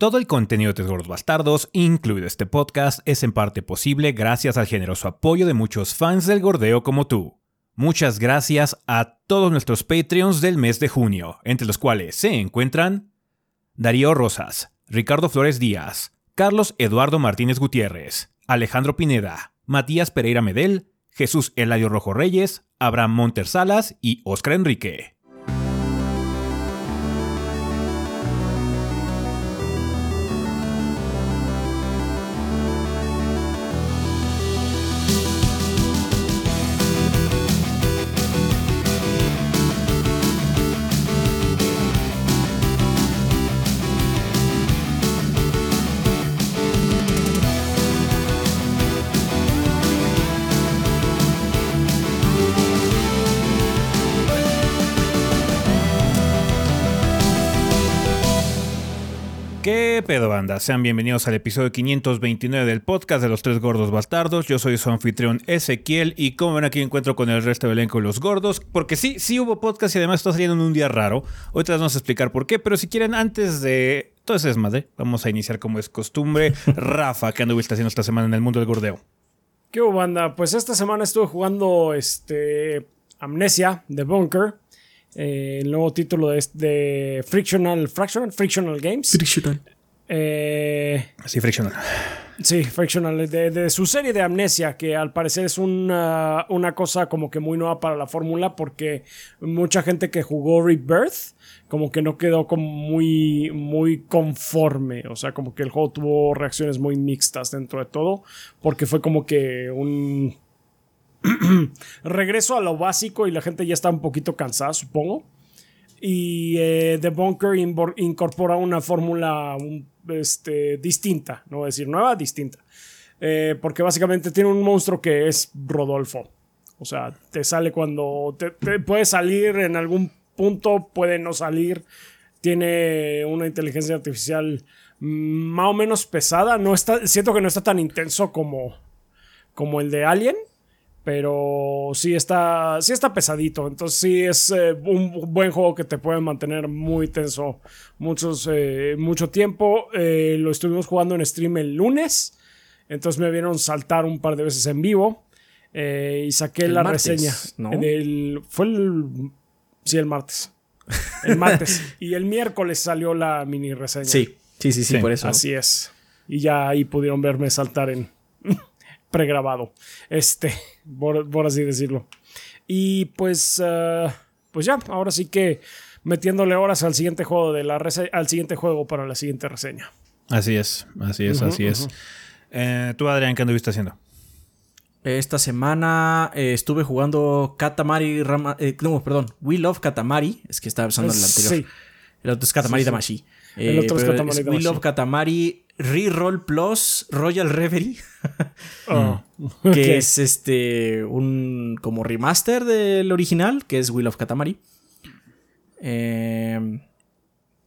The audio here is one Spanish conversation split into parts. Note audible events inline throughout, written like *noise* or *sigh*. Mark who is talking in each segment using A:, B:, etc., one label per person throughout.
A: Todo el contenido de Tres Gordos Bastardos, incluido este podcast, es en parte posible gracias al generoso apoyo de muchos fans del gordeo como tú. Muchas gracias a todos nuestros Patreons del mes de junio, entre los cuales se encuentran Darío Rosas, Ricardo Flores Díaz, Carlos Eduardo Martínez Gutiérrez, Alejandro Pineda, Matías Pereira Medel, Jesús Eladio Rojo Reyes, Abraham Monter Salas y Oscar Enrique. Banda? Sean bienvenidos al episodio 529 del podcast de los tres gordos bastardos. Yo soy su anfitrión Ezequiel y como ven aquí encuentro con el resto del elenco de los gordos, porque sí, sí hubo podcast y además está saliendo en un día raro. Hoy te vamos a explicar por qué, pero si quieren antes de todo ese desmadre, vamos a iniciar como es costumbre. *laughs* Rafa, ¿qué anduviste haciendo esta semana en el mundo del gordeo?
B: ¿Qué hubo, banda? Pues esta semana estuve jugando este Amnesia de Bunker. Eh, el nuevo título de, de Frictional, Fractional, Frictional Games.
C: Frictional.
B: Eh,
A: Sí, frictional.
B: sí, Frictional, de, de su serie de Amnesia, que al parecer es una, una cosa como que muy nueva para la fórmula, porque mucha gente que jugó Rebirth, como que no quedó como muy, muy conforme. O sea, como que el juego tuvo reacciones muy mixtas dentro de todo, porque fue como que un *clears throat* regreso a lo básico y la gente ya está un poquito cansada, supongo. Y eh, The Bunker incorpora una fórmula un- este, distinta, no voy a decir nueva, distinta. Eh, porque básicamente tiene un monstruo que es Rodolfo. O sea, te sale cuando te, te puede salir en algún punto, puede no salir. Tiene una inteligencia artificial mm, más o menos pesada. No está, siento que no está tan intenso como, como el de Alien pero sí está, sí está pesadito. Entonces sí es eh, un buen juego que te puede mantener muy tenso muchos, eh, mucho tiempo. Eh, lo estuvimos jugando en stream el lunes. Entonces me vieron saltar un par de veces en vivo. y saqué
C: El
B: la
C: martes,
B: reseña.
C: ¿no?
B: En el, fue el... Sí, el martes. El martes. *laughs* y el miércoles salió la mini reseña.
C: Sí, sí, sí, sí,
A: Sí,
C: por eso.
B: Así es. Y ya ahí pudieron verme saltar en pregrabado. Este, por, por así decirlo. Y pues, ah, pues ya, ahora sí que metiéndole horas al siguiente juego de la rese- al siguiente juego para la siguiente reseña.
A: Así es, así es, así es. Eh, Tú, Adrián, ¿qué anduviste haciendo?
C: Esta semana eh, estuve jugando Katamari Rama, eh, no, perdón, We Love Katamari. Es que estaba usando el anterior.
B: Sí.
C: El otro es Katamari
B: Sí, sí.
C: Damashi.
B: El otro es Katamari
C: We
B: Damacy.
C: Love Katamari Reroll Plus Royal Reverie.
B: Ah, *laughs* *laughs*
C: que es este un como remaster del original, que es Will of Katamari. Eh,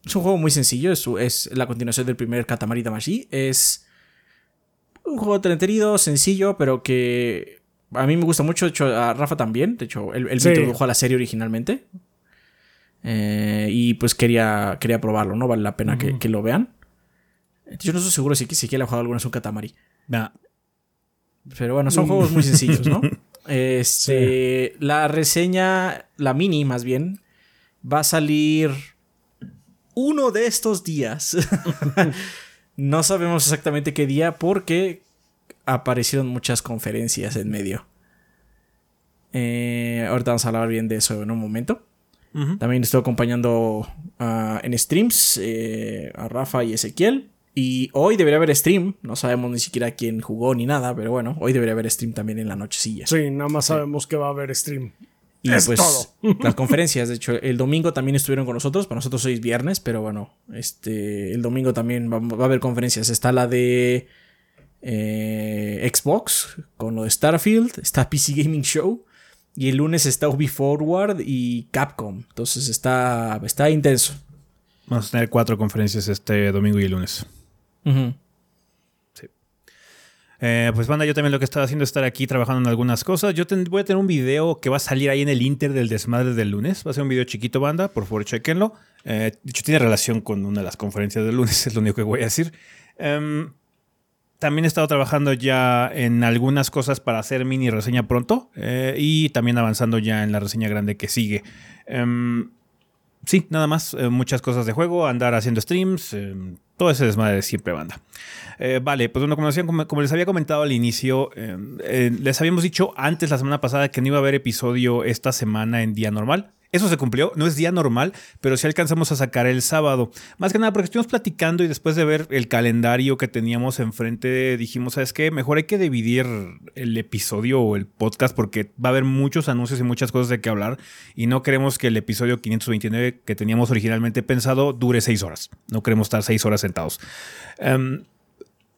C: es un juego muy sencillo, es, es la continuación del primer Katamari Damacy. Es un juego entretenido, sencillo, pero que a mí me gusta mucho. De hecho, a Rafa también. De hecho, él, él
B: Sí.
C: me introdujo a la serie originalmente. Eh, y pues quería, quería probarlo, ¿no? Vale la pena que, que lo vean. Yo no estoy seguro si siquiera he jugado alguna vez un Katamari.
A: Nah.
C: Pero bueno, son juegos muy sencillos, ¿no? *laughs* Este, la reseña, la mini más bien, va a salir uno de estos días. *laughs* no sabemos exactamente qué día porque aparecieron muchas conferencias en medio. Eh, ahorita vamos a hablar bien de eso en un momento. También estoy acompañando ah, en streams eh, a Rafa y Ezequiel. Y hoy debería haber stream. No sabemos ni siquiera quién jugó ni nada, pero bueno, hoy debería haber stream también en la nochecilla.
B: Sí, nada más sabemos que va a haber stream.
C: Y
B: Es
C: pues
B: todo.
C: las conferencias, de hecho, el domingo también estuvieron con nosotros. Para nosotros hoy es viernes, pero bueno, este, el domingo también va, va a haber conferencias. Está la de eh, Xbox con lo de Starfield, está PC Gaming Show. Y el lunes está Ubi Forward y Capcom. Entonces está, está intenso.
A: Vamos a tener cuatro conferencias este domingo y el lunes.
C: Ujú.
A: Eh, pues banda, yo también lo que estaba haciendo es estar aquí trabajando en algunas cosas. Yo voy a tener un video que va a salir ahí en el Inter del desmadre del lunes. Va a ser un video chiquito, banda, por favor, chequenlo. Eh, de hecho, tiene relación con una de las conferencias del lunes, *laughs* es lo único que voy a decir. Em, también he estado trabajando ya en algunas cosas para hacer mini reseña pronto eh, y también avanzando ya en la reseña grande que sigue. Em, sí, nada más, eh, muchas cosas de juego, andar haciendo streams, em, todo ese desmadre de siempre banda. Eh, vale, pues bueno, como, como, les había comentado al inicio, les habíamos dicho antes la semana pasada que no iba a haber episodio esta semana en día normal. Eso se cumplió, no es día normal, pero sí alcanzamos a sacar el sábado. Más que nada porque estuvimos platicando y después de ver el calendario que teníamos enfrente, dijimos, ¿sabes qué? Mejor hay que dividir el episodio o el podcast porque va a haber muchos anuncios y muchas cosas de qué hablar y no queremos que el episodio 529 que teníamos originalmente pensado dure seis horas. No queremos estar seis horas sentados. Em,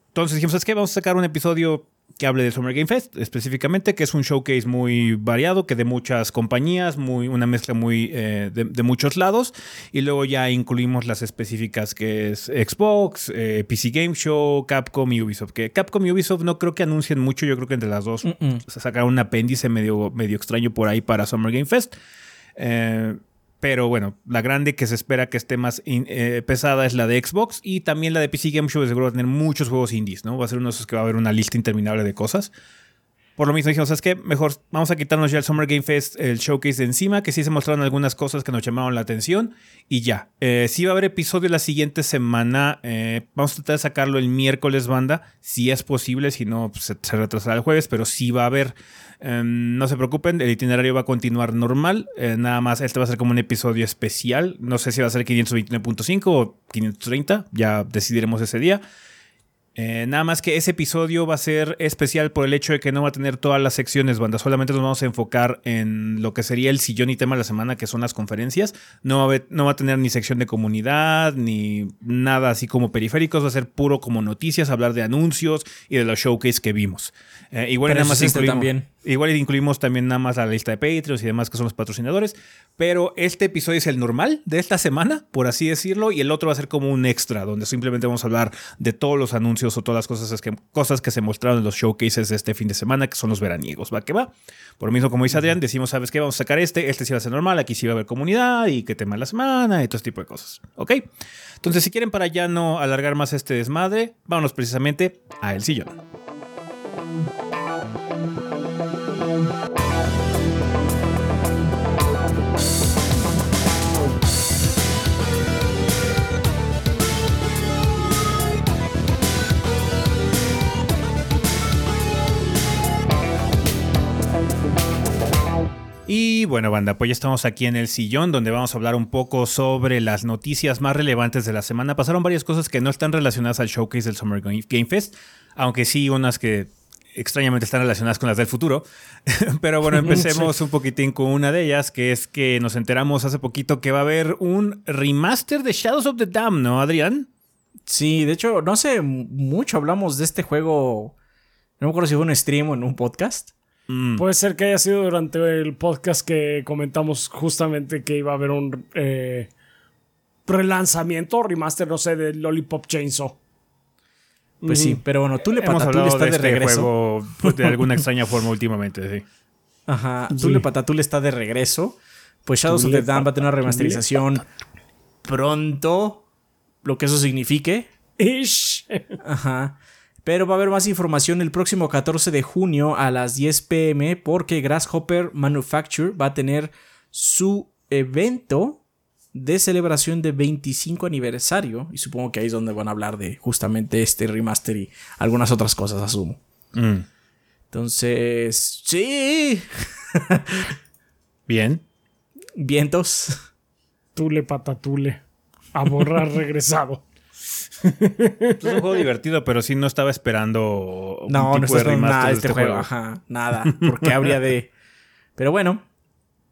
A: entonces dijimos, ¿sabes qué? Vamos a sacar un episodio que hable de Summer Game Fest específicamente, que es un showcase muy variado, que de muchas compañías, muy, una mezcla muy eh, de, muchos lados, y luego ya incluimos las específicas que es Xbox, eh, PC Game Show, Capcom y Ubisoft, que Capcom y Ubisoft no creo que anuncien mucho, yo creo que entre las dos se sacaron un apéndice medio, medio extraño por ahí para Summer Game Fest. Eh, pero bueno, la grande que se espera que esté más eh, pesada es la de Xbox y también la de PC Game Show seguro va a tener muchos juegos indies, ¿no? Va a ser uno de esos que va a haber una lista interminable de cosas. Por lo mismo dijimos, ¿sabes qué? Mejor vamos a quitarnos ya el Summer Game Fest, el showcase de encima, que sí se mostraron algunas cosas que nos llamaron la atención y ya. Eh, sí va a haber episodio la siguiente semana. Eh, vamos a tratar de sacarlo el miércoles, banda, si es posible, si no, pues, se, retrasará el jueves, pero sí va a haber. Em, no se preocupen, el itinerario va a continuar normal. Eh, nada más, este va a ser como un episodio especial. No sé si va a ser 529.5 o 530, ya decidiremos ese día. Eh, nada más que ese episodio va a ser especial por el hecho de que no va a tener todas las secciones, banda. Solamente nos vamos a enfocar en lo que sería el sillón y tema de la semana, que son las conferencias. No va a, no va a tener ni sección de comunidad, ni nada así como periféricos. Va a ser puro como noticias, hablar de anuncios y de los showcase que vimos. Eh, igual nada más incluimos, también. Igual incluimos también nada más la lista de Patreons y demás que son los patrocinadores. Pero este episodio es el normal de esta semana, por así decirlo, y el otro va a ser como un extra, donde simplemente vamos a hablar de todos los anuncios o todas las cosas que, cosas que se mostraron en los showcases de este fin de semana, que son los veraniegos. ¿Va que va? Por lo mismo, como dice Adrián, decimos, ¿sabes qué? Vamos a sacar este, este sí va a ser normal, aquí sí va a haber comunidad y que tema de la semana y todo este tipo de cosas. ¿Ok? Entonces, si quieren para ya no alargar más este desmadre, vámonos precisamente a El Sillón. Y bueno, banda, pues ya estamos aquí en el sillón donde vamos a hablar un poco sobre las noticias más relevantes de la semana. Pasaron varias cosas que no están relacionadas al showcase del Summer Game Fest, aunque sí unas que extrañamente están relacionadas con las del futuro. *laughs* Pero bueno, *laughs* empecemos un poquitín con una de ellas, que es que nos enteramos hace poquito que va a haber un remaster de Shadows of the Dam, ¿no, Adrián?
C: Sí, de hecho, no sé mucho hablamos de este juego. No me acuerdo si fue un stream o en un podcast.
B: Mm. Puede ser que haya sido durante el podcast que comentamos justamente que iba a haber un eh, relanzamiento, remaster, no sé, de Lollipop Chainsaw.
C: Pues sí, pero bueno, tú le está de, este regreso. Juego,
A: pues, de alguna extraña forma últimamente, sí.
C: Ajá, tú le Patatule está de regreso. Pues Shadows of the Dam va a tener una remasterización pronto, lo que eso signifique.
B: Ish.
C: Ajá. Pero va a haber más información el próximo 14 de junio a las 10 pm porque Grasshopper Manufacture va a tener su evento de celebración de 25 aniversario. Y supongo que ahí es donde van a hablar de justamente este remaster y algunas otras cosas, asumo. Mm. Entonces, sí. *laughs*
A: Bien.
C: Vientos.
B: Tule patatule. A borrar *laughs* regresado. *laughs*
A: es un juego divertido, pero sí no estaba esperando.
C: no, no estaba nada este, este juego. Ajá, nada. Porque habría de. Pero bueno,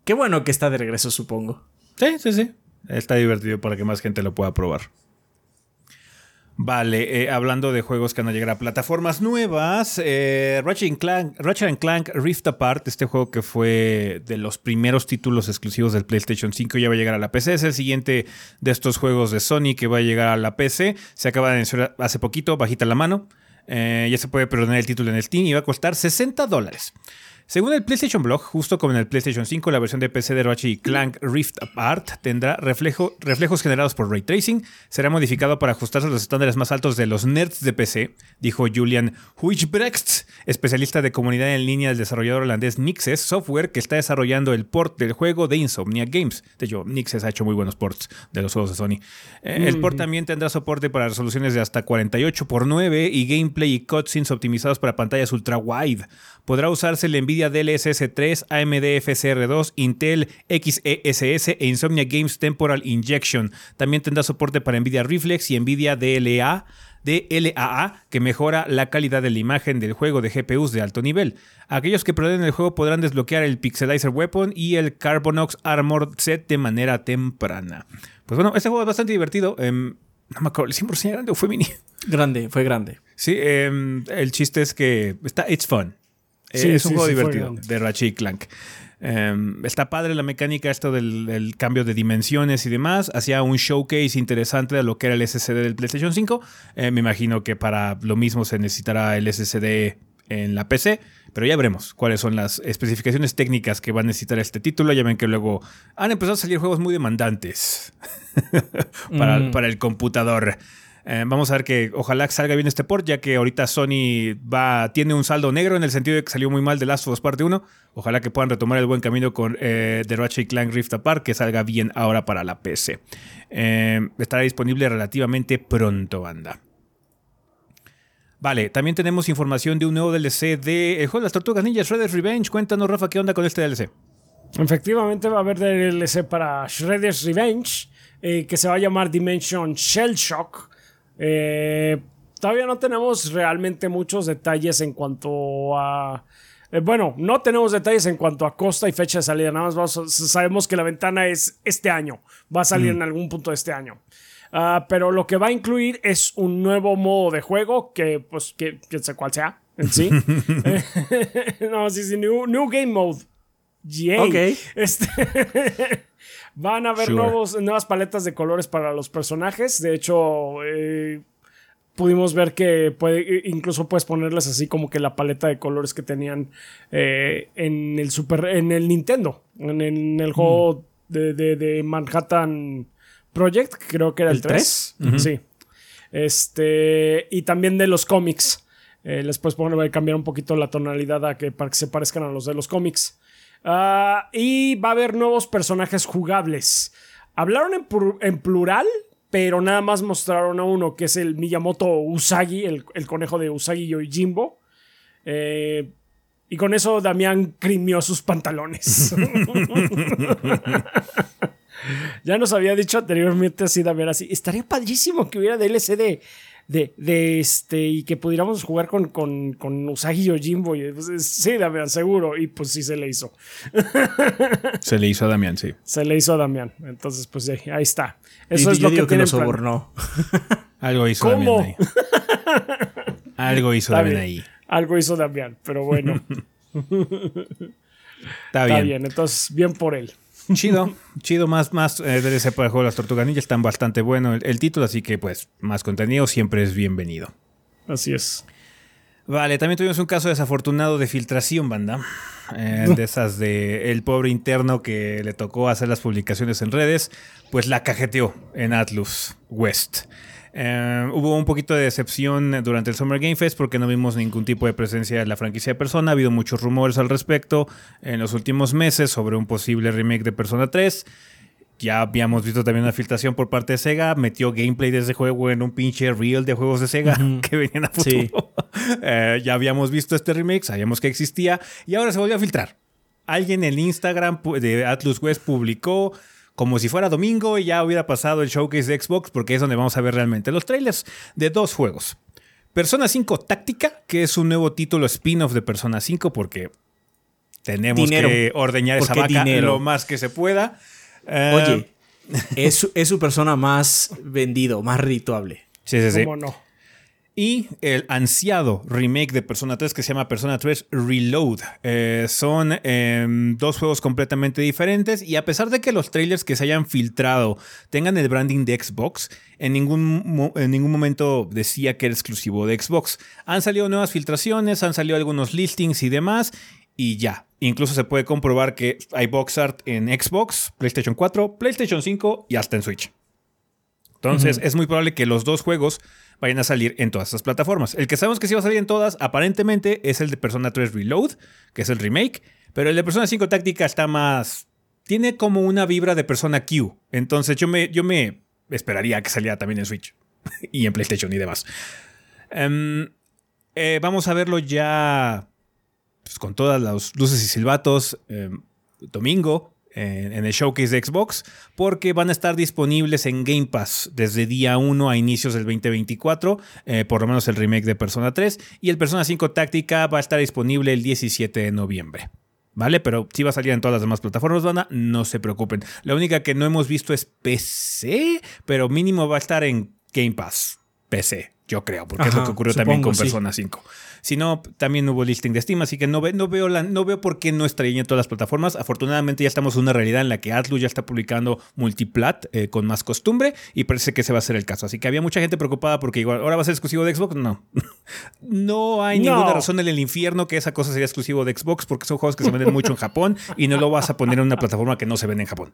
C: qué bueno que está de regreso, supongo.
A: Sí, sí, sí. Está divertido para que más gente lo pueda probar. Vale, eh, hablando de juegos que van a llegar a plataformas nuevas, eh, Ratchet, Clank, Clank Rift Apart, este juego que fue de los primeros títulos exclusivos del PlayStation 5, ya va a llegar a la PC. Es el siguiente de estos juegos de Sony que va a llegar a la PC. Se acaba de anunciar hace poquito, bajita la mano. Eh, ya se puede perdonar el título en el Steam y va a costar 60 dólares. Según el PlayStation Blog, justo como en el PlayStation 5, la versión de PC de Ratchet Clank Rift Apart tendrá reflejo, reflejos generados por ray tracing, será modificado para ajustarse a los estándares más altos de los nerds de PC, dijo Julian Huijbrecht, especialista de comunidad en línea del desarrollador holandés Nixes Software, que está desarrollando el port del juego de Insomnia Games. De hecho, Nixes ha hecho muy buenos ports de los juegos de Sony. Eh, El port también tendrá soporte para resoluciones de hasta 48 x 9 y gameplay y cutscenes optimizados para pantallas ultra wide. Podrá usarse el Nvidia DLSS 3, AMD FSR2, Intel XESS e Insomnia Games Temporal Injection. También tendrá soporte para Nvidia Reflex y Nvidia DLA. DLAA, que mejora la calidad de la imagen del juego de GPUs de alto nivel. Aquellos que prueben el juego podrán desbloquear el Pixelizer Weapon y el Carbonox Armored Set de manera temprana. Pues bueno, este juego es bastante divertido. Em, no me acuerdo, ¿el 100% grande o fue mini?
C: Grande, fue grande.
A: Sí, em, el chiste es que está, it's fun. Eh,
B: Sí,
A: es un
B: sí,
A: juego
B: sí,
A: divertido de Ratchet y Clank. Em, está padre la mecánica, esto del, del cambio de dimensiones y demás. Hacía un showcase interesante de lo que era el SSD del PlayStation 5. Eh, me imagino que para lo mismo se necesitará el SSD en la PC, pero ya veremos cuáles son las especificaciones técnicas que va a necesitar este título. Ya ven que luego han empezado a salir juegos muy demandantes *laughs* para,
C: Mm.
A: para el computador. Eh, vamos a ver que ojalá salga bien este port, ya que ahorita Sony va, tiene un saldo negro en el sentido de que salió muy mal The Last of Us Parte 1. Ojalá que puedan retomar el buen camino con eh, The Ratchet Clank Rift Apart, que salga bien ahora para la PC. Eh, estará disponible relativamente pronto, banda. Vale, también tenemos información de un nuevo DLC de el de las Tortugas Ninja Shredder's Revenge. Cuéntanos, Rafa, ¿qué onda con este DLC?
B: Efectivamente va a haber DLC para Shredder's Revenge, que se va a llamar Dimension Shell Shock. Eh, todavía no tenemos realmente muchos detalles en cuanto a... eh, bueno, no tenemos detalles en cuanto a costa y fecha de salida. Nada más vamos sabemos que la ventana es este año. Va a salir en algún punto de este año. Ah, pero lo que va a incluir es un nuevo modo de juego que, pues, que, quién sé cuál sea en sí. *laughs* *laughs* no, sí, sí, new, new Game Mode. Yay.
C: Ok.
B: Este, *laughs* van a haber
A: Sure.
B: nuevos, nuevas paletas de colores para los personajes. De hecho, eh, pudimos ver que puede, incluso puedes ponerles así como que la paleta de colores que tenían eh, en el Super, en el Nintendo, en, en el juego de, de- de Manhattan Project, creo que era el,
C: ¿El
B: 3.
C: 3?
B: Sí. Este, y también de los cómics. Eh, les puedes poner, cambiar un poquito la tonalidad a que, para que se parezcan a los de los cómics. Ah, y va a haber nuevos personajes jugables. Hablaron en, plural, pero nada más mostraron a uno, que es el Miyamoto Usagi, el, el conejo de Usagi Yojimbo. Eh, y con eso Damián crimió sus pantalones. *laughs* *laughs* ya nos había dicho anteriormente así, Damián, así. Estaría padrísimo que hubiera DLC de, de, de este y que pudiéramos jugar con, con, con Usagi Yojimbo. Y, pues, sí, Damián, seguro. Y pues sí se le hizo. *laughs*
A: Se le hizo a Damián, sí.
B: Se le hizo a Damián. Entonces, pues ahí, ahí está.
C: Y
B: Eso es
C: yo
B: lo
C: digo
B: que
C: que lo sobornó. *laughs*
A: Algo hizo
B: ¿Cómo?
A: Damián ahí. Algo hizo
B: Está
A: Damián
B: bien.
A: ahí.
B: Algo hizo Damián, pero bueno,
A: Está *laughs*
B: está
A: bien.
B: bien. Entonces, bien por él.
A: Chido, chido, más, más eh, DLC para el juego de las Tortugas Ninja. Están bastante bueno el, el título, así que pues más contenido siempre es bienvenido.
B: Así es.
A: Vale, también tuvimos un caso desafortunado de filtración, banda. Eh, de esas de el pobre interno que le tocó hacer las publicaciones en redes, pues la cajeteó en Atlus West. Eh, hubo un poquito de decepción durante el Summer Game Fest porque no vimos ningún tipo de presencia de la franquicia de Persona. Ha habido muchos rumores al respecto en los últimos meses sobre un posible remake de Persona 3. Ya habíamos visto también una filtración por parte de Sega. Metió gameplay de ese juego en un pinche reel de juegos de Sega *laughs* que venían a futuro.
C: Sí. *laughs*
A: Eh, ya habíamos visto este remake, sabíamos que existía y ahora se volvió a filtrar. Alguien en Instagram de Atlus West publicó como si fuera domingo y ya hubiera pasado el showcase de Xbox porque es donde vamos a ver realmente los trailers de dos juegos. Persona 5 Táctica, que es un nuevo título spin-off de Persona 5 porque tenemos
C: Dinero.
A: que ordeñar esa vaca
C: dinero.
A: lo más que se pueda. Eh,
C: Oye, es, su- es su persona más vendido, más redituable.
A: sí, sí, sí.
B: ¿Cómo no?
A: Y el ansiado remake de Persona 3 que se llama Persona 3 Reload. Eh, son em, dos juegos completamente diferentes y a pesar de que los trailers que se hayan filtrado tengan el branding de Xbox, en ningún, en ningún momento decía que era exclusivo de Xbox. Han salido nuevas filtraciones, han salido algunos listings y demás. y ya. Incluso se puede comprobar que hay box art en Xbox, PlayStation 4, PlayStation 5 y hasta en Switch. Entonces es muy probable que los dos juegos vayan a salir en todas estas plataformas. El que sabemos que sí va a salir en todas, aparentemente, es el de Persona 3 Reload, que es el remake, pero el de Persona 5 Táctica está más... Tiene como una vibra de Persona Q. Entonces yo me, yo me esperaría que saliera también en Switch *laughs* y en PlayStation y demás. Em, eh, vamos a verlo ya pues, con todas las luces y silbatos em, domingo en, el showcase de Xbox, porque van a estar disponibles en Game Pass desde día 1 a inicios del 2024, eh, por lo menos el remake de Persona 3, y el Persona 5 Táctica va a estar disponible el 17 de noviembre. ¿Vale? Pero si va a salir en todas las demás plataformas, banda, no se preocupen. La única que no hemos visto es PC, pero mínimo va a estar en Game Pass. PC, yo creo, porque es lo que ocurrió también con Persona 5. Si no, también hubo listing de Steam, así que no, no, veo la, no veo por qué no estaría en todas las plataformas. Afortunadamente ya estamos en una realidad en la que Atlus ya está publicando multiplat eh, con más costumbre y parece que ese va a ser el caso. Así que había mucha gente preocupada porque igual, ¿ahora va a ser exclusivo de Xbox? No. *laughs* no hay ninguna razón en el infierno que esa cosa sería exclusivo de Xbox porque son juegos que se venden mucho en Japón y no lo vas a poner en una plataforma que no se vende en Japón.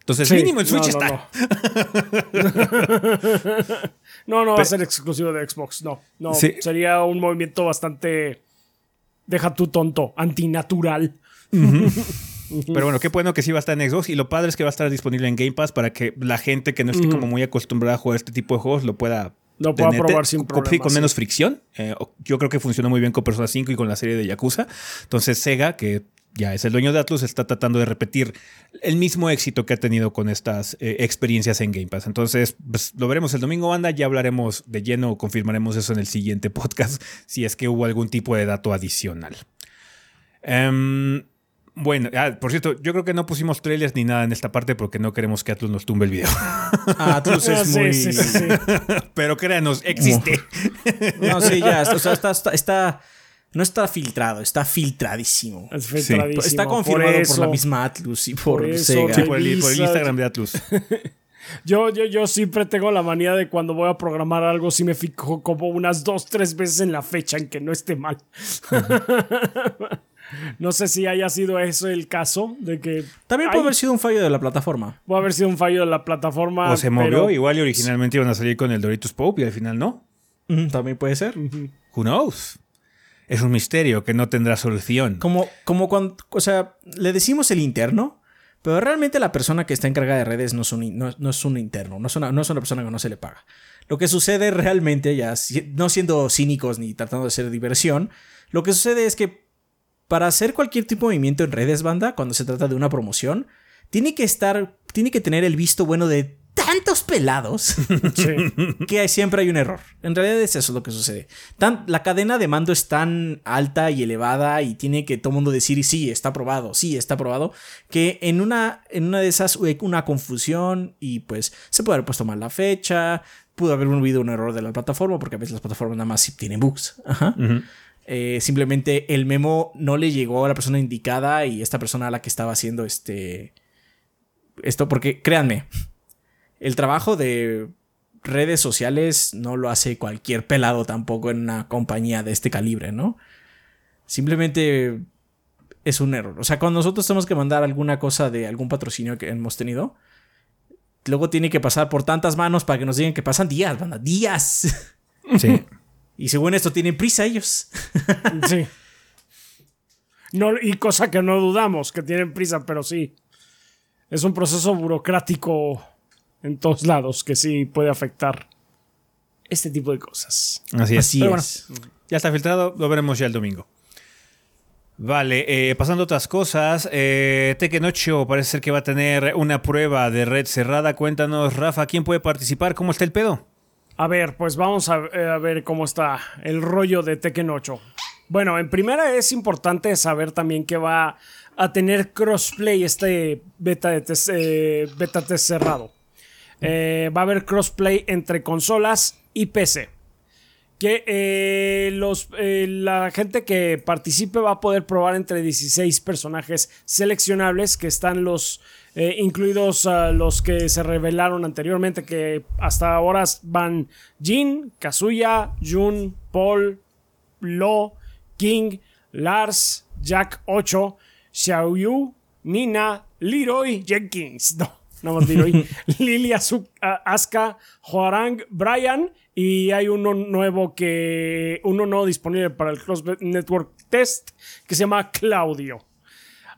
A: Entonces, mínimo en Switch está.
B: No, no, *laughs* va a ser exclusivo de Xbox. No, no. Sería un movimiento bastante. Deja tu tonto, antinatural. *laughs*
A: Pero bueno, qué bueno que sí va a estar en Xbox. Y lo padre es que va a estar disponible en Game Pass para que la gente que no esté como muy acostumbrada a jugar este tipo de juegos lo pueda.
B: Lo pueda probar sin problema,
A: Con menos fricción. Eh, yo creo que funcionó muy bien con Persona 5 y con la serie de Yakuza. Entonces, Sega, que ya es el dueño de Atlus, está tratando de repetir el mismo éxito que ha tenido con estas eh, experiencias en Game Pass. Entonces, pues, lo veremos el domingo, banda. Ya hablaremos de lleno o confirmaremos eso en el siguiente podcast, *laughs* si es que hubo algún tipo de dato adicional. Em, bueno, ah, por cierto, yo creo que no pusimos trailers ni nada en esta parte porque no queremos que Atlus nos tumbe el video.
C: Ah, Atlus es *laughs* muy. Sí, sí, sí, *laughs*
A: Pero créanos, existe.
C: No, sí, ya. O sea, está no está filtrado, está filtradísimo.
B: Es filtradísimo.
C: Está confirmado por, la misma Atlus y por, Sega.
A: Sí, por el, Instagram de Atlus. *laughs*
B: yo, yo, yo siempre tengo la manía de cuando voy a programar algo, si me fijo como unas dos, tres veces en la fecha en que no esté mal. *laughs* No sé si haya sido eso el caso de que.
C: También puede haber sido un fallo de la plataforma.
B: Puede haber sido un fallo de la plataforma.
A: O se movió, igual y originalmente iban a salir con el Doritos Pope y al final no.
C: también puede ser.
A: Who knows? Es un misterio que no tendrá solución.
C: Como, como cuando, o sea, le decimos el interno, pero realmente la persona que está encargada de redes no es un, no, es un interno, no es, una, no es una persona que no se le paga. Lo que sucede realmente, ya no siendo cínicos ni tratando de hacer diversión, lo que sucede es que para hacer cualquier tipo de movimiento en redes, banda, cuando se trata de una promoción, tiene que estar, tiene que tener el visto bueno de tantos pelados que siempre hay un error. En realidad es eso lo que sucede. la cadena de mando es tan alta y elevada y tiene que todo el mundo decir sí, está aprobado, sí, está aprobado, que en una, en una de esas una confusión y pues se puede haber puesto mal la fecha, pudo haber habido un error de la plataforma porque a veces las plataformas nada más tienen bugs. Eh, simplemente el memo no le llegó a la persona indicada y esta persona a la que estaba haciendo este esto porque créanme el trabajo de redes sociales no lo hace cualquier pelado tampoco en una compañía de este calibre, ¿no? Simplemente es un error. O sea, cuando nosotros tenemos que mandar alguna cosa de algún patrocinio que hemos tenido, luego tiene que pasar por tantas manos para que nos digan que pasan días, banda, días. *laughs*
A: Sí.
C: y según esto tienen prisa ellos. *laughs*
B: sí. No, y cosa que no dudamos, que tienen prisa, pero sí. Es un proceso burocrático en todos lados que sí puede afectar este tipo de cosas.
A: Así es. ya está filtrado, lo veremos ya el domingo. Vale, eh, pasando a otras cosas, eh, Tekken 8 parece ser que va a tener una prueba de red cerrada. Cuéntanos, Rafa, ¿quién puede participar? ¿Cómo está el pedo?
B: A ver, pues vamos a, eh, ver cómo está el rollo de Tekken 8. Bueno, en primera es importante saber también que va a tener crossplay este beta, de eh, beta test cerrado. Eh, va a haber crossplay entre consolas y PC. Que eh, los, eh, la gente que participe va a poder probar entre 16 personajes seleccionables que están los incluidos los que se revelaron anteriormente que hasta ahora van Jin, Kazuya, Jun, Paul, Lo, King, Lars, Jack 8, Xiaoyu, Nina, Leroy Jenkins. *laughs* No, no más Leroy. *laughs* Lily Azu- a- Asuka, Huarang, Brian. Y hay uno nuevo que. Uno no disponible para el Cross Network Test que se llama Claudio.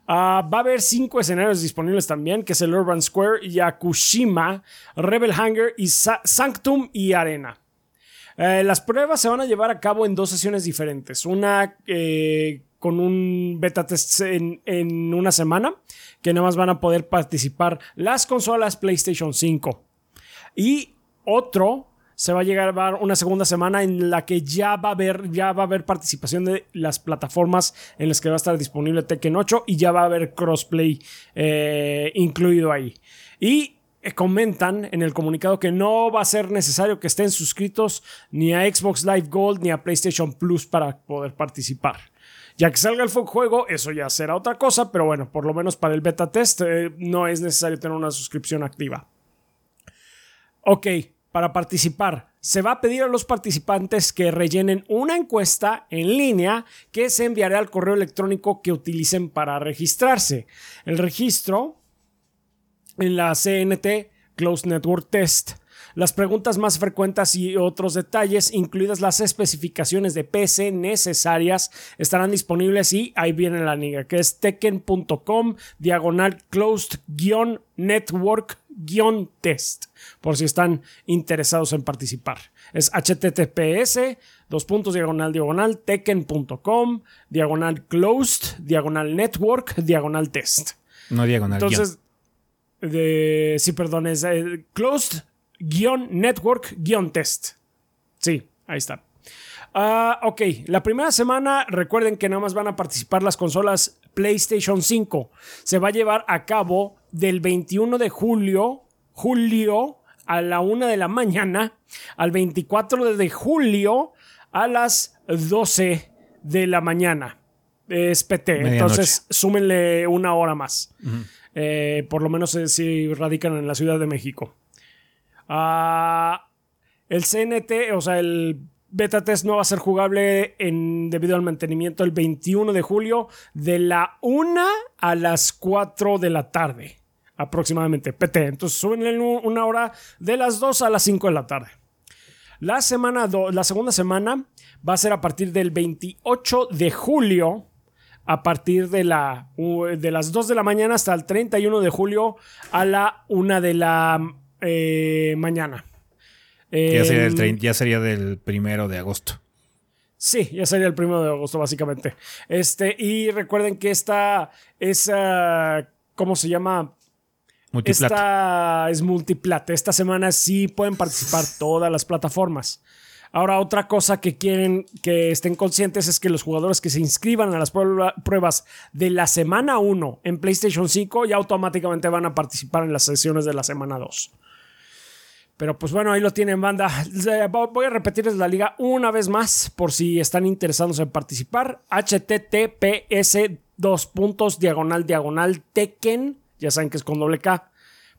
B: Ah, va a haber cinco escenarios disponibles también, que es el Urban Square, Yakushima, Rebel Hangar y Sa- Sanctum y Arena. Eh, las pruebas se van a llevar a cabo en dos sesiones diferentes. Una eh, con un beta test en, una semana, que nada más van a poder participar las consolas PlayStation 5. Y otro se va a llegar a una segunda semana en la que ya va a haber, ya va a haber participación de las plataformas en las que va a estar disponible Tekken 8 y ya va a haber crossplay eh, incluido ahí. Y eh, comentan en el comunicado que no va a ser necesario que estén suscritos ni a Xbox Live Gold ni a PlayStation Plus para poder participar. Ya que salga el juego, eso ya será otra cosa, pero bueno, por lo menos para el beta test eh, no es necesario tener una suscripción activa. Ok, para participar, se va a pedir a los participantes que rellenen una encuesta en línea que se enviará al correo electrónico que utilicen para registrarse. El registro en la CNT Closed Network Test. Las preguntas más frecuentes y otros detalles, incluidas las especificaciones de PC necesarias, estarán disponibles y ahí viene la liga, que es tekken.com diagonal closed-network-test, por si están interesados en participar. Es https dos puntos diagonal diagonal tekken.com diagonal closed diagonal network diagonal test.
A: No diagonal.
B: Entonces, de, sí, perdón, es eh, closed-network-test. Sí, ahí está. Ah, ok, la primera semana recuerden que nada más van a participar las consolas PlayStation 5. Se va a llevar a cabo del 21 de julio, julio a la 1 de la mañana al 24 de julio a las 12 de la mañana. Es PT,
A: Medianoche.
B: entonces súmenle una hora más. Eh, por lo menos eh, si radican en la Ciudad de México. Ah, el CNT, o sea, el beta test no va a ser jugable en, debido al mantenimiento el 21 de julio de la 1 a las 4 de la tarde, aproximadamente, PT. Entonces un- una hora de las 2 a las 5 de la tarde. La, semana do- la segunda semana va a ser a partir del 28 de julio, a partir de, la, de las 2 de la mañana hasta el 31 de julio a la 1 de la eh, mañana.
A: Ya, sería
B: Em,
A: del trein- ya sería del primero de agosto.
B: Sí, ya sería el primero de agosto, básicamente. Este, y recuerden que esta es, ah, ¿cómo se llama?
A: Multiplata.
B: Esta es multiplata. Esta semana sí pueden participar todas las plataformas. Ahora, otra cosa que quieren que estén conscientes es que los jugadores que se inscriban a las prueba- pruebas de la semana 1 en PlayStation 5 ya automáticamente van a participar en las sesiones de la semana 2. Pero pues bueno, ahí lo tienen, banda. *laughs* Eh, vo- Voy a repetirles la liga una vez más por si están interesados en participar. https dos puntos diagonal diagonal tekken, ya saben que es con doble K,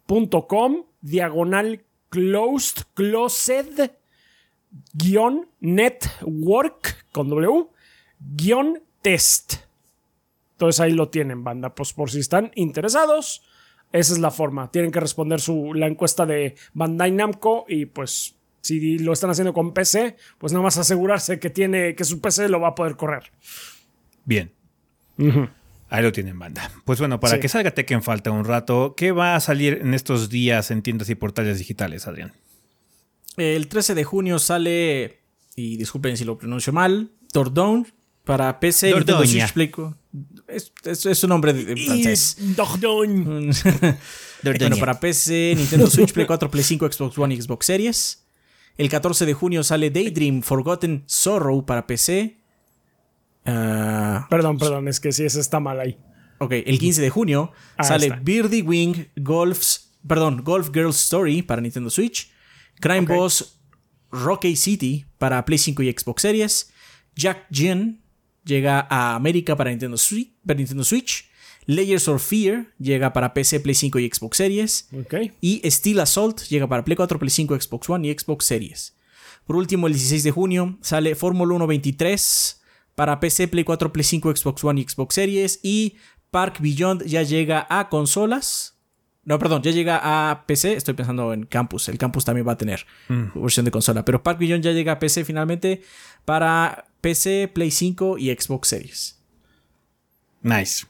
B: punto com diagonal closed closed guion network con W guion test. Entonces ahí lo tienen, banda. Pues por si están interesados, esa es la forma. Tienen que responder su, la encuesta de Bandai Namco y pues si lo están haciendo con PC, pues nada más asegurarse que tiene que su PC lo va a poder correr.
A: Bien. Ahí lo tienen, banda. Pues bueno, para
B: Sí.
A: que salga Tekken falta un rato. ¿Qué va a salir en estos días en tiendas y portales digitales, Adrián?
C: El 13 de junio sale, y disculpen si lo pronuncio mal, Dordogne para PC, Nintendo
A: Dordogne.
C: Switch, Play. Es, es, es un nombre francés. *laughs* Bueno, para PC, Nintendo Switch, Play 4, Play 5, Xbox One y Xbox Series. El 14 de junio sale Daydream Forgotten Sorrow para PC. Ah,
B: Perdón, perdón, es que sí, ese está mal ahí.
C: ok, el 15 de junio
B: Ah,
C: sale
B: está.
C: Birdie Wing Golf's, perdón, Golf Girls Story para Nintendo Switch. Crime. Boss Rocky City para Play 5 y Xbox Series. Jack Jin llega a América para Nintendo, Switch, para Nintendo Switch. Layers of Fear llega para PC, Play 5 y Xbox Series. Y Steel Assault llega para Play 4, Play 5, Xbox One y Xbox Series. Por último, el 16 de junio sale Fórmula 1 23 para PC, Play 4, Play 5, Xbox One y Xbox Series. Y Park Beyond ya llega a consolas. No, perdón, ya llega a PC. Estoy pensando en Campus. El Campus también va a tener versión de consola. Pero Park Beyond ya llega a PC finalmente para PC, Play 5 y Xbox Series.
A: Nice.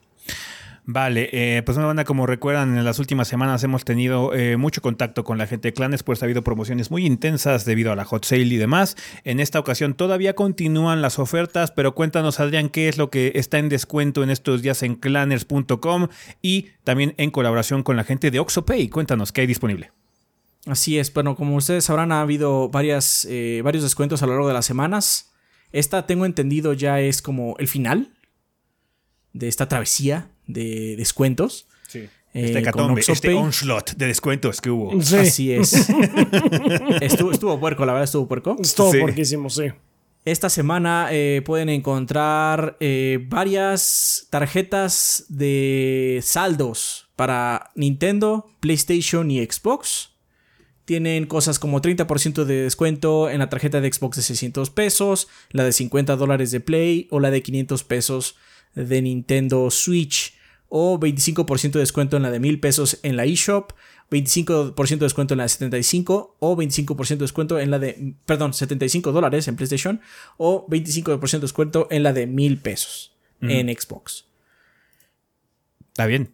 A: Vale, eh, pues una banda como recuerdan, en las últimas semanas hemos tenido eh, mucho contacto con la gente de Clanes, pues ha habido promociones muy intensas debido a la hot sale y demás. En esta ocasión todavía continúan las ofertas, pero cuéntanos Adrián qué es lo que está en descuento en estos días en clanners.com y también en colaboración con la gente de OxoPay. Cuéntanos qué hay disponible.
C: Así es, bueno, como ustedes sabrán, ha habido varias, eh, varios descuentos a lo largo de las semanas. Esta, tengo entendido, ya es como el final de esta travesía de descuentos.
A: Sí. Este, catombe, este onslaught de descuentos que hubo.
C: Sí. Así es. *laughs* estuvo, estuvo, puerco, la verdad estuvo puerco.
B: Estuvo sí. puerquísimo, sí.
C: Esta semana eh, pueden encontrar eh, varias tarjetas de saldos para Nintendo, PlayStation y Xbox. Tienen cosas como 30% de descuento en la tarjeta de Xbox de 600 pesos, la de 50 dólares de Play o la de 500 pesos de Nintendo Switch o 25% de descuento en la de 1000 pesos en la eShop, 25% de descuento en la de 75 o 25% de descuento en la de, perdón, 75 dólares en PlayStation o 25% de descuento en la de 1000 pesos en Xbox.
A: Está bien.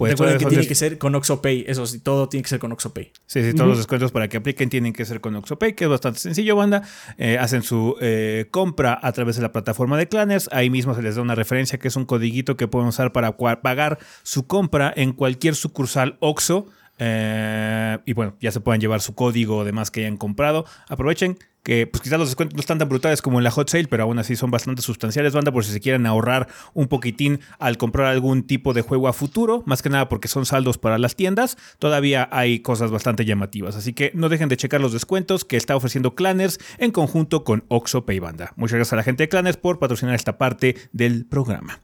C: Pues Recuerden que tiene que ser con OxoPay, eso sí, todo tiene que ser con OxoPay.
A: Sí, sí, todos los descuentos para que apliquen tienen que ser con OxoPay, que es bastante sencillo, banda. Eh, hacen su eh, compra a través de la plataforma de Clanners, ahí mismo se les da una referencia que es un codiguito que pueden usar para pagar su compra en cualquier sucursal Oxo. Eh, y bueno, ya se pueden llevar su código o demás que hayan comprado. Aprovechen, que pues quizás los descuentos no están tan brutales como en la hot sale, pero aún así son bastante sustanciales, banda, por si se quieren ahorrar un poquitín al comprar algún tipo de juego a futuro, más que nada porque son saldos para las tiendas, todavía hay cosas bastante llamativas, así que no dejen de checar los descuentos que está ofreciendo Clanners en conjunto con Oxo Pay Banda. Muchas gracias a la gente de Clanners por patrocinar esta parte del programa.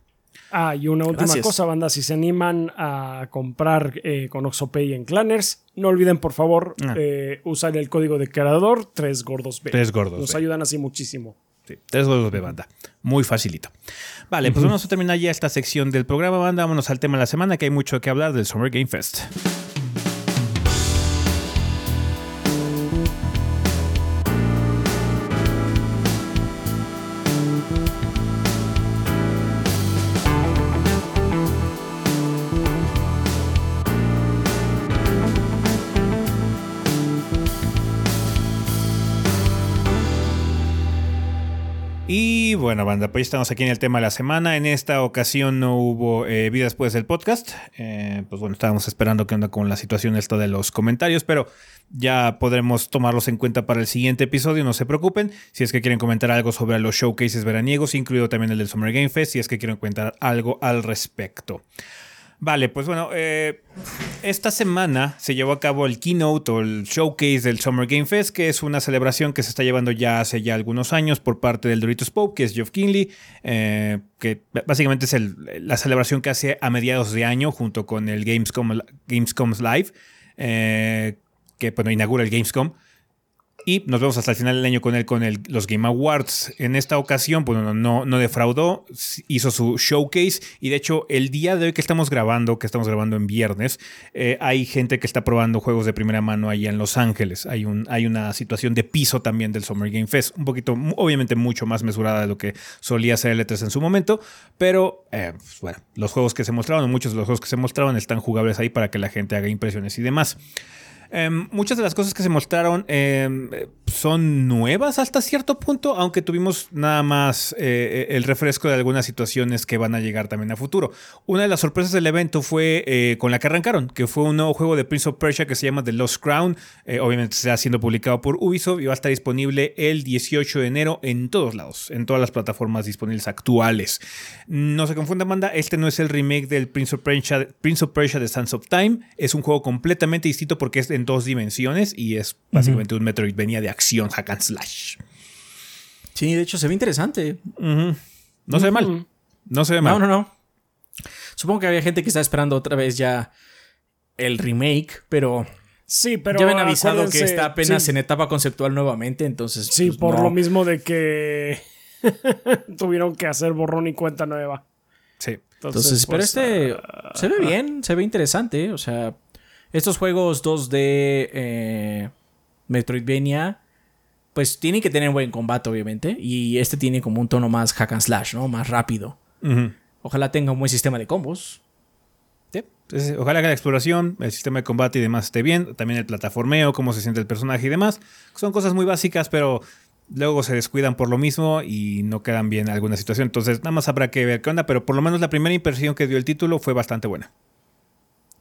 B: Ah, y una última cosa, banda, si se animan a comprar eh, con OxoPay en Clanners, no olviden por favor ah. eh, usar el código de creador 3 gordos B.
A: 3 gordos
B: Nos ayudan así muchísimo.
A: Sí, 3 gordos B, banda. Muy facilito. Vale, pues vamos a terminar ya esta sección del programa, banda. Vámonos al tema de la semana, que hay mucho que hablar del Summer Game Fest. Bueno, banda, pues estamos aquí en el tema de la semana. En esta ocasión no hubo eh, vida después del podcast. Eh, pues bueno, estábamos esperando qué onda con la situación esta de los comentarios, pero ya podremos tomarlos en cuenta para el siguiente episodio, no se preocupen. Si es que quieren comentar algo sobre los showcases veraniegos, incluido también el del Summer Game Fest, si es que quieren comentar algo al respecto. Vale, pues bueno, eh, esta semana se llevó a cabo el keynote o el showcase del Summer Game Fest, que es una celebración que se está llevando ya hace ya algunos años por parte del Doritos Pope, que es Geoff Kinley, eh, que básicamente es la celebración que hace a mediados de año junto con el Gamescom, Gamescom's Live, eh, que bueno, inaugura el Gamescom. Y nos vemos hasta el final del año con él, con el, los Game Awards. En esta ocasión, pues no, no defraudó, hizo su showcase. Y de hecho, el día de hoy que estamos grabando, que estamos grabando en viernes, eh, hay gente que está probando juegos de primera mano ahí en Los Ángeles. Hay, un, hay una situación de piso también del Summer Game Fest. Un poquito, obviamente, mucho más mesurada de lo que solía ser el E3 en su momento. Pero, eh, pues, bueno, los juegos que se mostraron, muchos de los juegos que se mostraron están jugables ahí para que la gente haga impresiones y demás. Em, muchas de las cosas que se mostraron em, son nuevas hasta cierto punto, aunque tuvimos nada más eh, el refresco de algunas situaciones que van a llegar también a futuro. Una de las sorpresas del evento fue eh, con la que arrancaron, que fue un nuevo juego de Prince of Persia que se llama The Lost Crown. Eh, obviamente está siendo publicado por Ubisoft y va a estar disponible el 18 de enero en todos lados, en todas las plataformas disponibles actuales. No se confunda, Amanda, este no es el remake del Prince of Persia, Prince of Persia The Sands of Time. Es un juego completamente distinto porque es en dos dimensiones y es básicamente un Metroid venía de acción hack and slash.
C: Sí, de hecho se ve interesante.
A: No se ve mal. No se ve mal.
C: No, no, no. Supongo que había gente que está esperando otra vez ya el remake, pero
B: Sí, pero.
C: Ya habían avisado que está apenas en etapa conceptual nuevamente, entonces.
B: Sí, pues, por lo mismo de que *laughs* Tuvieron que hacer borrón y cuenta nueva.
A: Sí.
C: Entonces, pero
B: pues,
C: este
B: ah,
C: se ve bien, se ve interesante. O sea, estos juegos 2D eh, Metroidvania, pues tienen que tener buen combate, obviamente. Y este tiene como un tono más hack and slash, ¿no? Más rápido. Ojalá tenga un buen sistema de combos.
A: Sí. Entonces, ojalá que la exploración, el sistema de combate y demás esté bien. También el plataformeo, cómo se siente el personaje y demás. Son cosas muy básicas, pero luego se descuidan por lo mismo y no quedan bien en alguna situación. Entonces, nada más habrá que ver qué onda, pero por lo menos la primera impresión que dio el título fue bastante buena.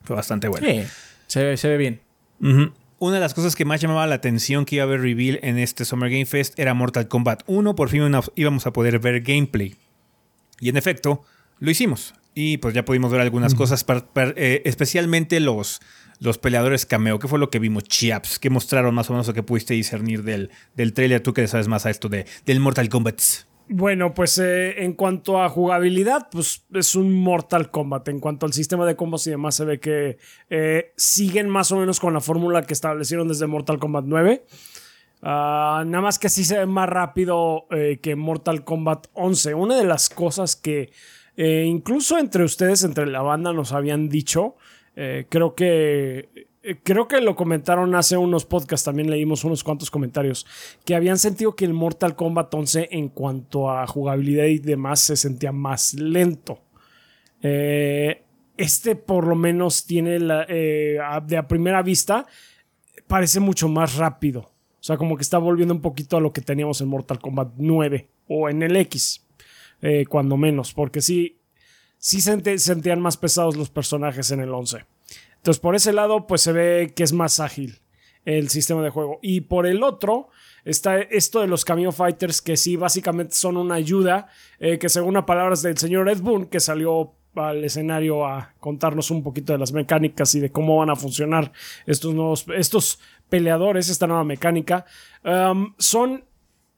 A: Fue bastante buena.
C: Sí, se, ve- se ve bien.
A: Ujú. Una de las cosas que más llamaba la atención que iba a haber reveal en este Summer Game Fest era Mortal Kombat 1. Por fin una- íbamos a poder ver gameplay. Y en efecto, lo hicimos. Y pues ya pudimos ver algunas cosas, par- par- eh, especialmente los, los peleadores cameo. ¿Qué fue lo que vimos? Chiaps. ¿Qué mostraron más o menos o qué pudiste discernir del, del trailer? Tú que sabes más a esto de, del Mortal Kombat.
B: Bueno, pues eh, en cuanto a jugabilidad, pues es un Mortal Kombat. En cuanto al sistema de combos y demás, se ve que eh, siguen más o menos con la fórmula que establecieron desde Mortal Kombat 9. Ah, nada más que sí se ve más rápido eh, que Mortal Kombat 11. Una de las cosas que incluso entre ustedes, entre la banda, nos habían dicho, creo que creo que lo comentaron hace unos podcasts, también leímos unos cuantos comentarios, que habían sentido que el Mortal Kombat 11 en cuanto a jugabilidad y demás se sentía más lento. Eh, este por lo menos tiene la, eh, de a primera vista parece mucho más rápido. O sea, como que está volviendo un poquito a lo que teníamos en Mortal Kombat 9 o en el X, eh, cuando menos, porque sí, sí sentían más pesados los personajes en el 11. Entonces, por ese lado, pues se ve que es más ágil el sistema de juego. Y por el otro, está esto de los Cameo Fighters, que sí, básicamente son una ayuda, eh, que según las palabras del señor Ed Boon, que salió al escenario a contarnos un poquito de las mecánicas y de cómo van a funcionar estos nuevos, estos peleadores, esta nueva mecánica, um, son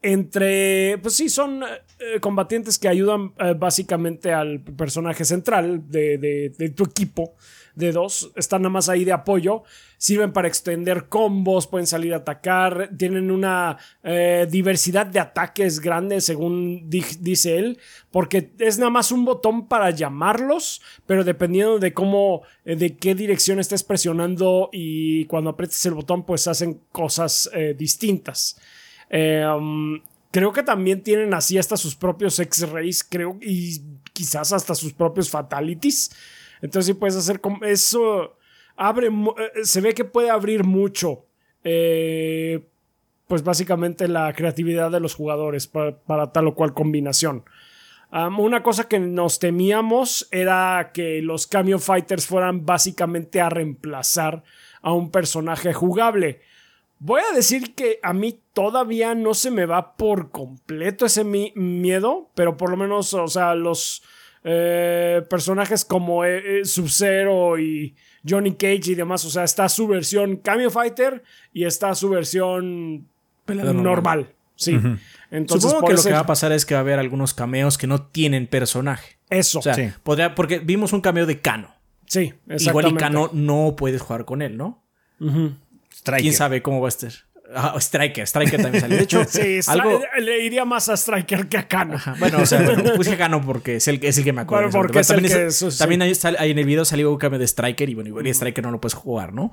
B: entre, pues sí, son eh, combatientes que ayudan eh, básicamente al personaje central de, de- de tu equipo de dos. Están nada más ahí de apoyo. Sirven para extender combos, pueden salir a atacar. Tienen una eh, diversidad de ataques grandes, según di- dice él. Porque es nada más un botón para llamarlos, pero dependiendo de cómo, eh, de qué dirección estés presionando y cuando aprietes el botón, pues hacen cosas eh, distintas. Um, creo que también tienen así hasta sus propios X-Rays, creo, y quizás hasta sus propios Fatalities. Entonces sí puedes hacer como eso. Abre, mu- eh, se ve que puede abrir mucho. eh, pues básicamente la creatividad de los jugadores para, tal o cual combinación. Una cosa que nos temíamos era que los Cameo Fighters fueran básicamente a reemplazar a un personaje jugable. Voy a decir que a mí todavía no se me va por completo ese mi- miedo, pero por lo menos, o sea, los eh, personajes como eh, eh, Sub-Zero y Johnny Cage y demás, o sea, está su versión Cameo Fighter y está su versión normal.
C: normal.
B: Sí. Entonces,
C: Supongo que lo que va a pasar es que va a haber algunos cameos que no tienen personaje.
B: Eso.
C: O sea,
A: Sí.
C: podría, porque vimos un cameo de Kano.
B: sí,
C: Igual y. Kano no puedes jugar con él, ¿no? ¿Quién sabe cómo va a estar? Ah, Striker, Striker también salió. De hecho, *laughs*
B: Sí,
C: algo...
B: le iría más a Striker que a Kano.
C: Ajá, Bueno, o sea, bueno, *laughs* puse Kano porque es el, es el que me acuerdo.
B: Bueno, porque es el
C: también
B: que-
C: es- ahí en el video salió un cambio de Striker y bueno, igual y Striker no lo puedes jugar, ¿no?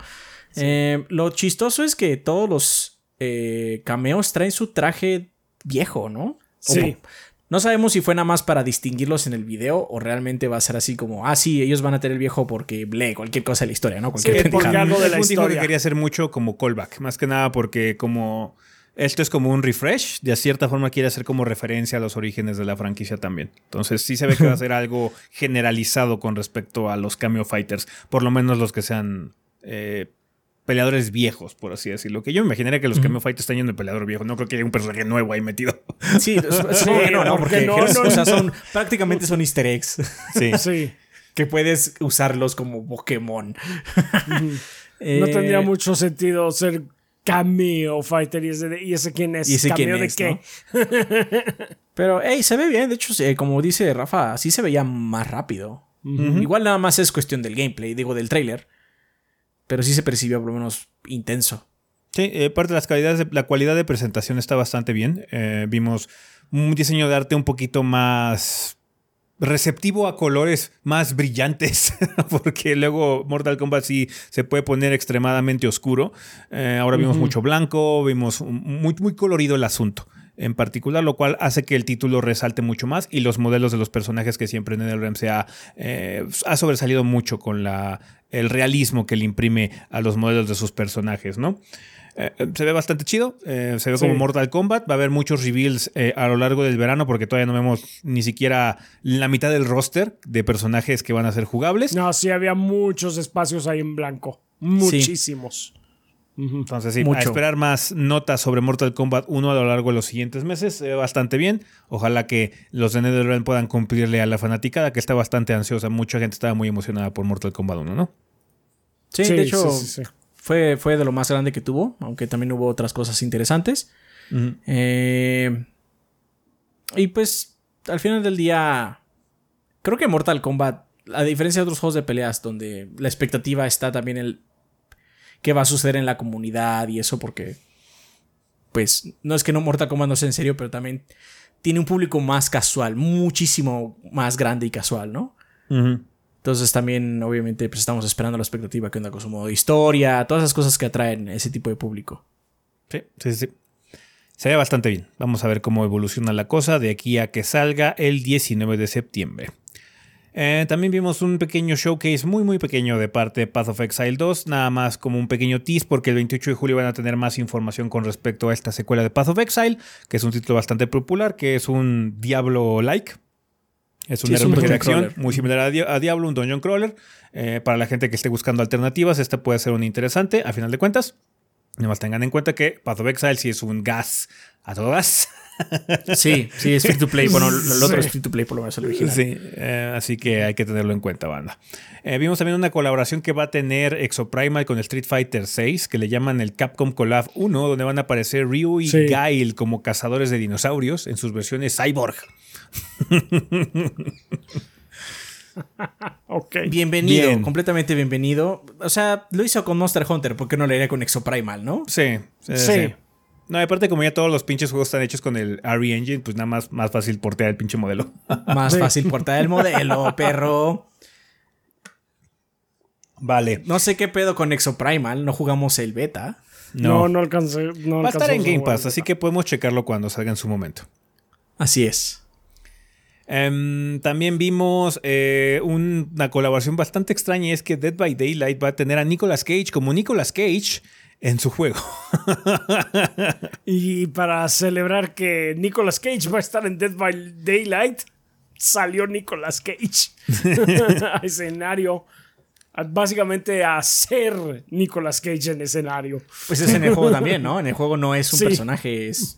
C: Eh, lo chistoso es que todos los eh, cameos traen su traje viejo, ¿no? O-
B: Sí.
C: No sabemos si fue nada más para distinguirlos en el video o realmente va a ser así como, ah, sí, ellos van a tener el viejo porque ble, cualquier cosa de la historia, ¿no? Cualquier
B: Sí, porque algo de la
A: dijo que
B: historia.
A: quería hacer mucho como callback, más que nada porque como esto es como un refresh, de cierta forma quiere hacer como referencia a los orígenes de la franquicia también. Entonces sí se ve que va a ser algo generalizado con respecto a los cameo fighters, por lo menos los que sean eh, peleadores viejos, por así decirlo. Que yo me imaginaría que los cameo fighters están yendo de peleador viejo, no creo que haya un personaje nuevo ahí metido. *laughs*
C: Sí, que *laughs* no, no,
B: porque
C: porque
B: no, no,
C: o sea,
B: no.
C: son, prácticamente son easter eggs. *laughs*
A: Sí.
B: Sí.
C: que puedes usarlos como Pokémon.
B: No
C: Eh,
B: tendría mucho sentido ser cameo fighter y ese, de- y ese quién es.
C: ¿Y ese quién
B: ¿Cameo de qué?
C: Pero, hey, se ve bien. De hecho, eh, como dice Rafa, sí se veía más rápido. Igual nada más es cuestión del gameplay, digo, del trailer. Pero sí se percibió por lo menos intenso.
A: Sí, eh, parte de las calidades de, la cualidad de presentación está bastante bien. Eh, vimos un diseño de arte un poquito más receptivo a colores más brillantes, *laughs* porque luego Mortal Kombat sí se puede poner extremadamente oscuro. Eh, ahora vimos mucho blanco, vimos muy, muy colorido el asunto en particular, lo cual hace que el título resalte mucho más y los modelos de los personajes que siempre en el REM se ha, eh, ha sobresalido mucho con la, el realismo que le imprime a los modelos de sus personajes, ¿no? Eh, se ve bastante chido, eh, se ve como Mortal Kombat, va a haber muchos reveals a lo largo del verano porque todavía no vemos ni siquiera la mitad del roster de personajes que van a ser jugables.
B: No, sí había muchos espacios ahí en blanco, muchísimos.
A: Entonces, sí, a esperar más notas sobre Mortal Kombat 1 a lo largo de los siguientes meses. Se ve bastante bien. Ojalá que los de NetherRealm puedan cumplirle a la fanaticada, que está bastante ansiosa. Mucha gente estaba muy emocionada por Mortal Kombat 1, ¿no?
C: Sí, de hecho, fue, fue de lo más grande que tuvo, aunque también hubo otras cosas interesantes. Eh, y pues, al final del día, creo que Mortal Kombat, a diferencia de otros juegos de peleas, donde la expectativa está también el qué va a suceder en la comunidad y eso, porque, pues, no es que no Mortal Kombat no sea en serio, pero también tiene un público más casual, muchísimo más grande y casual, ¿no? Entonces también, obviamente, pues estamos esperando la expectativa que onda con su modo de historia, todas esas cosas que atraen ese tipo de público.
A: Sí, sí, sí. Se ve bastante bien. Vamos a ver cómo evoluciona la cosa de aquí a que salga el 19 de septiembre. Eh, también vimos un pequeño showcase muy muy pequeño de parte de Path of Exile 2, nada más como un pequeño tease porque el 28 de julio van a tener más información con respecto a esta secuela de Path of Exile, que es un título bastante popular, que es un Diablo-like. Es un RPG de acción muy similar a, Diablo, un dungeon crawler. Eh, para la gente que esté buscando alternativas, este puede ser un interesante, a final de cuentas. Además tengan en cuenta que Path of Exile sí es un gas a todas.
C: Sí, sí, es free to play. Bueno, *laughs* el otro es free to play, por lo menos el original.
A: Sí, eh, así que hay que tenerlo en cuenta, banda. Eh, vimos también una colaboración que va a tener Exoprimal con Street Fighter 6, que le llaman el Capcom Collab 1, donde van a aparecer Ryu y Gail como cazadores de dinosaurios en sus versiones cyborg. *laughs*
C: okay. Bienvenido, completamente bienvenido. O sea, lo hizo con Monster Hunter, ¿por qué no le haría con Exoprimal, no?
A: sí. sí. No, aparte como ya todos los pinches juegos están hechos con el RE Engine, pues nada más, más fácil portear el pinche modelo. *laughs*
C: Más fácil portear el modelo, *laughs* perro.
A: Vale.
C: No sé qué pedo con Exoprimal, no jugamos el beta.
B: No, no, alcancé.
A: Va a estar en Game Pass, así que podemos checarlo cuando salga en su momento.
C: Así es.
A: Em, también vimos eh, una colaboración bastante extraña es que Dead by Daylight va a tener a Nicolas Cage como Nicolas Cage en su juego. *laughs*
B: y para celebrar que Nicolas Cage va a estar en Dead by Daylight, salió Nicolas Cage *laughs* a escenario. Básicamente a ser Nicolas Cage en escenario.
C: Pues es en el juego también, ¿no? En el juego no es un personaje, es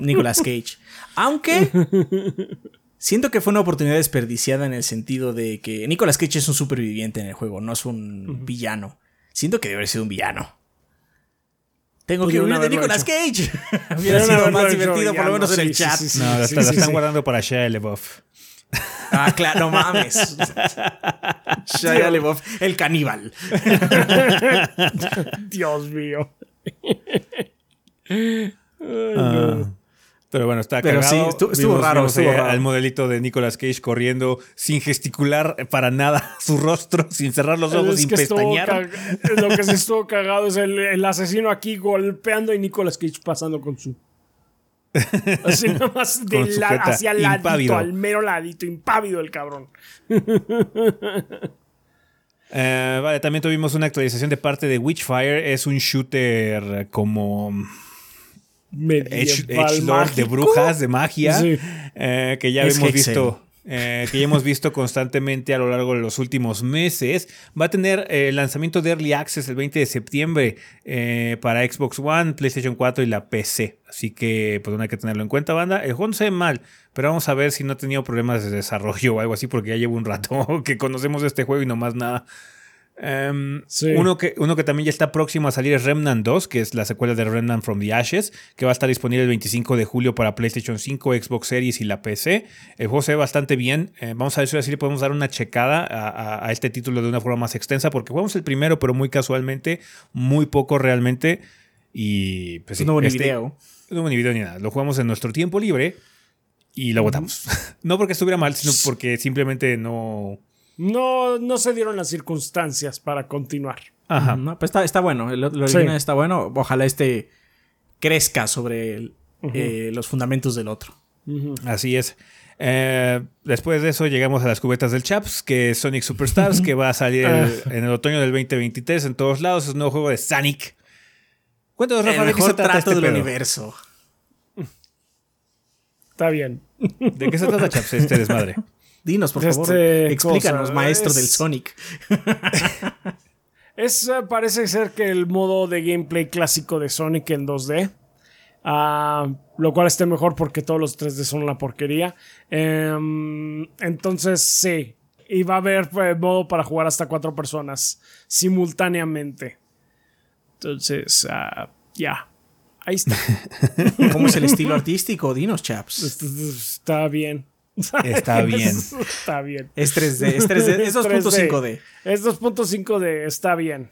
C: Nicolas Cage. Aunque *laughs* siento que fue una oportunidad desperdiciada en el sentido de que Nicolas Cage es un superviviente en el juego, no es un villano. Siento que debe haber sido un villano. Tengo que huir de Nicolas Cage. *laughs* Hubiera sido más divertido, por lo menos en el chat.
A: no, lo, están guardando para Shia LeBoff.
C: Ah, claro, no mames. Shia LeBoff, el caníbal. *laughs*
B: Dios mío.
A: Ay, no. Pero bueno, está Pero sí,
C: estuvo, raro,
A: Al modelito de Nicolas Cage corriendo sin gesticular para nada *laughs* su rostro, sin cerrar los ojos, sin pestañear.
B: Lo que se estuvo cagado es el, asesino aquí golpeando y Nicolas Cage pasando con su. Así *laughs* nada más hacia el ladito, al mero ladito, impávido el cabrón. *laughs*
A: Eh, vale, también tuvimos una actualización de parte de Witchfire. Es un shooter como Edge, Lord de brujas, de magia, eh, que ya hemos visto. Eh, que ya hemos visto constantemente a lo largo de los últimos meses. Va a tener el eh, lanzamiento de Early Access el 20 de septiembre para Xbox One, PlayStation 4 y la PC. Así que pues no hay que tenerlo en cuenta, banda. El juego no se ve mal, pero vamos a ver si no ha tenido problemas de desarrollo o algo así, porque ya llevo un rato *laughs* que conocemos este juego y no más nada. Em, uno, que, uno que también ya está próximo a salir es Remnant 2, que es la secuela de Remnant from the Ashes, que va a estar disponible el 25 de julio para PlayStation 5, Xbox Series y la PC. El juego se ve bastante bien. Eh, vamos a ver si le podemos dar una checada a, este título de una forma más extensa, porque jugamos el primero, pero muy casualmente, muy poco realmente. Y pues
C: no hubo ni este, video.
A: No hubo ni video ni nada. Lo jugamos en nuestro tiempo libre. y lo votamos. *laughs* no porque estuviera mal, sino porque simplemente no...
B: No, no se dieron las circunstancias para continuar.
C: Ajá. No, pues está, está bueno. Lo, original está bueno. Ojalá este crezca sobre eh, los fundamentos del otro.
A: Así es. Eh, después de eso llegamos a las cubetas del Chaps, que es Sonic Superstars, que va a salir *laughs* ah. en el otoño del 2023 en todos lados. Es un nuevo juego de Sonic.
C: Cuéntanos, Rafa, el mejor trato este del universo.
B: Está bien.
A: ¿De qué se trata, Chaps, este desmadre? *laughs*
C: Dinos, por favor. Este, Explícanos, maestro del Sonic. *laughs*
B: es, eh, parece ser que el modo de gameplay clásico de Sonic en 2D. Ah, lo cual esté mejor porque todos los 3D son una porquería. Em, entonces, sí. Y va a haber eh, modo para jugar hasta cuatro personas simultáneamente. Entonces, ah, ya. Ahí está. *laughs*
C: ¿Cómo es el *laughs* estilo artístico? Dinos, chaps.
B: Está bien.
A: Está *laughs* bien.
B: está bien.
C: Es 3D. Es 3D. *laughs* Es 2.5D.
B: Es 2.5D. Está bien.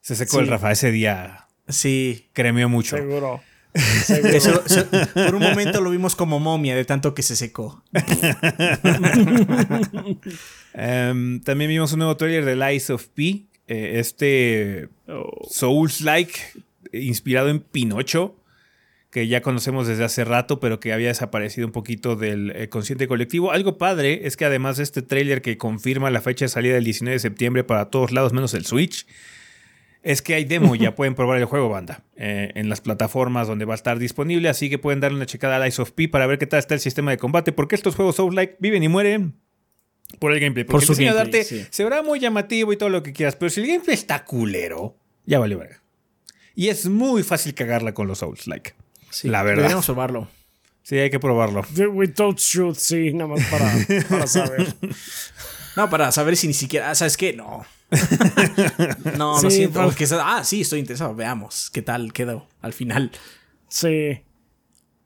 A: Se secó el Rafa ese día.
C: Sí.
A: Cremió mucho.
B: Seguro. *laughs*
C: por un momento lo vimos como momia de tanto que se secó.
A: Em, también vimos un nuevo trailer de Lies of P. Eh, este oh. Souls-like inspirado en Pinocho, que ya conocemos desde hace rato, pero que había desaparecido un poquito del eh, consciente colectivo. Algo padre es que además de este trailer que confirma la fecha de salida del 19 de septiembre para todos lados menos el Switch, es que hay demo, ya *laughs* pueden probar el juego, banda, eh, en las plataformas donde va a estar disponible, así que pueden darle una checada a Ice of P para ver qué tal está el sistema de combate, porque estos juegos Souls-like viven y mueren por el gameplay. Porque por su gameplay, se verá muy llamativo y todo lo que quieras, pero si el gameplay está culero, ya vale verga. Y es muy fácil cagarla con los Souls-like. la verdad.
C: Deberíamos probarlo.
A: Sí, hay que probarlo.
B: Without truth, sí, nada más para, para saber.
C: no, para saber si ni siquiera. ¿Sabes qué? No. *laughs* no, no siento. ah, sí, estoy interesado. Veamos qué tal quedó al final.
B: Sí.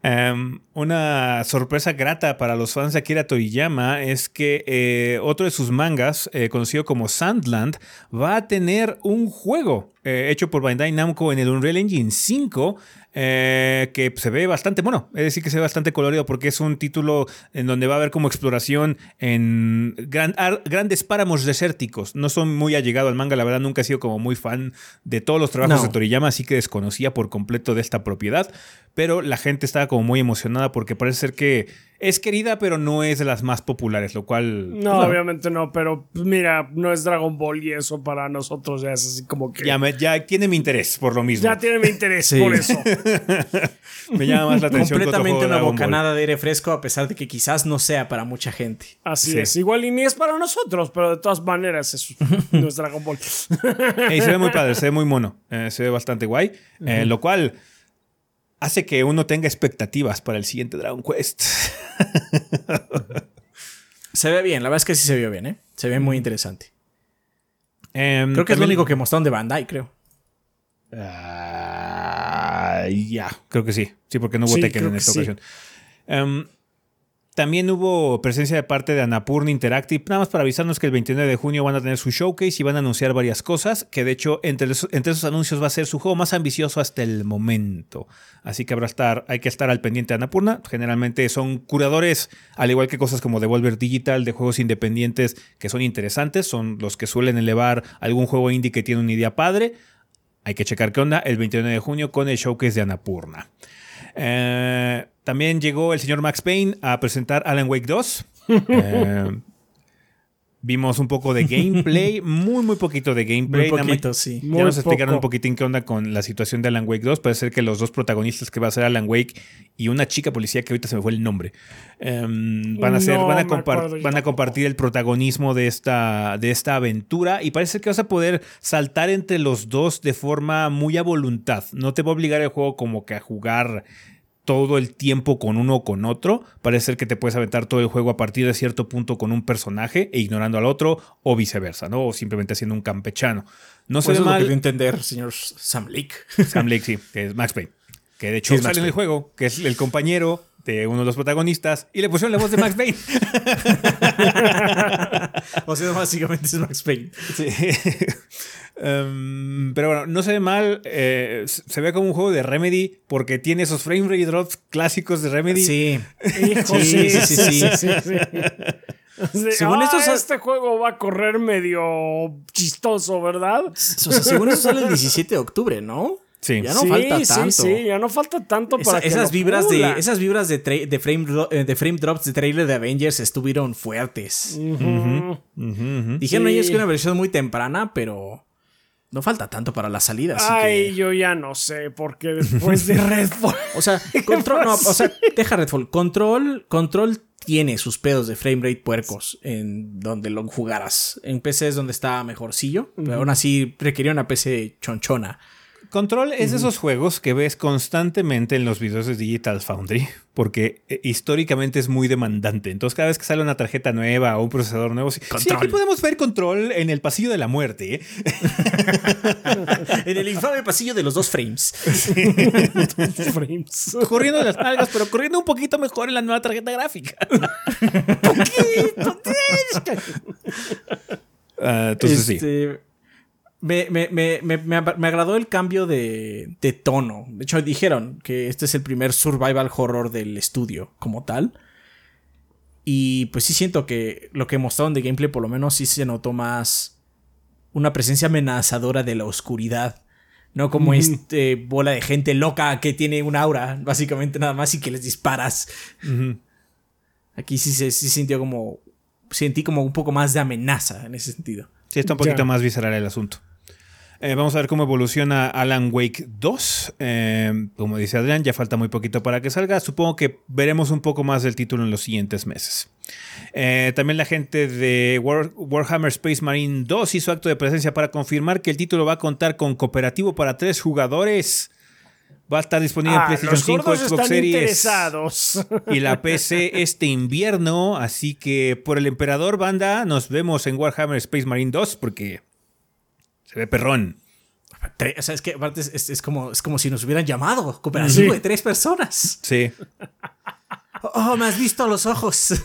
A: Em, una sorpresa grata para los fans de Akira Toriyama es que eh, otro de sus mangas, eh, conocido como Sandland, va a tener un juego eh, hecho por Bandai Namco en el Unreal Engine 5 eh, que se ve bastante, bueno, es decir, que se ve bastante colorido porque es un título en donde va a haber como exploración en grandes páramos desérticos. No son muy allegado al manga, la verdad nunca he sido como muy fan de todos los trabajos de Toriyama, así que desconocía por completo de esta propiedad, pero la gente estaba como muy emocionada porque parece ser que es querida, pero no es de las más populares, lo cual.
B: No, pues, obviamente no, pero pues, mira, no es Dragon Ball y eso para nosotros ya es así como que.
A: Ya, ya tiene mi interés por lo mismo.
B: Ya tiene mi interés por eso. *laughs*
A: me llama más la atención.
C: Completamente una bocanada de aire fresco, a pesar de que quizás no sea para mucha gente.
B: Así es. Igual y ni es para nosotros, pero de todas maneras es, *laughs* no es Dragon Ball.
A: se ve muy padre, se ve muy mono. Eh, se ve bastante guay. Eh, lo cual hace que uno tenga expectativas para el siguiente Dragon Quest. *laughs*
C: se ve bien, la verdad es que sí se vio bien, ¿eh? Se ve muy interesante. Em, creo que es lo único que mostraron de Bandai, creo.
A: Ah, ya, creo que sí. Sí, porque no hubo Tekken en esta ocasión. Em, también hubo presencia de parte de Anapurna Interactive, nada más para avisarnos que el 29 de junio van a tener su showcase y van a anunciar varias cosas, que de hecho entre, esos anuncios va a ser su juego más ambicioso hasta el momento. Así que habrá hay que estar al pendiente de Anapurna. Generalmente son curadores, al igual que cosas como Devolver Digital, de juegos independientes que son interesantes, son los que suelen elevar algún juego indie que tiene una idea padre. Hay que checar qué onda el 29 de junio con el showcase de Anapurna. Eh, también llegó el señor Max Payne a presentar Alan Wake 2. *laughs* Eh, vimos un poco de gameplay, *laughs* muy, muy poquito de gameplay.
C: Muy poquito, sí.
A: Ya nos explicaron un poquitín qué onda con la situación de Alan Wake 2. Parece ser que los dos protagonistas que va a ser Alan Wake y una chica policía que ahorita se me fue el nombre, em, van, a ser, van, a van a compartir el protagonismo de esta, de esta aventura y parece que vas a poder saltar entre los dos de forma muy a voluntad. No te va a obligar el juego como que a jugar todo el tiempo con uno o con otro. Parece ser que te puedes aventar todo el juego a partir de cierto punto con un personaje e ignorando al otro, o viceversa, ¿no? O simplemente haciendo un campechano. No
C: sé pues mal. Lo entender, señor Sam Lake.
A: Sam Lake, sí, que es Max Payne. Que de hecho sale en el juego, que es el compañero de uno de los protagonistas y le pusieron la voz de Max Payne. *laughs*
C: o sea, básicamente es Max Payne.
A: Sí. Um, pero bueno, no se ve mal. eh, se ve como un juego de Remedy porque tiene esos frame rate drops clásicos de Remedy.
C: Sí. Sí, sí, sí, sí. Según
B: ah,
C: esto,
B: este juego va a correr medio chistoso, ¿verdad?
C: O sea, según eso sale el 17 de octubre, ¿no?
A: Sí.
C: Ya no
B: sí,
C: falta
B: sí,
C: tanto.
B: sí, ya no falta tanto
C: Esa-
B: para que
C: esas,
B: lo
C: vibras de, esas vibras de, de, frame, eh, de frame drops de trailer de Avengers estuvieron fuertes. Dijeron
B: Sí.
C: ellos que una versión muy temprana, pero no falta tanto para la salida. Así
B: Ay,
C: que...
B: yo ya no sé, porque después de *laughs* Redfall.
C: O sea, *laughs* control, no, o sea, deja Redfall. Control, control tiene sus pedos de frame rate puercos en donde lo jugaras. En PC es donde está mejorcillo, pero aún así requería una PC chonchona.
A: Control es de esos juegos que ves constantemente en los videos de Digital Foundry, porque eh, históricamente es muy demandante. Entonces, cada vez que sale una tarjeta nueva o un procesador nuevo, sí, sí, aquí podemos ver Control en el pasillo de la muerte. ¿eh? *laughs*
C: En el infame pasillo de los dos frames. *laughs*
B: frames.
A: Corriendo las nalgas, pero corriendo un poquito mejor en la nueva tarjeta gráfica. *laughs* Ah, entonces, sí.
C: Este, me- me- me- me- me agradó el cambio de, de tono. De hecho, dijeron que este es el primer survival horror del estudio como tal. Y pues sí siento que lo que mostraron de gameplay por lo menos sí se notó más una presencia amenazadora de la oscuridad. No como este bola de gente loca que tiene un aura, básicamente nada más, y que les disparas. Aquí sí se sí sintió como. Sentí como un poco más de amenaza en ese sentido.
A: Sí, está un poquito
B: Ya.
A: más visceral el asunto. Eh, vamos a ver cómo evoluciona Alan Wake 2. Eh, como dice Adrián, ya falta muy poquito para que salga. Supongo que veremos un poco más del título en los siguientes meses. Eh, también la gente de War- Warhammer Space Marine 2 hizo acto de presencia para confirmar que el título va a contar con cooperativo para tres jugadores. Va a estar disponible en
B: Ah,
A: PlayStation
B: los
A: 5,
B: gordos
A: Xbox
B: están
A: Series
B: interesados.
A: y la PC este invierno. Así que por el emperador banda nos vemos en Warhammer Space Marine 2 porque se ve perrón.
C: O sea, es que aparte es, es- es como, es como si nos hubieran llamado. Cooperativo
B: Sí.
C: de tres personas.
A: Sí. *laughs*
C: Oh, me has visto los ojos. *laughs*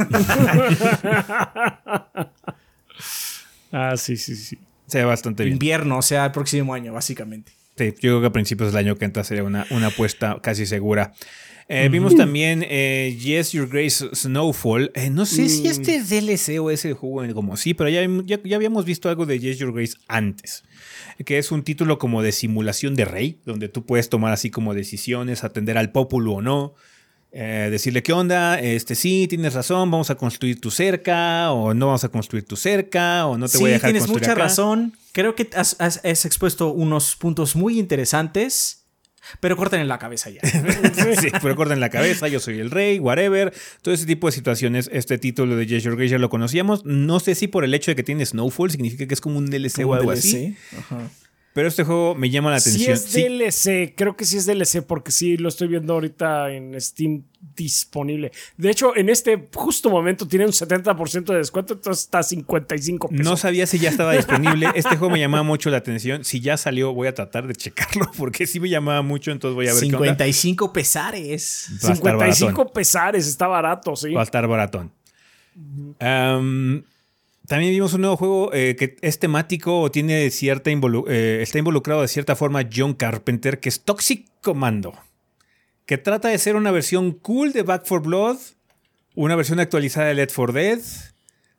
B: Ah, sí, sí, sí.
A: Se ve bastante bien.
C: Invierno, o sea, el próximo año, básicamente.
A: Sí, yo creo que a principios del año que entra sería una, una apuesta casi segura. Eh, Vimos también eh, Yes, Your Grace Snowfall. Eh, no sé si este es DLC o es el juego como sí, pero ya, ya, ya habíamos visto algo de Yes, Your Grace antes. Que es un título como de simulación de rey, donde tú puedes tomar así como decisiones, atender al pópulo o no. eh, decirle qué onda, este sí, tienes razón, vamos a construir tu cerca, o no vamos a construir tu cerca, o no te
C: sí,
A: voy a dejar
C: tienes
A: construir
C: mucha
A: acá.
C: razón. Creo que has, has- has expuesto unos puntos muy interesantes, pero corten en la cabeza ya. *laughs*
A: sí, pero corten la cabeza, yo soy el rey, whatever. Todo ese tipo de situaciones. Este título de Yes Your ya lo conocíamos. No sé si por el hecho de que tiene Snowfall significa que es como un DLC o algo así.
C: Ajá.
A: Pero este juego me llama la
B: Si
A: atención.
B: es
A: Sí,
B: DLC, creo que sí es DLC porque sí lo estoy viendo ahorita en Steam disponible. De hecho, en este justo momento tiene un 70% de descuento, entonces está a 55 pesos.
A: no sabía si ya estaba disponible. Este juego me llamaba mucho la atención. Si ya salió, voy a tratar de checarlo *laughs* porque sí me llamaba mucho. Entonces voy a ver qué onda.
C: 55 pesares.
A: Va a estar baratón.
B: 55 pesares, está barato, sí.
A: Va a estar baratón. Am, también vimos un nuevo juego eh, que es temático o tiene cierta involu- eh, está involucrado de cierta forma John Carpenter, que es Toxic Commando, que trata de ser una versión cool de Back for Blood, una versión actualizada de Left 4 Dead,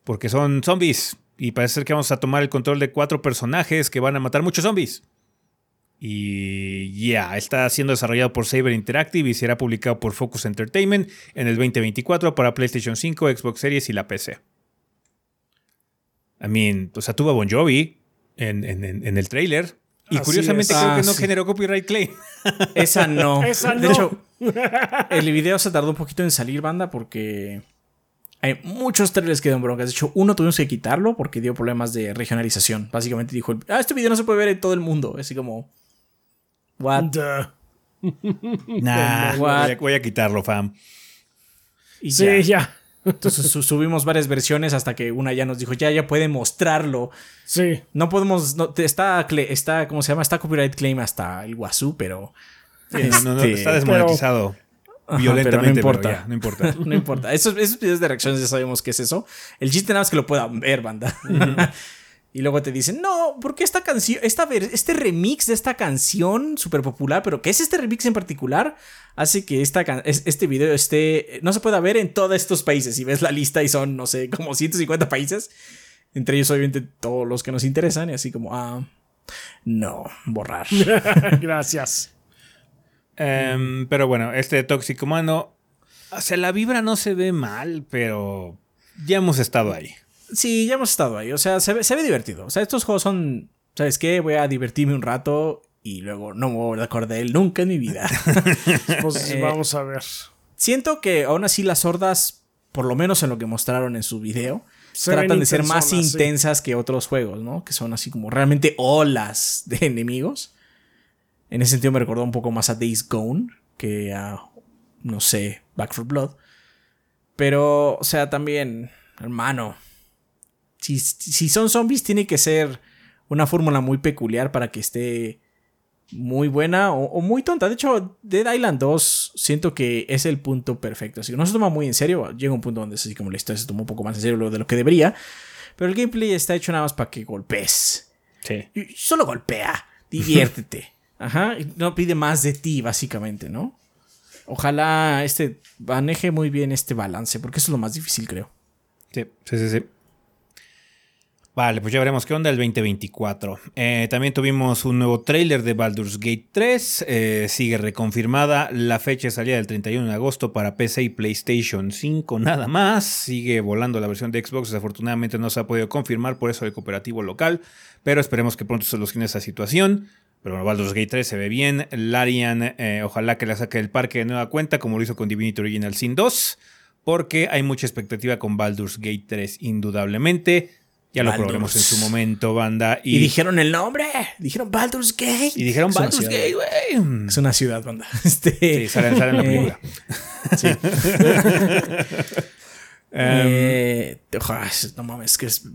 A: porque son zombies y parece ser que vamos a tomar el control de cuatro personajes que van a matar muchos zombies. Y ya, está siendo desarrollado por Saber Interactive y será publicado por Focus Entertainment en el 2024 para PlayStation 5, Xbox Series y la PC. I mean, o sea, tuvo a Bon Jovi en, en- en- en el trailer. Y
B: Así
A: curiosamente
B: es.
A: creo
C: Ah,
A: que no
C: sí.
A: generó copyright claim. *laughs*
C: Esa no.
B: Esa
C: De hecho, *laughs* el video se tardó un poquito en salir, banda, porque hay muchos trailers que dieron broncas. De hecho, uno tuvimos que quitarlo porque dio problemas de regionalización. Básicamente dijo, ah, este video no se puede ver en todo el mundo. Así como, what?
B: Duh.
A: Nah,
C: What?
A: voy a, voy a quitarlo, fam.
C: Y
B: Sí,
C: ya.
B: ya.
C: Entonces su- subimos varias versiones hasta que una ya nos dijo, ya, ya puede mostrarlo.
B: Sí.
C: No podemos, no, está, está, ¿cómo se llama? Está copyright claim hasta el Wazoo, pero...
A: Sí, no, no, no,
C: este,
A: está desmonetizado. violentamente.
C: pero no
A: pero
C: importa.
A: ya, no importa. *laughs* *laughs*
C: no importa. Esos, esos videos de reacciones ya sabemos qué es eso. El chiste nada más que lo puedan ver, banda. Y luego te dicen, no, porque esta canción, esta ver- este remix de esta canción súper popular, pero ¿qué es este remix en particular? Hace que esta este video esté, no se pueda ver en todos estos países. Y ves la lista y son, no sé, como 150 países. Entre ellos, obviamente, todos los que nos interesan. Y así como, ah, no, borrar. *laughs*
B: Gracias.
A: Em, pero bueno, este Toxic Humano. O sea, la vibra no se ve mal, pero ya hemos estado ahí.
C: Sí, ya hemos estado ahí. O sea, se ve, se ve divertido. O sea, estos juegos son. ¿Sabes qué? Voy a divertirme un rato y luego no me voy a acordar de él nunca en mi vida. *laughs*
B: Pues
C: Eh,
B: vamos a ver.
C: Siento que aún así las hordas, por lo menos en lo que mostraron en su video,
B: Se
C: tratan de ser más
B: sí.
C: intensas que otros juegos, ¿no? Que son así como realmente olas de enemigos. En ese sentido me recordó un poco más a Days Gone que a, no sé, Back for Blood. Pero, o sea, también, hermano, si, si son zombies tiene que ser una fórmula muy peculiar para que esté muy buena o, o muy tonta. De hecho, Dead Island 2 siento que es el punto perfecto. Así que no se toma muy en serio. Llega un punto donde así como la historia se toma un poco más en serio de lo que debería. Pero el gameplay está hecho nada más para que golpees.
A: Sí.
C: Y Solo golpea, diviértete. *laughs* Ajá, no pide más de ti, básicamente, ¿no? Ojalá este maneje muy bien este balance, porque eso es lo más difícil, creo.
A: Sí, sí, sí. sí. Vale, pues ya veremos qué onda el 2024. Eh, también tuvimos un nuevo tráiler de Baldur's Gate 3. eh, sigue reconfirmada la fecha de salida del 31 de agosto para PC y PlayStation 5 nada más. Sigue volando la versión de Xbox. Desafortunadamente no se ha podido confirmar por eso el cooperativo local. Pero esperemos que pronto se solucione esa situación. Pero bueno, Baldur's Gate 3 se ve bien. Larian, eh, ojalá que la saque del parque de nueva cuenta, como lo hizo con Divinity Original Sin 2. Porque hay mucha expectativa con Baldur's Gate 3, indudablemente. Ya lo
C: Baldur's.
A: en su momento, banda.
C: Y,
A: Y,
C: dijeron el nombre, dijeron Baldur's Gate.
A: y dijeron
C: Es
A: Baldur's. Gate, güey.
C: Es una ciudad, banda. *laughs* Este,
A: Sí, sale, sale en la
C: eh,
A: película.
C: Sí. *laughs*
A: Em,
C: Eh, ojalá, no mames, que es.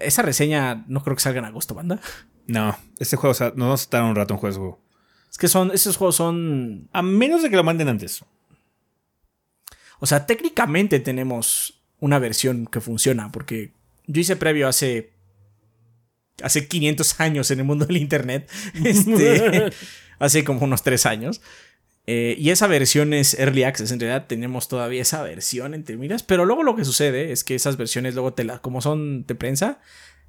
C: Esa reseña no creo que salga en agosto, banda.
A: no, este juego o sea, nos vamos a estar un rato en juego.
C: Es que son. Esos juegos son.
A: A menos de que lo manden antes.
C: O sea, técnicamente tenemos una versión que funciona. Porque yo hice previo hace. Hace 500 años en el mundo del internet. *laughs* Este. hace como unos 3 años. Eh, y esa versión es Early Access. En realidad tenemos todavía esa versión entre miras. Pero luego lo que sucede es que esas versiones, luego te como son de prensa,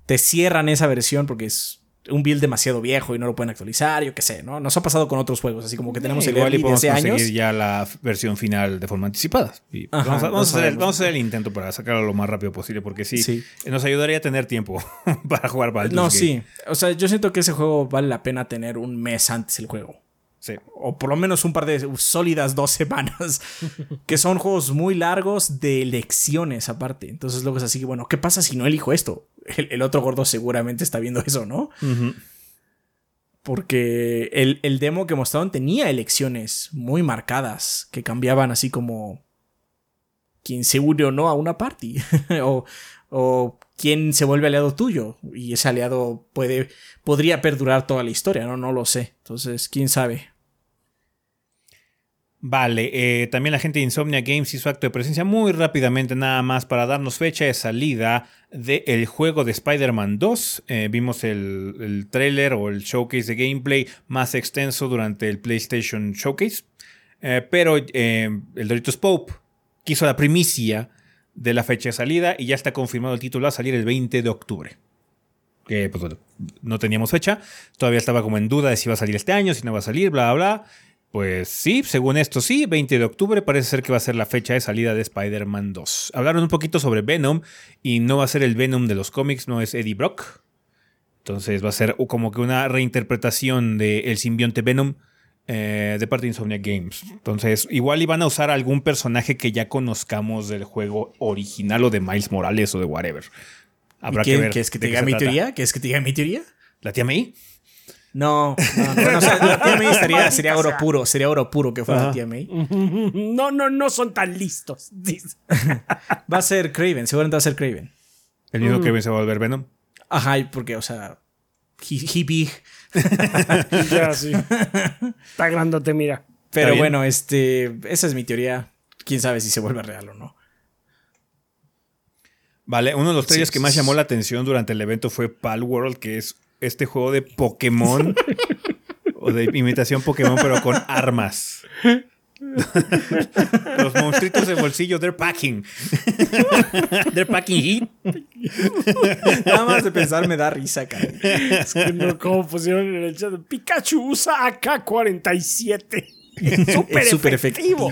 C: te cierran esa versión porque es un build demasiado viejo y no lo pueden actualizar. Yo qué sé, ¿no? Nos ha pasado con otros juegos. Así como que tenemos el
A: igual y
C: Early
A: podemos conseguir
C: años.
A: ya la versión final de forma anticipada. Y
C: Ajá,
A: vamos, a,
C: no
A: vamos a hacer vamos a hacer el intento para sacarlo lo más rápido posible. Porque sí,
C: Sí.
A: nos ayudaría a tener tiempo *laughs* para jugar Baldur's
C: No,
A: Gate.
C: sí. O sea, yo siento que ese juego vale la pena tener un mes antes el juego.
A: Sí.
C: O por lo menos un par de sólidas dos *laughs* semanas. que son juegos muy largos de lecciones aparte. Entonces luego es así bueno, ¿qué pasa si no elijo esto? El, el otro gordo seguramente está viendo eso, ¿no? Porque el, el demo que mostraron tenía elecciones muy marcadas que cambiaban así como quién se une o no a una party. *laughs* o, o quién se vuelve aliado tuyo. Y ese aliado puede, podría perdurar toda la historia, ¿no? No lo sé. Entonces, quién sabe.
A: Vale, eh, también la gente de Insomnia Games hizo acto de presencia muy rápidamente, nada más para darnos fecha de salida del juego de Spider-Man 2. Eh, vimos el, trailer o el showcase de gameplay más extenso durante el PlayStation Showcase. Eh, pero el Doritos Pope quiso la primicia de la fecha de salida y ya está confirmado el título a salir el 20 de octubre. Pues no teníamos fecha, todavía estaba como en duda de si va a salir este año, si no va a salir, bla, bla, bla. Pues sí, según esto sí, 20 de octubre parece ser que va a ser la fecha de salida de Spider-Man 2. Hablaron un poquito sobre Venom y no va a ser el Venom de los cómics, no es Eddie Brock. Entonces va a ser como que una reinterpretación del simbionte Venom eh, de parte de Insomnia Games. Entonces igual iban a usar algún personaje que ya conozcamos del juego original o de Miles Morales o de whatever. Habrá
C: ¿Y
A: que
C: qué-
A: ver.
C: ¿Quieres que te
A: de qué
C: diga mi teoría? ¿Quieres que te diga mi teoría?
A: ¿La tía May?
C: No, no, no, bueno, o sea, la tía *laughs* May sería oro puro, sería oro puro que fuera la tía May. *laughs*
B: No, no, no son tan listos.
C: Va a ser Craven, seguramente va a ser Craven.
A: El mismo que se va a volver Venom.
C: Ajá, y porque, o sea, he, he big. *laughs*
B: Ya, sí. Está grandote, mira.
C: Pero bueno, este, esa es mi teoría. Quién sabe si se vuelve real o no.
A: Vale, uno de los trailers
C: Sí,
A: que más llamó la atención durante el evento fue Pal World, que es este juego de Pokémon *laughs* o de imitación Pokémon, pero con armas. *laughs* los monstruitos de bolsillo, they're packing. *laughs* they're packing heat.
C: Nada más de pensar me da risa, cara.
B: Es que no, como pusieron en el chat, Pikachu usa AK-47. Es súper
C: Es súper
B: efectivo.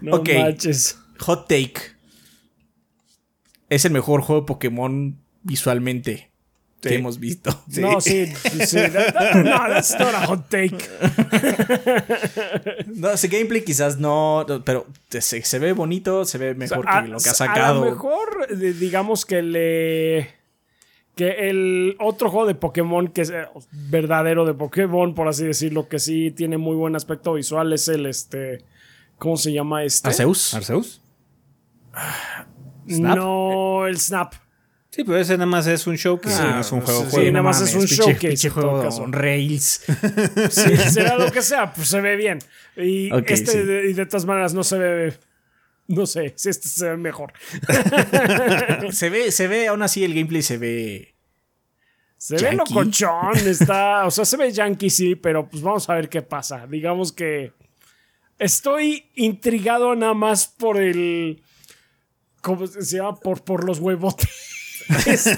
B: no
C: Ok.
B: manches.
C: Hot take. Es el mejor juego de Pokémon visualmente
A: Sí.
C: que hemos visto. *laughs*
B: No, sí, sí. no, that's not a hot take. *laughs*
C: No, ese gameplay quizás no, pero se, se ve bonito, se ve mejor
B: A-
C: que lo que ha
B: A
C: sacado.
B: lo mejor, eh, digamos que le. Que el otro juego de Pokémon, que es eh, verdadero de Pokémon, por así decirlo, que sí tiene muy buen aspecto visual, es el este. ¿Cómo se llama este?
C: Arceus.
A: ¿Arceus? ¿Snap?
B: No, el Snap.
A: Sí, pero ese nada más es un showcase,
C: Ah,
A: no es un
C: sí,
A: juego.
B: sí,
A: juego.
B: nada más es un
C: pinche-
B: showcase, todo
C: juego
B: caso.
C: Rails. *laughs*
B: Sí, será lo que sea, pues se ve bien. Y este,
C: sí.
B: de, y de todas maneras, no se ve. No sé *laughs* si este se ve mejor. *laughs*
C: se ve, se ve, aún así el gameplay se ve.
B: Se ve
C: Yankee.
B: locochón, está. O sea, se ve yankee, sí, pero pues vamos a ver qué pasa. Digamos que. Estoy intrigado nada más por el. ¿Cómo se llama? Por, por los huevotes. *laughs* Este,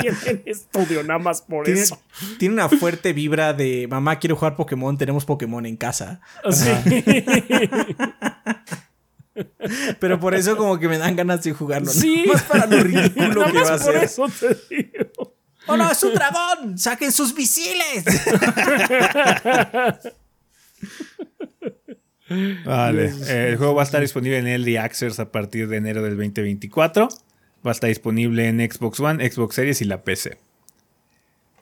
B: tienen estudio, nada más por
C: Tiene,
B: eso.
C: tiene una fuerte vibra de mamá quiero jugar Pokémon, tenemos Pokémon en casa.
B: Sí. *laughs*
C: Pero por eso como que me dan ganas de jugarlo.
B: Sí. *laughs*
C: Más para lo ridículo
B: Nada
C: que
B: más
C: va a
B: por
C: ser.
B: eso te digo.
C: ¡Oh no, es un dragón! ¡Saquen sus misiles!
A: Vale. Eh, el juego va a estar disponible en Early Access a partir de enero del 2024. Va a estar disponible en Xbox One, Xbox Series y la PC.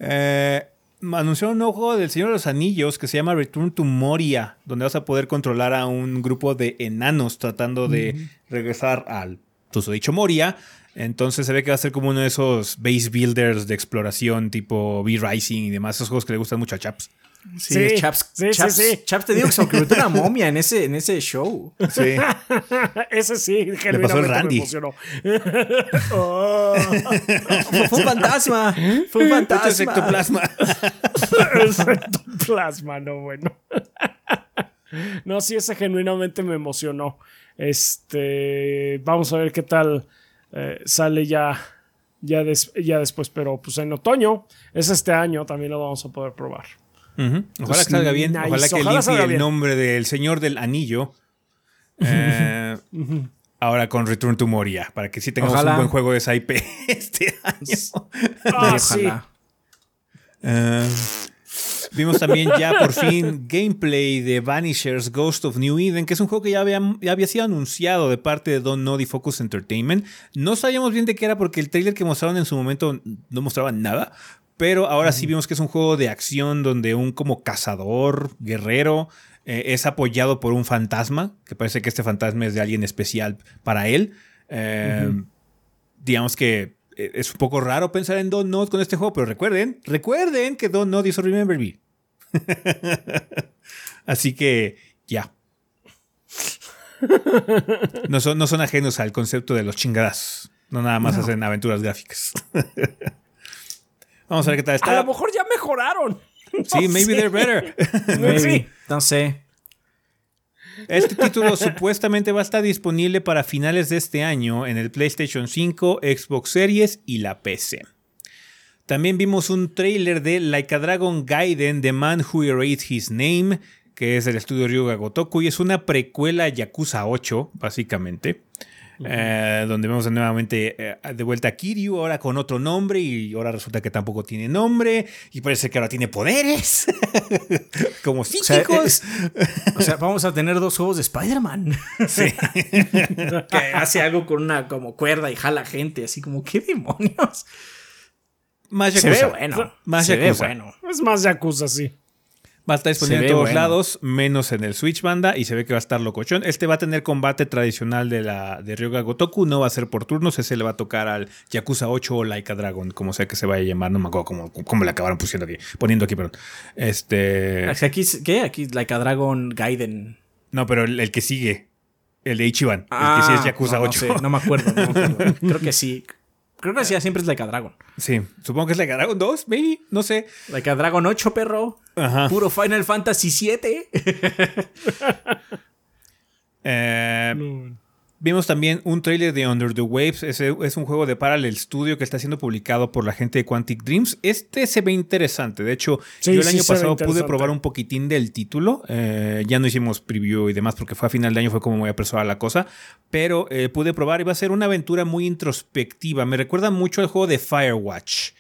A: Eh, anunciaron un nuevo juego del Señor de los Anillos que se llama Return to Moria, donde vas a poder controlar a un grupo de enanos tratando de regresar al dicho Moria. Entonces se ve que va a ser como uno de esos base builders de exploración tipo V-Rising y demás, esos juegos que le gustan mucho a Chaps.
C: Sí,
B: Sí,
C: Chaps,
B: sí,
C: Chaps,
B: sí.
C: Chaps te digo que se convirtió una momia en ese, en ese show.
A: Sí. *laughs*
B: Ese sí,
A: pasó el
B: genuinamente
A: Randy.
B: me emocionó. *laughs* Oh.
C: Fue un fantasma. Fue un
A: Esto es
C: fantasma.
A: ectoplasma. *laughs*
B: plasma, no bueno. No, sí, ese genuinamente me emocionó. Este, vamos a ver qué tal eh, sale ya, ya, des- ya después, pero pues en otoño, es este año, también lo vamos a poder probar.
A: Ojalá que salga bien.
B: nice.
A: Ojalá que
B: Ojalá
A: limpie el
B: bien.
A: nombre del Señor del Anillo. *laughs* Eh, ahora con Return to Moria. Para que sí tengamos
C: Ojalá.
A: un buen juego de esa IP *laughs* este año.
B: Ah,
C: Ojalá.
B: sí.
A: Eh, vimos también ya por fin gameplay de Vanishers Ghost of New Eden, que es un juego que ya había, ya había sido anunciado de parte de Don Nod y Focus Entertainment. No sabíamos bien de qué era porque el trailer que mostraron en su momento no mostraba nada. Pero ahora sí vimos que es un juego de acción donde un como cazador, guerrero, eh, es apoyado por un fantasma, que parece que este fantasma es de alguien especial para él. Eh, Digamos que eh, es un poco raro pensar en Don Nod con este juego, pero recuerden, recuerden que Don Nod hizo Remember Me. *laughs* Así que ya. No son, no son ajenos al concepto de los chingadas. No nada más hacen aventuras gráficas. *laughs* Vamos a ver qué tal
B: A
A: está.
B: lo mejor ya mejoraron. *laughs*
A: Sí, maybe they're better. *laughs*
C: Maybe.
B: Sí.
C: No sé.
A: Este título *laughs* supuestamente va a estar disponible para finales de este año en el PlayStation 5, Xbox Series y la PC. También vimos un trailer de Like a Dragon Gaiden, The Man Who Erased His Name, que es del estudio Ryuga Gotoku y es una precuela a Yakuza 8, básicamente. Eh, donde vemos nuevamente eh, de vuelta a Kiryu, ahora con otro nombre, y ahora resulta que tampoco tiene nombre, y parece que ahora tiene poderes, *laughs* como
C: O sea,
A: psíquicos.
C: es- o sea, vamos a tener dos juegos de Spider-Man.
A: Sí. *laughs*
C: que hace algo con una como cuerda y jala gente, así como, ¿qué demonios?
A: Más
C: Se ve
A: Yakuza.
C: bueno.
A: Más
C: se ve
A: Yakuza.
C: bueno.
B: Es más Yakuza, sí.
A: Va a estar disponible en todos
C: bueno.
A: lados, menos en el Switch banda, y se ve que va a estar locochón. Este va a tener combate tradicional de la de Ryoga Gotoku, no va a ser por turnos, ese le va a tocar al Yakuza 8 o Laika Dragon, como sea que se vaya a llamar, no me acuerdo cómo, cómo le acabaron pusiendo aquí, poniendo aquí, perdón. Este.
C: Aquí, ¿qué? Aquí, Like a Dragon Gaiden.
A: No, pero el, el que sigue, el de Ichiban, el que sí es Yakuza
C: Ah, no,
A: 8.
C: No, sé, no me acuerdo. no me acuerdo. *laughs* Creo que sí. Creo que sí, siempre es Like a Dragon.
A: Sí, supongo que es Laika Dragon 2, maybe, no sé.
C: Like a Dragon 8, perro.
A: Ajá.
C: Puro Final Fantasy 7. *laughs*
A: Eh, Vimos también un trailer de Under the Waves. Ese es un juego de Parallel Studio que está siendo publicado por la gente de Quantic Dreams. Este se ve interesante. De hecho,
B: Sí,
A: yo el
B: sí
A: año pasado pude probar un poquitín del título. Eh, ya no hicimos preview y demás porque fue a final de año, fue como muy apresurada la cosa. Pero eh, pude probar y va a ser una aventura muy introspectiva. Me recuerda mucho al juego de Firewatch.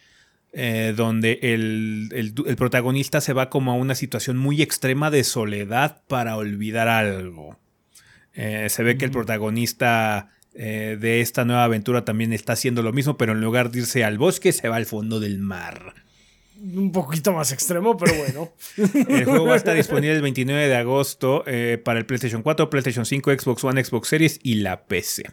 A: eh, donde el, el- el protagonista se va como a una situación muy extrema de soledad para olvidar algo. Eh, se ve que el protagonista eh, de esta nueva aventura también está haciendo lo mismo, pero en lugar de irse al bosque, se va al fondo del mar.
B: Un poquito más extremo, pero bueno. *laughs*
A: El juego va a estar *laughs* disponible el 29 de agosto eh, para el PlayStation 4, PlayStation 5, Xbox One, Xbox Series y la PC.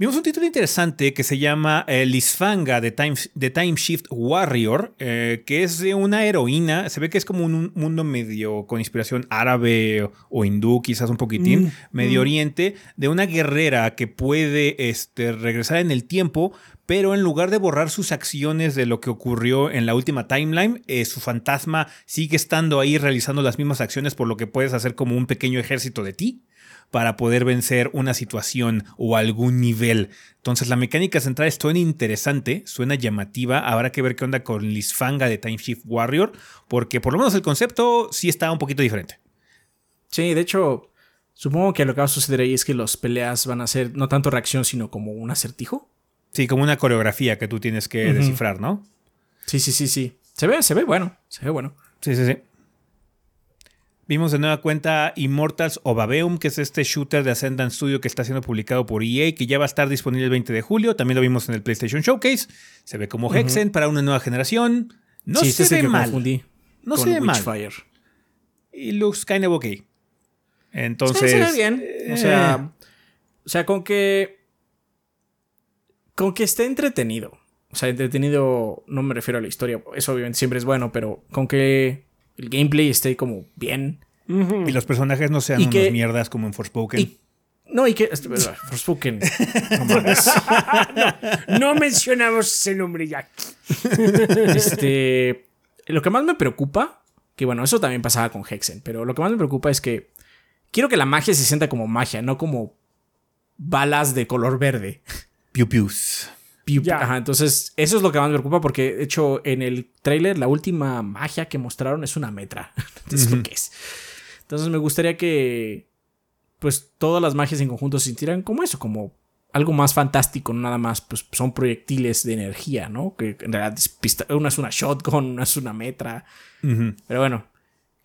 A: Vimos un título interesante que se llama eh, Lisfanga de Time, Time Shift Warrior, eh, que es de una heroína. Se ve que es como un mundo medio con inspiración árabe o, o hindú, quizás un poquitín,
B: Mm,
A: Medio
B: mm.
A: Oriente, de una guerrera que puede este, regresar en el tiempo, pero en lugar de borrar sus acciones de lo que ocurrió en la última timeline, eh, su fantasma sigue estando ahí realizando las mismas acciones, por lo que puedes hacer como un pequeño ejército de ti para poder vencer una situación o algún nivel. Entonces la mecánica central suena interesante, suena llamativa, habrá que ver qué onda con Lisfanga de Time Shift Warrior, porque por lo menos el concepto sí está un poquito diferente.
C: Sí, de hecho, supongo que lo que va a suceder ahí es que las peleas van a ser no tanto reacción, sino como un acertijo.
A: Sí, como una coreografía que tú tienes que descifrar, ¿no?
C: Sí, sí, sí, sí. Se ve, se ve bueno. Se ve bueno.
A: Sí, sí, sí. Vimos de nueva cuenta Immortals of Aveum, que es este shooter de Ascendant Studio que está siendo publicado por EA, que ya va a estar disponible el 20 de julio. También lo vimos en el PlayStation Showcase. Se ve como Hexen para una nueva generación. No
C: sí,
A: se
C: este es el
A: ve mal. No se ve mal. Y looks kind of okay.
C: Sí,
A: Entonces.
C: se ve bien.
A: eh,
C: O sea, o sea, con que. Con que esté entretenido. O sea, entretenido, no me refiero a la historia. Eso obviamente siempre es bueno, pero con que el gameplay esté como bien.
A: Y los personajes no sean
C: Y que-
A: mierdas como en Forspoken.
C: Y, no, y que. este, *laughs* Forspoken. *laughs* No.
B: No mencionamos ese nombre ya. *laughs*
C: Este. Lo que más me preocupa. Que bueno, eso también pasaba con Hexen. Pero lo que más me preocupa es que. Quiero que la magia se sienta como magia, no como balas de color verde.
A: Piu pius.
C: Ajá, entonces eso es lo que más me preocupa porque de hecho en el tráiler la última magia que mostraron es una metra. *laughs* Entonces es lo que es. Entonces me gustaría que pues todas las magias en conjunto se sintieran como eso, como algo más fantástico, no nada más pues son proyectiles de energía, ¿no? Que en realidad una es una shotgun, una es una metra. Pero bueno,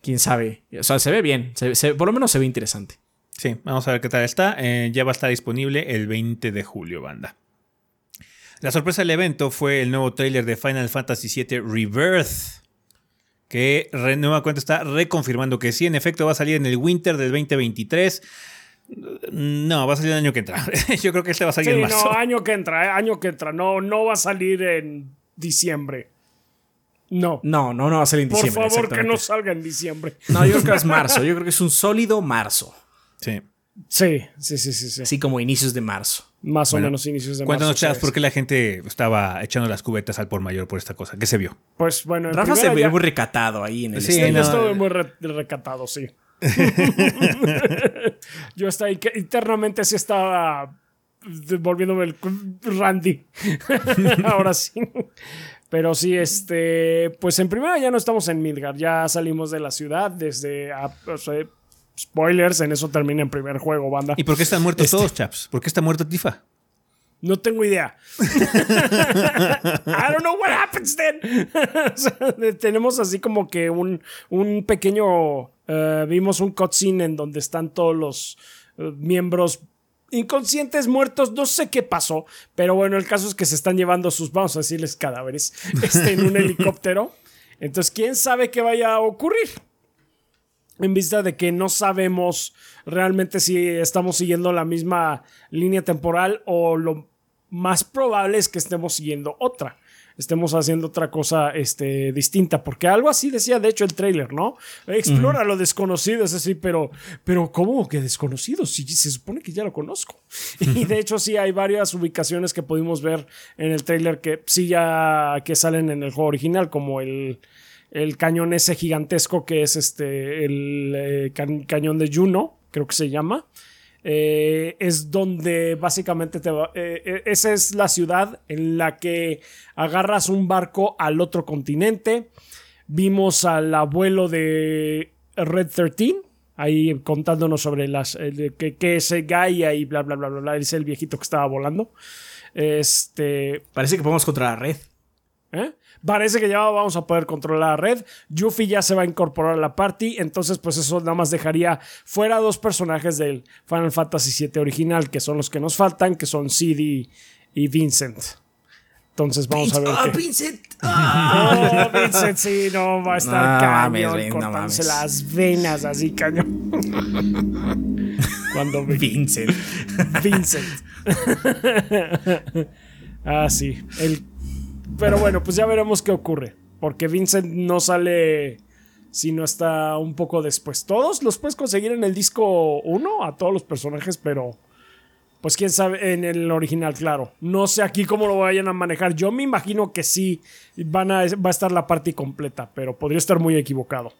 C: quién sabe. O sea, se ve bien, se- se- por lo menos se ve interesante.
A: Sí, vamos a ver qué tal está. Eh, ya va a estar disponible el 20 de julio, banda. La sorpresa del evento fue el nuevo tráiler de Final Fantasy VII Rebirth. Que re- nueva cuenta está reconfirmando que sí, en efecto, va a salir en el Winter del 2023. No, va a salir el año que entra. *laughs* Yo creo que este va a salir
B: Sí,
A: en marzo.
B: no, año que entra, eh, año que entra. No, no va a salir en diciembre. No.
C: No, no, no va a ser en
B: Por
C: diciembre.
B: favor, que no salga en diciembre.
C: No, yo creo que es marzo. Yo creo que es un sólido marzo.
A: Sí.
B: Sí, sí, sí, sí. sí.
C: Así como inicios de marzo.
B: Más
A: Bueno,
B: o menos inicios de
A: Cuéntanos,
B: marzo.
A: chavos,
B: sí.
A: por qué la gente estaba echando las cubetas al por mayor por esta cosa. ¿Qué se vio?
B: Pues bueno, en
C: Rafa se
B: primera
C: ve
B: ya-
C: muy recatado ahí en el
A: Sí,
B: yo
A: no,
B: estoy muy re- recatado, sí. *laughs* yo hasta ahí que internamente sí estaba volviéndome el Randy. *laughs* Ahora sí. Pero sí, este, pues en primera ya no estamos en Midgard, ya salimos de la ciudad desde, ah, o sea, spoilers, en eso termina el primer juego, banda.
A: ¿Y por qué están muertos
C: Este-
A: todos, chaps? ¿Por qué está muerto Tifa?
B: No tengo idea. *laughs* I don't know what happens then. *laughs* O sea, tenemos así como que un, un pequeño. eh, vimos un cutscene en donde están todos los eh, miembros inconscientes muertos. No sé qué pasó, pero bueno, el caso es que se están llevando sus, vamos a decirles, cadáveres este, en un *laughs* helicóptero. Entonces, ¿quién sabe qué vaya a ocurrir? En vista de que no sabemos realmente si estamos siguiendo la misma línea temporal o lo más probable es que estemos siguiendo otra estemos haciendo otra cosa este, distinta. Porque algo así decía, de hecho, el trailer, ¿no? Explora lo desconocido, es así, pero, pero ¿cómo que desconocido? Si se supone que ya lo conozco. *laughs* y de hecho, sí hay varias ubicaciones que pudimos ver en el trailer que sí ya que salen en el juego original, como el, el cañón ese gigantesco que es este, el eh, cañón de Juno, creo que se llama. Eh, es donde básicamente te va, eh, esa es la ciudad en la que agarras un barco al otro continente. Vimos al abuelo de Red 13 ahí contándonos sobre las que, es Gaia y bla bla bla bla bla. Es el viejito que estaba volando. Este.
C: Parece que podemos contra la red.
B: ¿Eh? Parece que ya vamos a poder controlar la red. Yuffie ya se va a incorporar a la party. Entonces, pues eso nada más dejaría fuera dos personajes del Final Fantasy VII original, que son los que nos faltan, que son Sid y, Vincent. Entonces vamos a ver.
C: ¡Ah, Vincent!
B: ¡Ah! *laughs* Vincent, sí, no, va a estar cañón. cortándose las venas así, cañón.
C: Cuando *laughs* Vincent.
B: Vincent. *laughs* ah, sí. El pero bueno, pues ya veremos qué ocurre. Porque Vincent no sale si no está un poco después. Todos los puedes conseguir en el disco 1 a todos los personajes, pero pues quién sabe en el original, claro. No sé aquí cómo lo vayan a manejar. Yo me imagino que sí van a, va a estar la parte completa, pero podría estar muy equivocado.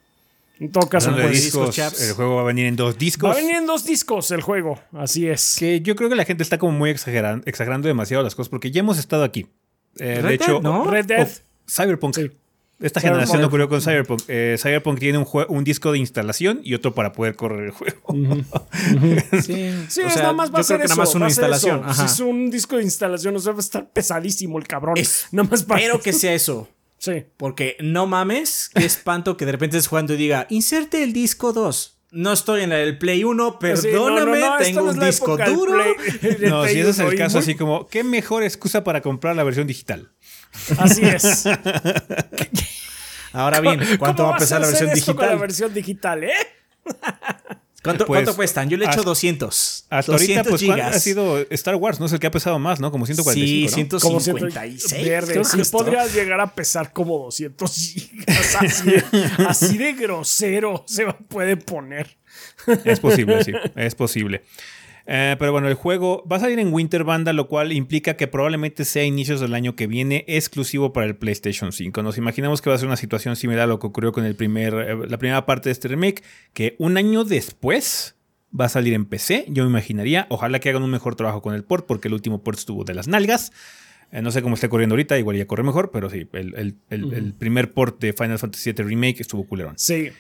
B: En todo caso,
A: pues, el juego va a venir en dos discos.
B: Va a venir en dos discos el juego, así es.
A: Que yo creo que la gente está como muy exagerando, exagerando demasiado las cosas, porque ya hemos estado aquí. Eh, de hecho,
B: Red Dead.
A: Cyberpunk. Esta generación ocurrió con Cyberpunk. Eh, Cyberpunk tiene un, un, disco de instalación y otro para poder correr el juego. *laughs*
B: sí, sí o sea, nada más va a ser eso, nada más una instalación. es un disco de instalación, o sea, va a estar pesadísimo el cabrón. *laughs* nada más
C: para Espero que sea eso.
B: Sí.
C: Porque no mames, qué espanto que de repente estés jugando y diga, inserte el disco 2. No estoy en el Play 1, perdóname, tengo un disco duro. *laughs*
A: no, si ese es el caso, así como, ¿qué mejor excusa para comprar la versión digital?
B: Así es. *laughs*
C: Ahora bien, ¿cuánto va a pesar la versión digital?
B: la versión digital, eh? *laughs*
C: ¿Cuánto, pues, ¿Cuánto, cuestan? Yo le he hecho 200.
A: Hasta 200 ahorita, pues, gigas. ha sido Star Wars, ¿no? Es el que ha pesado más, ¿no? Como 145.
C: Sí, ¿no? 156. Verde,
B: sí, podría llegar a pesar como 200 gigas. *laughs* Así, de grosero se puede poner.
A: Es posible, sí. *laughs* Es posible. Eh, pero bueno, el juego va a salir en Winter Banda, lo cual implica que probablemente sea inicios del año que viene exclusivo para el PlayStation 5. Nos imaginamos que va a ser una situación similar a lo que ocurrió con el primer, eh, la primera parte de este remake, que un año después va a salir en PC, yo me imaginaría. Ojalá que hagan un mejor trabajo con el port, porque el último port estuvo de las nalgas. Eh, no sé cómo esté corriendo ahorita, igual ya corre mejor, pero sí, el, el primer port de Final Fantasy VII Remake estuvo culerón.
B: Sí.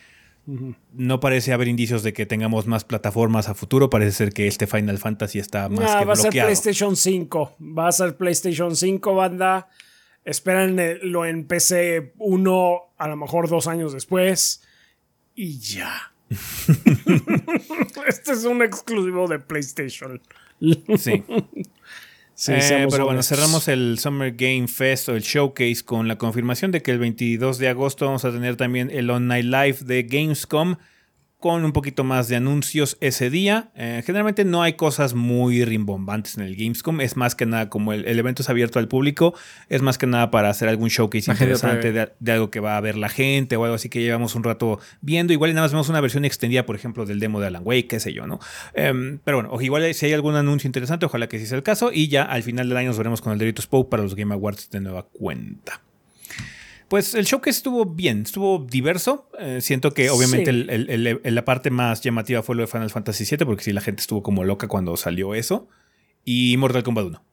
A: No parece haber indicios de que tengamos más plataformas a futuro. Parece ser que este Final Fantasy está más que bloqueado.
B: Va a ser PlayStation 5. Va a ser PlayStation 5, banda. Espérenlo en PC 1, a lo mejor dos años después. Y ya. *laughs* *laughs* este es un exclusivo de PlayStation.
A: sí. *laughs* Eh, pero bueno, cerramos el Summer Game Fest o el Showcase con la confirmación de que el 22 de agosto vamos a tener también el On Night Live de Gamescom con un poquito más de anuncios ese día. Eh, generalmente no hay cosas muy rimbombantes en el Gamescom. Es más que nada, como el, evento es abierto al público, es más que nada para hacer algún showcase interesante de, algo que va a ver la gente o algo así que llevamos un rato viendo. Igual y nada más vemos una versión extendida, por ejemplo, del demo de Alan Wake, qué sé yo, ¿no? Em, pero bueno, igual si hay algún anuncio interesante, ojalá que sí sea el caso. Y ya al final del año nos veremos con el Doritos Pope para los Game Awards de nueva cuenta. Pues el show que estuvo bien, estuvo diverso. Eh, siento que obviamente la parte más llamativa fue lo de Final Fantasy VII, porque sí, la gente estuvo como loca cuando salió eso. Y Mortal Kombat 1.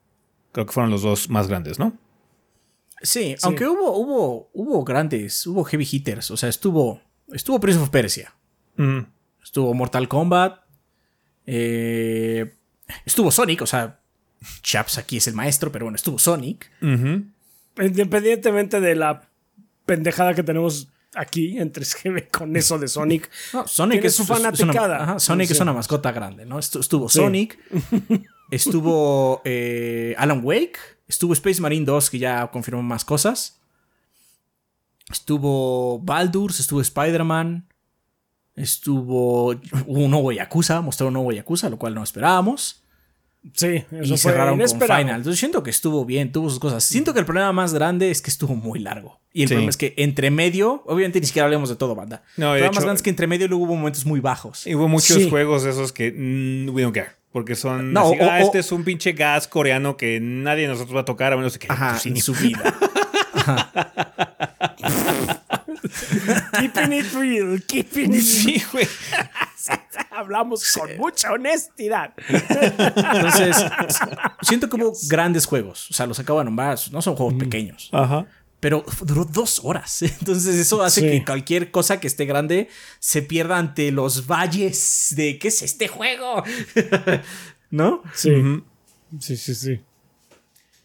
A: Creo que fueron los dos más grandes, ¿no?
C: Sí, aunque hubo, hubo, hubo grandes, hubo heavy hitters. O sea, estuvo, estuvo Prince of Persia. Estuvo Mortal Kombat. Eh, estuvo Sonic, o sea, Chaps aquí es el maestro, pero bueno, estuvo Sonic.
B: Independientemente de la pendejada que tenemos aquí entre GB con eso de Sonic.
C: Sonic es su fanaticada. Sonic es una mascota grande, ¿no? Estuvo Sonic, *laughs* estuvo eh, Alan Wake, estuvo Space Marine 2, que ya confirmó más cosas. Estuvo Baldur's, estuvo Spider-Man, estuvo un nuevo Yakuza, mostró un nuevo Yakuza, lo cual no esperábamos.
B: Sí,
C: y cerraron con Final. Entonces siento que estuvo bien, tuvo sus cosas. Siento que el problema más grande es que estuvo muy largo. Y el problema es que entre medio, obviamente ni siquiera hablemos de todo, banda. No, el problema más grande es que entre medio luego hubo momentos muy bajos.
A: Y hubo muchos juegos esos que mm, we don't care. Porque son. No, ah, este es un pinche gas coreano que nadie de nosotros va a tocar a menos que.
C: Ajá, en su vida. *laughs* *laughs*
B: keeping it real, keeping it Sí, güey. *laughs* Hablamos con mucha honestidad.
C: Entonces, *laughs* siento como grandes juegos. O sea, los acabo de nombrar. No son juegos pequeños. Ajá. Pero duró dos horas. Entonces, eso hace que cualquier cosa que esté grande se pierda ante los valles de ¿qué es este juego? ¿No?
B: Sí. Sí, sí, sí.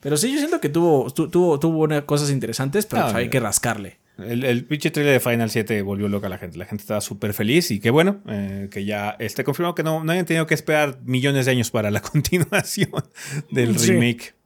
C: Pero sí, yo siento que tuvo, tuvo, tuvo cosas interesantes, pero ah, hay que rascarle.
A: El, el pinche trailer de Final 7 volvió loca a la gente. La gente estaba súper feliz y qué bueno eh, que ya esté confirmado que no, no hayan tenido que esperar millones de años para la *laughs* continuación del remake.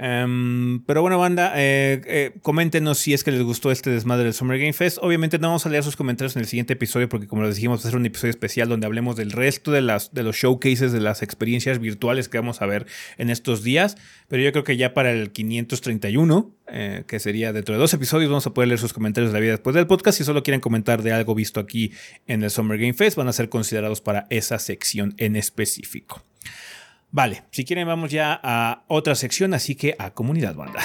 A: Em, pero bueno, banda, eh, eh, coméntenos si es que les gustó este desmadre del Summer Game Fest. Obviamente no vamos a leer sus comentarios en el siguiente episodio porque como les dijimos va a ser un episodio especial donde hablemos del resto de, las, de los showcases, de las experiencias virtuales que vamos a ver en estos días. Pero yo creo que ya para el 531, eh, que sería dentro de dos episodios, vamos a poder leer sus comentarios de la vida después del podcast. Si solo quieren comentar de algo visto aquí en el Summer Game Fest, van a ser considerados para esa sección en específico. Vale, si quieren vamos ya a otra sección, así que a comunidad banda.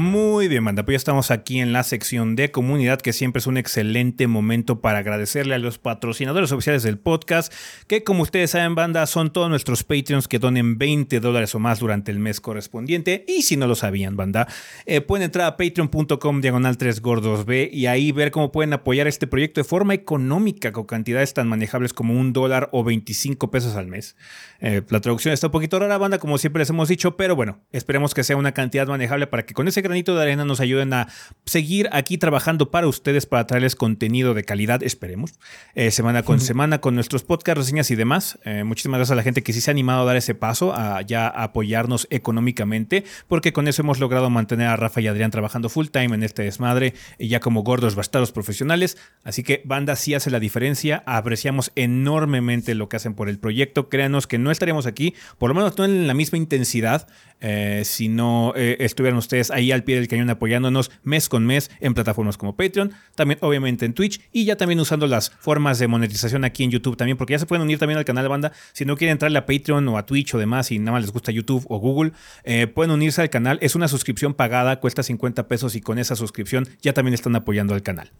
A: Muy bien, banda. Pues ya estamos aquí en la sección de comunidad, que siempre es un excelente momento para agradecerle a los patrocinadores oficiales del podcast, que como ustedes saben, banda, son todos nuestros Patreons que donen 20 dólares o más durante el mes correspondiente. Y si no lo sabían, banda, eh, pueden entrar a patreon.com diagonal 3 gordos B y ahí ver cómo pueden apoyar este proyecto de forma económica con cantidades tan manejables como un dólar o 25 pesos al mes. Eh, la traducción está un poquito rara, banda, como siempre les hemos dicho, pero bueno, esperemos que sea una cantidad manejable para que con ese granito de arena nos ayuden a seguir aquí trabajando para ustedes para traerles contenido de calidad, esperemos, eh, semana con semana con nuestros podcast, reseñas y demás. Eh, muchísimas gracias a la gente que sí se ha animado a dar ese paso, a ya apoyarnos económicamente, porque con eso hemos logrado mantener a Rafa y Adrián trabajando full time en este desmadre, y ya como gordos bastados profesionales. Así que banda sí hace la diferencia, apreciamos enormemente lo que hacen por el proyecto. Créanos que no estaríamos aquí, por lo menos no en la misma intensidad, eh, si no estuvieran ustedes ahí al pie del cañón apoyándonos mes con mes en plataformas como Patreon, también obviamente en Twitch y ya también usando las formas de monetización aquí en YouTube también, porque ya se pueden unir también al canal banda. Si no quieren entrarle a Patreon o a Twitch o demás y nada más les gusta YouTube o Google, eh, pueden unirse al canal. Es una suscripción pagada, cuesta 50 pesos y con esa suscripción ya también están apoyando al canal.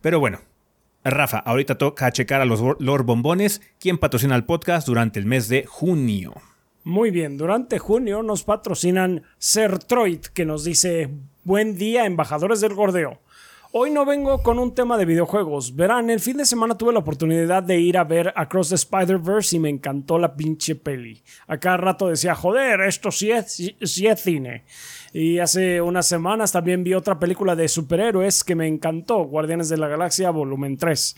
A: Pero bueno, Rafa, ahorita toca checar a los Lord Bombones, quien patrocina el podcast durante el mes de junio.
B: Muy bien, durante junio nos patrocinan Sertroid, que nos dice buen día, embajadores del gordeo. Hoy no vengo con un tema de videojuegos. Verán, el fin de semana tuve la oportunidad de ir a ver Across the Spider-Verse y me encantó la pinche peli. A cada rato decía, joder, esto sí es, sí es cine. Y hace unas semanas también vi otra película de superhéroes que me encantó, Guardianes de la Galaxia Volumen 3.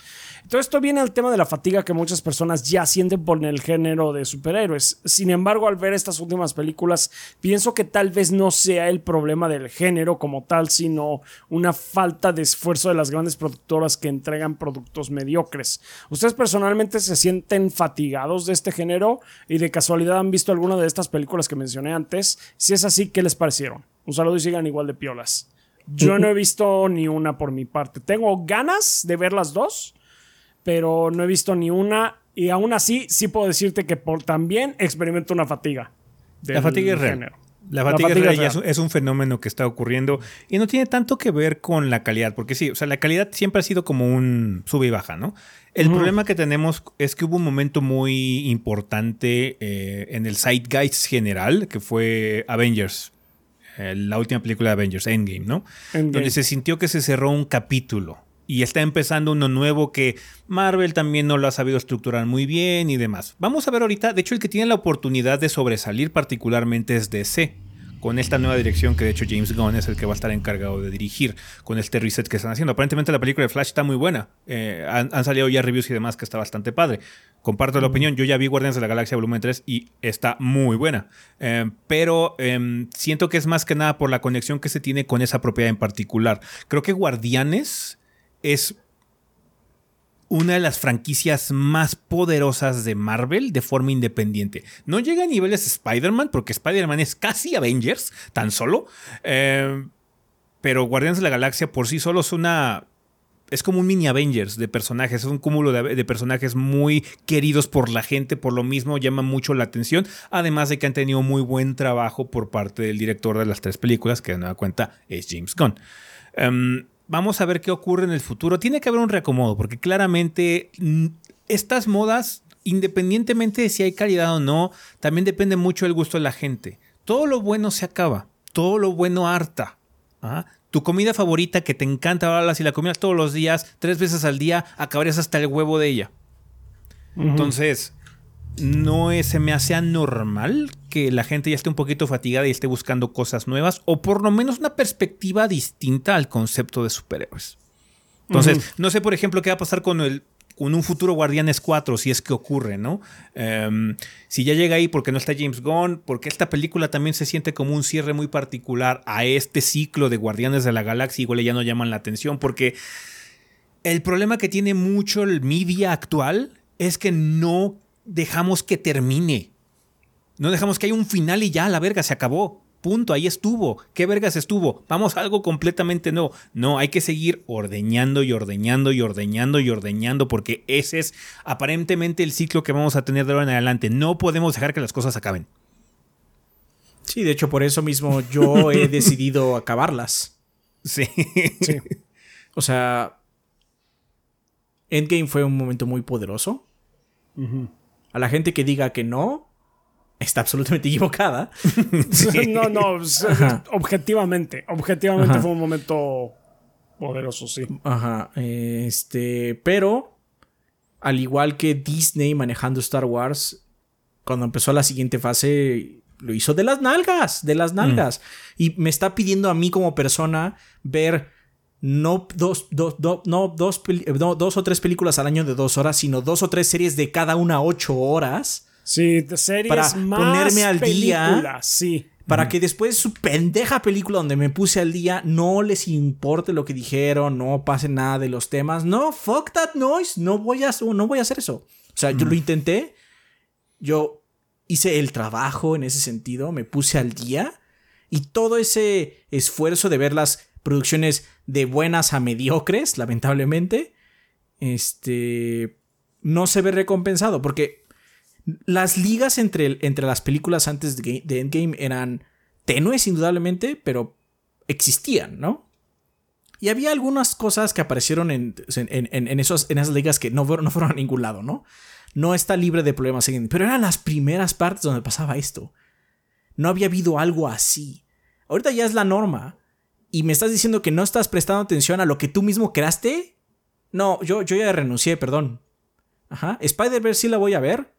B: Todo esto viene al tema de la fatiga que muchas personas ya sienten por el género de superhéroes. Sin embargo, al ver estas últimas películas, pienso que tal vez no sea el problema del género como tal, sino una falta de esfuerzo de las grandes productoras que entregan productos mediocres. ¿Ustedes personalmente se sienten fatigados de este género y de casualidad han visto alguna de estas películas que mencioné antes? Si es así, ¿qué les parecieron? Un saludo y sigan igual de piolas. Yo no he visto ni una por mi parte. Tengo ganas de ver las dos, pero no he visto ni una. Y aún así, sí puedo decirte que por, también experimento una fatiga.
A: La fatiga es real. La fatiga, es, es, un fenómeno que está ocurriendo y no tiene tanto que ver con la calidad, porque sí, o sea, la calidad siempre ha sido como un sube y baja, ¿no? El problema que tenemos es que hubo un momento muy importante eh, en el zeitgeist general, que fue Avengers, la última película de Avengers, Endgame, ¿no? Donde se sintió que se cerró un capítulo y está empezando uno nuevo que Marvel también no lo ha sabido estructurar muy bien y demás. Vamos a ver ahorita, de hecho el que tiene la oportunidad de sobresalir particularmente es DC. Con esta nueva dirección que de hecho James Gunn es el que va a estar encargado de dirigir con este reset que están haciendo. Aparentemente la película de Flash está muy buena. Eh, han, salido ya reviews y demás que está bastante padre. Comparto la opinión, yo ya vi Guardianes de la Galaxia Volumen 3 y está muy buena. Eh, pero em, siento que es más que nada por la conexión que se tiene con esa propiedad en particular. Creo que Guardianes es una de las franquicias más poderosas de Marvel de forma independiente. No llega a niveles Spider-Man, porque Spider-Man es casi Avengers, tan solo. Eh, pero Guardianes de la Galaxia por sí solo es una. Es como un mini Avengers de personajes, es un cúmulo de, personajes muy queridos por la gente, por lo mismo llama mucho la atención, además de que han tenido muy buen trabajo por parte del director de las tres películas, que de nueva cuenta es James Gunn. Em, Vamos a ver qué ocurre en el futuro. Tiene que haber un reacomodo, porque claramente mm, estas modas, independientemente de si hay calidad o no, también depende mucho del gusto de la gente. Todo lo bueno se acaba, todo lo bueno harta. ¿ah? Tu comida favorita que te encanta, ahora si la comías todos los días, tres veces al día, acabarías hasta el huevo de ella. Entonces, no es, se me hace anormal que la gente ya esté un poquito fatigada y esté buscando cosas nuevas o por lo menos una perspectiva distinta al concepto de superhéroes. Entonces, no sé, por ejemplo, qué va a pasar con el con un futuro Guardianes 4, si es que ocurre, ¿no? Em, si ya llega ahí porque no está James Gunn, porque esta película también se siente como un cierre muy particular a este ciclo de Guardianes de la Galaxia, igual ya no llaman la atención, porque el problema que tiene mucho el media actual es que no dejamos que termine. No dejamos que haya un final y ya, la verga, se acabó. Punto, ahí estuvo. ¿Qué vergas estuvo? Vamos a algo completamente nuevo. No, hay que seguir ordeñando y ordeñando y ordeñando y ordeñando porque ese es aparentemente el ciclo que vamos a tener de ahora en adelante. No podemos dejar que las cosas acaben.
C: Sí, de hecho por eso mismo yo he *laughs* decidido acabarlas.
A: Sí.
C: sí. O sea, Endgame fue un momento muy poderoso. A la gente que diga que no, está absolutamente *laughs* equivocada.
B: no, no, objetivamente, objetivamente fue un momento poderoso, sí.
C: Ajá, este, pero al igual que Disney manejando Star Wars, cuando empezó la siguiente fase, lo hizo de las nalgas, de las nalgas. Mm. Y me está pidiendo a mí como persona ver no dos, dos, no dos, dos o tres películas al año de dos horas, sino dos o tres series de cada una ocho horas.
B: Sí, de series para ponerme al día. Sí.
C: Para que después su pendeja película donde me puse al día no les importe lo que dijeron, no pase nada de los temas. No, fuck that noise. No voy a, no voy a hacer eso. O sea, yo lo intenté. Yo hice el trabajo en ese sentido. Me puse al día. Y todo ese esfuerzo de ver las producciones de buenas a mediocres, lamentablemente, este, no se ve recompensado porque las ligas entre, entre las películas antes de, Endgame eran tenues indudablemente, pero existían, ¿no? Y había algunas cosas que aparecieron en, en, esos, en esas ligas que no, no fueron a ningún lado, ¿no? No está libre de problemas, pero eran las primeras partes donde pasaba esto. No había habido algo así. Ahorita ya es la norma y me estás diciendo que no estás prestando atención a lo que tú mismo creaste. No, yo, yo ya renuncié, perdón. Ajá. Spider-Verse sí la voy a ver.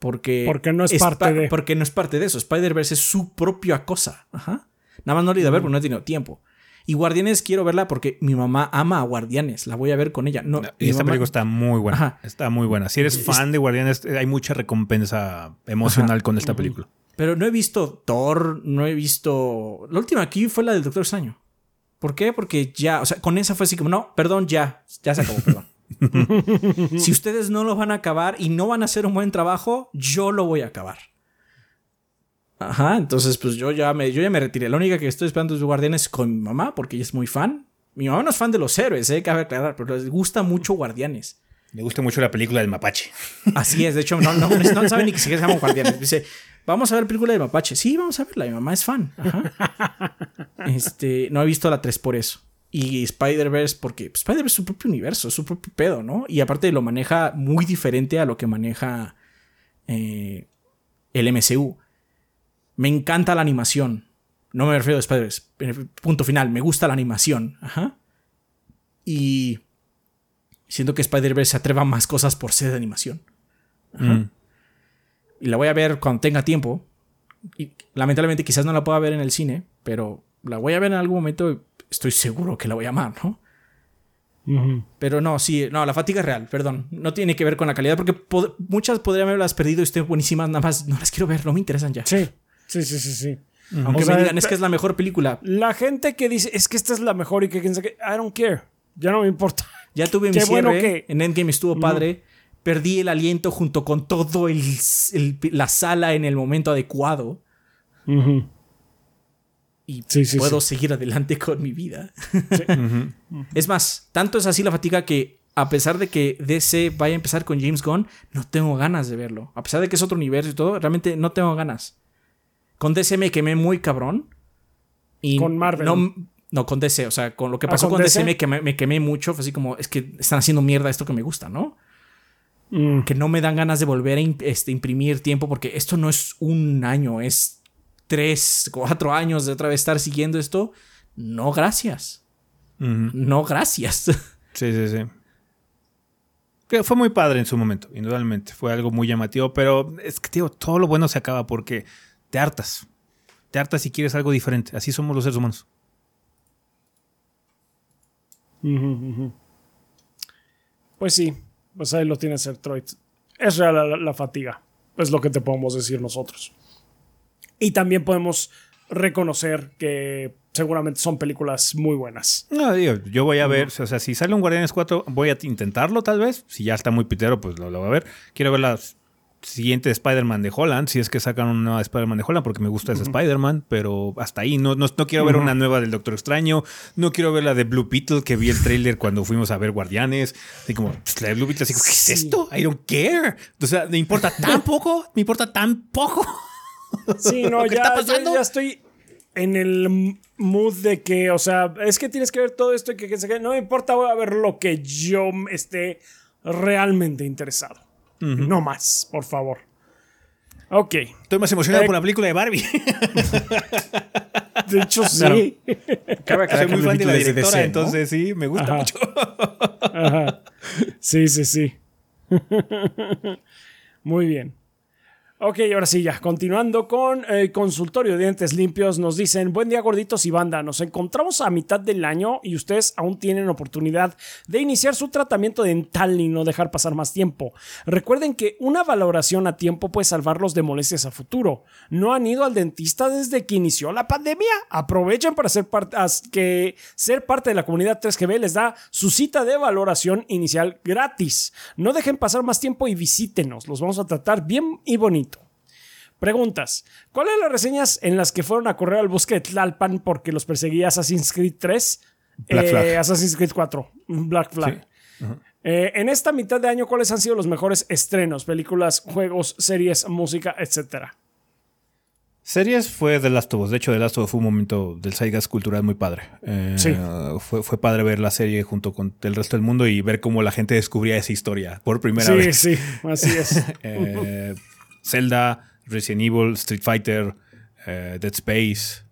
C: Porque,
B: porque no es, parte de.
C: Porque no es parte de eso. Spider-Verse es su propia cosa. Ajá. Nada más no la he ido a ver porque no he tenido tiempo. Y Guardianes quiero verla porque mi mamá ama a Guardianes. La voy a ver con ella. No,
A: y esta película está muy buena. Está muy buena. Si eres fan de Guardianes, hay mucha recompensa emocional con esta película.
C: Pero no he visto Thor, no he visto. La última aquí fue la del Doctor Extraño. ¿Por qué? Porque ya, o sea, con esa fue así como, no, perdón, ya, ya se acabó, perdón. *laughs* si ustedes no lo van a acabar y no van a hacer un buen trabajo, yo lo voy a acabar. Ajá, entonces pues yo ya me, yo ya me retiré. La única que estoy esperando es Guardianes con mi mamá, porque ella es muy fan. Mi mamá no es fan de los héroes, eh, cabe aclarar, pero les gusta mucho Guardianes.
A: Le gusta mucho la película del mapache.
C: Así es, de hecho, no, no, no saben ni que se llama Guardianes. *laughs* Dice, Vamos a ver película de Mapache. Sí, vamos a verla. Mi mamá es fan. *laughs* este, no he visto la 3 por eso. Y Spider-Verse, porque Spider-Verse es su propio universo, es su propio pedo, ¿no? Y aparte lo maneja muy diferente a lo que maneja eh, el MCU. Me encanta la animación. No me refiero a Spider-Verse. Punto final. Me gusta la animación. Ajá. Y siento que Spider-Verse se atreva a más cosas por ser de animación. Ajá. Mm y la voy a ver cuando tenga tiempo, y lamentablemente quizás no la pueda ver en el cine, pero la voy a ver en algún momento. Estoy seguro que la voy a amar, ¿no? Pero no, sí, no, la fatiga es real, perdón. No tiene que ver con la calidad, porque muchas podrían haberlas perdido y estén buenísimas, nada más no las quiero ver, no me interesan ya.
B: Sí, sí, sí, sí. sí.
C: Aunque me digan, es que es la mejor película.
B: La gente que dice, es que esta es la mejor y que quien que, I don't care, ya no me importa.
C: Ya tuve *laughs* mi cierre, que... en Endgame estuvo padre, perdí el aliento junto con todo el, la sala en el momento adecuado y puedo seguir adelante con mi vida. *laughs* Es más, tanto es así la fatiga que a pesar de que DC vaya a empezar con James Gunn, no tengo ganas de verlo. A pesar de que es otro universo y todo, realmente no tengo ganas. Con DC me quemé muy cabrón. Y
B: con Marvel.
C: No, no, con DC, o sea, con lo que ah, pasó con, DC, me, quemé, mucho. Fue así como, es que están haciendo mierda esto que me gusta, ¿no? Mm. Que no me dan ganas de volver a este, imprimir tiempo porque esto no es un año, es tres, cuatro años de otra vez estar siguiendo esto, no gracias. No gracias. *laughs*
A: Sí, sí, sí. Que fue muy padre en su momento, indudablemente. Fue algo muy llamativo, pero es que, tío, todo lo bueno se acaba porque te hartas. Te hartas si quieres algo diferente. Así somos los seres humanos.
B: Pues sí, pues ahí lo tienes, Troy. Es real la, fatiga. Es lo que te podemos decir nosotros. Y también podemos reconocer que seguramente son películas muy buenas.
A: No, yo voy a ver, o sea, si sale un Guardianes 4, voy a intentarlo tal vez. Si ya está muy pitero, pues lo, voy a ver. Quiero ver la siguiente Spider-Man de Holland, si es que sacan una nueva Spider-Man de Holland, porque me gusta ese Spider-Man, pero hasta ahí. No, no, quiero ver una nueva del Doctor Extraño, no quiero ver la de Blue Beetle, que vi el trailer cuando fuimos a ver Guardianes. Así como, pues, la de Blue Beetle, así como, ¿qué es esto? I don't care. O sea, me importa tan poco, me importa tan poco.
B: Sí, *laughs* no, ya, ya, estoy en el mood de que, o sea, es que tienes que ver todo esto y que, no me importa, voy a ver lo que yo esté realmente interesado. No más, por favor. Ok.
A: Estoy más emocionado por la película de Barbie. *laughs*
B: De hecho, sí.
A: Soy muy fan de la directora, entonces sí, me gusta mucho.
B: Sí, sí, sí. *laughs* Muy bien. Ok, ahora sí, ya. Continuando con el eh, consultorio de dientes limpios, nos dicen: Buen día, gorditos y banda. Nos encontramos a mitad del año y ustedes aún tienen oportunidad de iniciar su tratamiento dental y no dejar pasar más tiempo. Recuerden que una valoración a tiempo puede salvarlos de molestias a futuro. ¿No han ido al dentista desde que inició la pandemia? Aprovechen para ser parte, que ser parte de la comunidad 3GB les da su cita de valoración inicial gratis. No dejen pasar más tiempo y visítenos. Los vamos a tratar bien y bonito. Preguntas. ¿Cuáles las reseñas en las que fueron a correr al bosque de Tlalpan porque los perseguía Assassin's Creed 3? Eh, Assassin's Creed 4. Black Flag. Eh, en esta mitad de año, ¿cuáles han sido los mejores estrenos? Películas, juegos, series, música, etcétera.
A: Series fue The Last of Us. De hecho, The Last of Us fue un momento del Saigas cultural muy padre. Eh, sí. Fue, fue, padre ver la serie junto con el resto del mundo y ver cómo la gente descubría esa historia por primera vez.
B: Sí, sí, así es. *laughs*
A: Zelda, Resident Evil, Street Fighter, eh, Dead Space.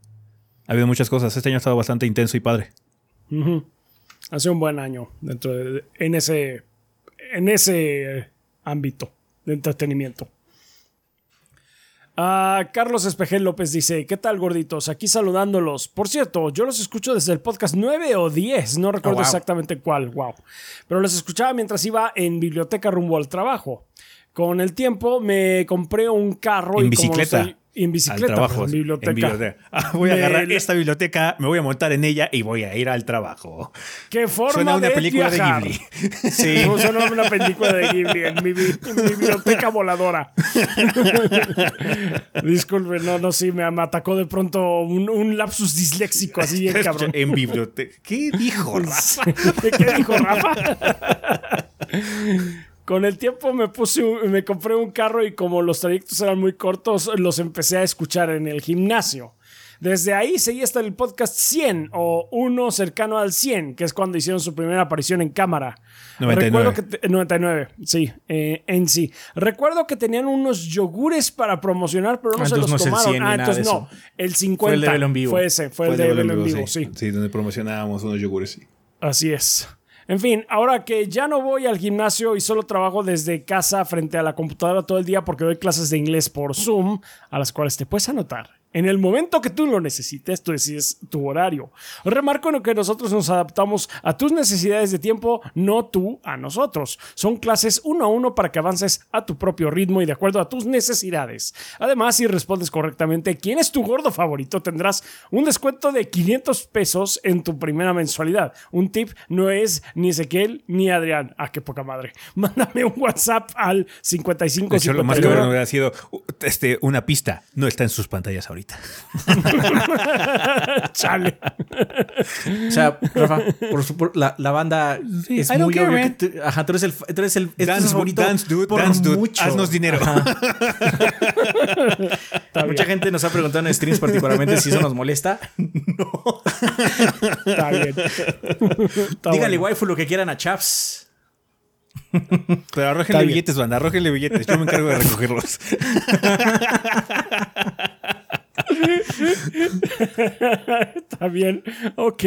A: Ha habido muchas cosas. Este año ha estado bastante intenso y padre.
B: Ha sido un buen año dentro de, en ese en ese ámbito de entretenimiento. Ah, Carlos Espejel López dice, ¿qué tal gorditos? Aquí saludándolos. Por cierto, yo los escucho desde el podcast 9 o 10, no recuerdo oh, exactamente cuál, wow. Pero los escuchaba mientras iba en biblioteca rumbo al trabajo. Con el tiempo me compré un carro.
A: En bicicleta.
B: en bicicleta,
A: al trabajo, en biblioteca. Ah, voy a agarrar esta biblioteca, me voy a montar en ella y voy a ir al trabajo.
B: ¿Qué forma Suena una película de Ghibli. Sí. *laughs* Suena una película de Ghibli en mi, biblioteca voladora. *laughs* Disculpe, no, no, sí, me, atacó de pronto un, lapsus disléxico así bien cabrón.
A: En biblioteca. ¿Qué dijo *laughs* Rafa?
B: ¿Qué dijo Rafa? Con el tiempo me puse, me compré un carro y como los trayectos eran muy cortos, los empecé a escuchar en el gimnasio. Desde ahí seguí hasta el podcast 100 o uno cercano al 100, que es cuando hicieron su primera aparición en cámara.
A: 99.
B: Recuerdo que 99, sí, eh, en sí. Recuerdo que tenían unos yogures para promocionar, pero no ah, se los tomaron. ah, entonces no, el 50 fue, el de
A: en vivo.
B: fue ese, fue, el de, en vivo, sí.
A: sí. donde promocionábamos unos yogures, sí.
B: Así es. En fin, ahora que ya no voy al gimnasio y solo trabajo desde casa frente a la computadora todo el día porque doy clases de inglés por Zoom, a las cuales te puedes anotar en el momento que tú lo necesites, tú decides tu horario. Remarco en que nosotros nos adaptamos a tus necesidades de tiempo, no tú a nosotros. Son clases uno a uno para que avances a tu propio ritmo y de acuerdo a tus necesidades. Además, si respondes correctamente quién es tu gordo favorito, tendrás un descuento de 500 pesos en tu primera mensualidad. Un tip no es ni Ezequiel ni Adrián. Ah, qué poca madre. *laughs* Mándame un WhatsApp al 55
A: De hecho, lo más cabrón hubiera sido este, una pista. No está en sus pantallas ahorita. *laughs*
B: Chale.
C: O sea, Rafa, por la, la banda es
A: I
C: muy
A: care,
C: obvio que tú, ajá, tú eres el, tú eres el, es tu
A: Dance,
C: favorito
A: dance, dude,
C: por
A: dance, dude.
C: mucho.
A: Haznos dinero. *laughs*
C: Mucha
B: bien,
C: gente nos ha preguntado en streams particularmente si eso nos molesta. *laughs*
B: está bien. Está
C: Díganle
B: bueno.
C: waifu lo que quieran a Chaps.
A: Pero arrójenle
B: bien.
A: billetes, banda, arrójenle billetes. Yo me encargo de recogerlos.
B: Está bien. Ok.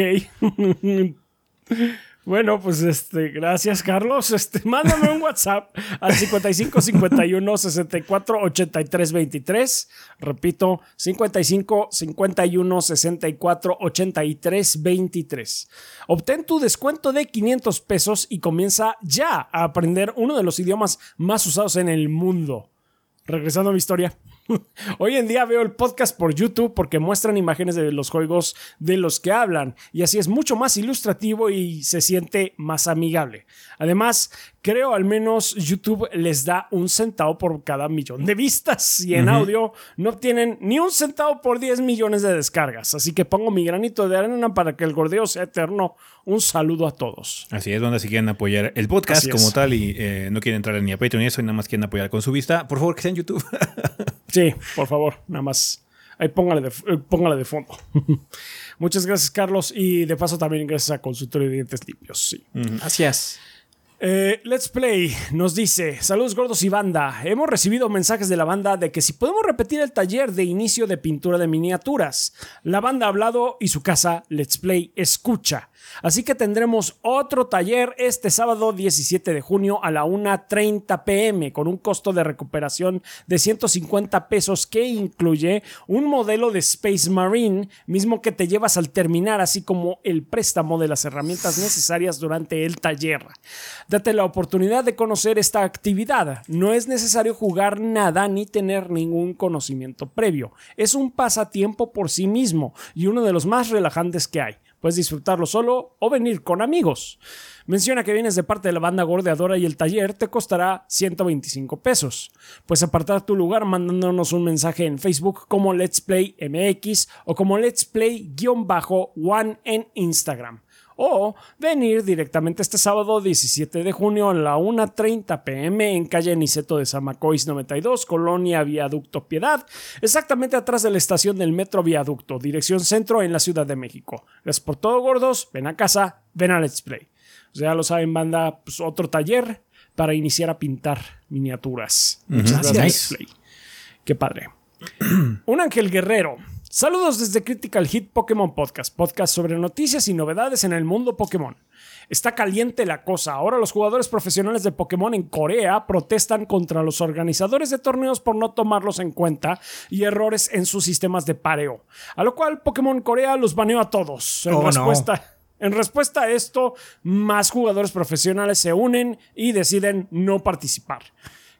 B: Bueno, pues este, gracias Carlos. Este, mándame un WhatsApp al 55 51 64 83 23. Repito, 55 51 64 83 23. Obtén tu descuento de 500 pesos y comienza ya a aprender uno de los idiomas más usados en el mundo. Regresando a mi historia. Hoy en día veo el podcast por YouTube porque muestran imágenes de los juegos de los que hablan y así es mucho más ilustrativo y se siente más amigable. Además, creo al menos YouTube les da un centavo por cada millón de vistas y en audio no obtienen ni un centavo por 10 millones de descargas. Así que pongo mi granito de arena para que el gordeo sea eterno. Un saludo a todos.
A: Así es, banda, si quieren apoyar el podcast como tal y eh, no quieren entrar ni a Patreon y eso, y nada más quieren apoyar con su vista, por favor que sea en YouTube. *laughs*
B: Sí, por favor, nada más. Ahí póngale de, eh, póngale de fondo. *laughs* Muchas gracias, Carlos. Y de paso también gracias a Consultorio de Dientes Limpios. Sí.
C: Gracias.
B: Eh, Let's Play nos dice, saludos gordos y banda, hemos recibido mensajes de la banda de que si podemos repetir el taller de inicio de pintura de miniaturas. La banda ha hablado y su casa Let's Play escucha. Así que tendremos otro taller este sábado 17 de junio a la 1.30 pm con un costo de recuperación de 150 pesos que incluye un modelo de Space Marine, mismo que te llevas al terminar, así como el préstamo de las herramientas necesarias durante el taller. Date la oportunidad de conocer esta actividad. No es necesario jugar nada ni tener ningún conocimiento previo. Es un pasatiempo por sí mismo y uno de los más relajantes que hay. Puedes disfrutarlo solo o venir con amigos. Menciona que vienes de parte de la banda gordeadora y el taller te costará 125 pesos. Puedes apartar tu lugar mandándonos un mensaje en Facebook como Let's Play MX o como Let's Play-One en Instagram. O venir directamente este sábado 17 de junio a la 1.30 pm en calle Niceto de Zamacois 92, Colonia Viaducto Piedad, exactamente atrás de la estación del Metro Viaducto, dirección centro en la Ciudad de México. Gracias por todo, gordos. Ven a casa, ven a Let's Play. O sea, ya lo saben, banda, pues otro taller para iniciar a pintar miniaturas. Muchas gracias. Let's Play. Qué padre. *clears throat* Un ángel guerrero. Saludos desde Critical Hit Pokémon Podcast, podcast sobre noticias y novedades en el mundo Pokémon. Está caliente la cosa. Ahora los jugadores profesionales de Pokémon en Corea protestan contra los organizadores de torneos por no tomarlos en cuenta y errores en sus sistemas de pareo. A lo cual Pokémon Corea los baneó a todos. En
C: Oh, no.
B: respuesta. En respuesta a esto, más jugadores profesionales se unen y deciden no participar.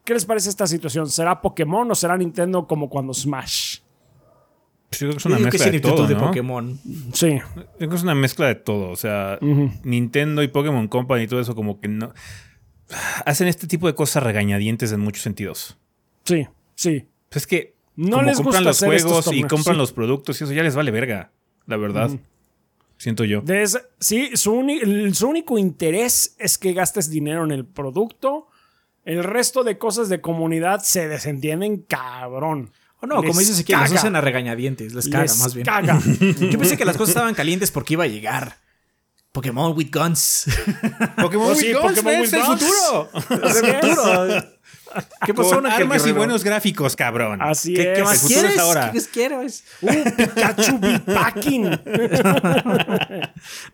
B: ¿Qué les parece esta situación? ¿Será Pokémon o será Nintendo como cuando Smash?
A: Pues yo creo que es una mezcla
C: es
A: de todo,
C: de
A: ¿no?
C: Pokémon.
B: Sí.
A: Yo creo que es una mezcla de todo. O sea, Nintendo y Pokémon Company y todo eso como que no... Hacen este tipo de cosas regañadientes en muchos sentidos.
B: Sí, sí.
A: Pues es que
B: No
A: como
B: les
A: compran
B: gusta
A: los
B: hacer estos
A: juegos y compran
B: sí.
A: los productos y eso ya les vale verga, la verdad. Siento yo.
B: Des- sí, su único interés es que gastes dinero en el producto. El resto de cosas de comunidad se desentienden cabrón.
C: O no,
B: Les
C: como dices aquí, los
B: caga.
C: hacen a regañadientes. Les caga,
B: Les
C: más bien.
B: caga.
C: Yo pensé que las cosas estaban calientes porque iba a llegar. Pokémon with guns.
A: Pokémon
B: Oh, sí,
A: with Guns,
B: Pokémon with
A: es el
B: Guns.
A: futuro.
B: Es.
C: ¿Qué pasó,
A: Con armas y buenos gráficos, cabrón.
B: Así
C: ¿Qué,
B: es.
C: qué más
A: El futuro es
C: quieres?
A: ahora.
C: ¿Qué más quieres?
B: Uh, Pikachu Packing. *laughs*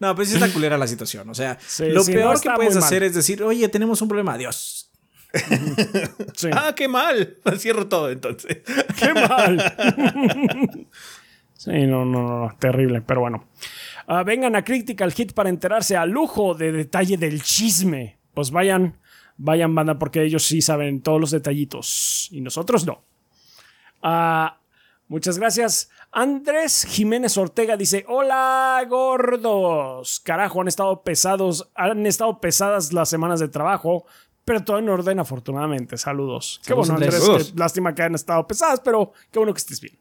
C: No, pues sí está culera la situación. O sea,
B: Sí,
C: lo
B: sí,
C: peor
B: no,
C: que puedes hacer
B: mal.
C: es decir, oye, tenemos un problema, adiós.
B: Sí.
A: Ah, qué mal. *laughs* Cierro todo entonces. *laughs*
B: ¡Qué mal! *laughs* sí, no, no, no, terrible, pero bueno. Ah, vengan a Critical Hit para enterarse a lujo de detalle del chisme. Pues vayan, vayan, banda, porque ellos sí saben todos los detallitos y nosotros no. Ah, muchas gracias. Andrés Jiménez Ortega dice: Hola, gordos. Carajo, han estado pesados, han estado pesadas las semanas de trabajo. Pero todo en orden, afortunadamente. Saludos. Qué bueno,
C: Andrés.
B: Andrés. Que lástima que hayan estado pesadas, pero qué bueno que estés bien.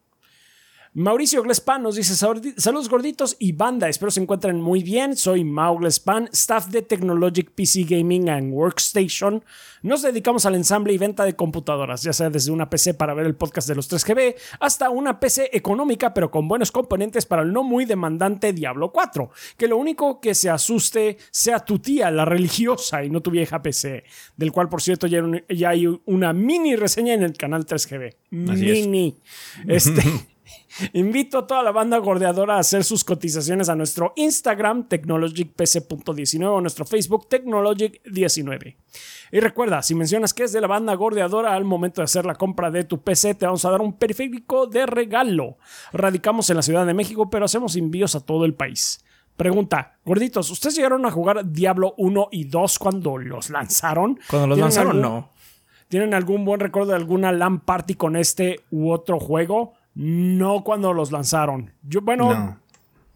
B: Mauricio Glespan nos dice saludos gorditos y banda, espero se encuentren muy bien. Soy Mau Glespan, staff de Technologic PC Gaming and Workstation. Nos dedicamos al ensamble y venta de computadoras, ya sea desde una PC para ver el podcast de los 3GB hasta una PC económica pero con buenos componentes para el no muy demandante Diablo 4. Que lo único que se asuste sea tu tía, la religiosa y no tu vieja PC, del cual por cierto ya, hay una mini reseña en el canal 3GB.
A: Así es.
B: mini. Este. *laughs* *laughs* Invito a toda la banda gordeadora a hacer sus cotizaciones a nuestro Instagram, technologicpc.19 o nuestro Facebook, technologic19. Y recuerda, si mencionas que es de la banda gordeadora al momento de hacer la compra de tu PC, te vamos a dar un periférico de regalo. Radicamos en la Ciudad de México, pero hacemos envíos a todo el país. Pregunta, gorditos, ¿ustedes llegaron a jugar Diablo 1 y 2 cuando los lanzaron?
C: Cuando los
B: ¿Tienen
C: lanzaron,
B: algún-
C: no.
B: ¿Tienen algún buen recuerdo de alguna LAN party con este u otro juego? No cuando los lanzaron. Yo, bueno,
A: No.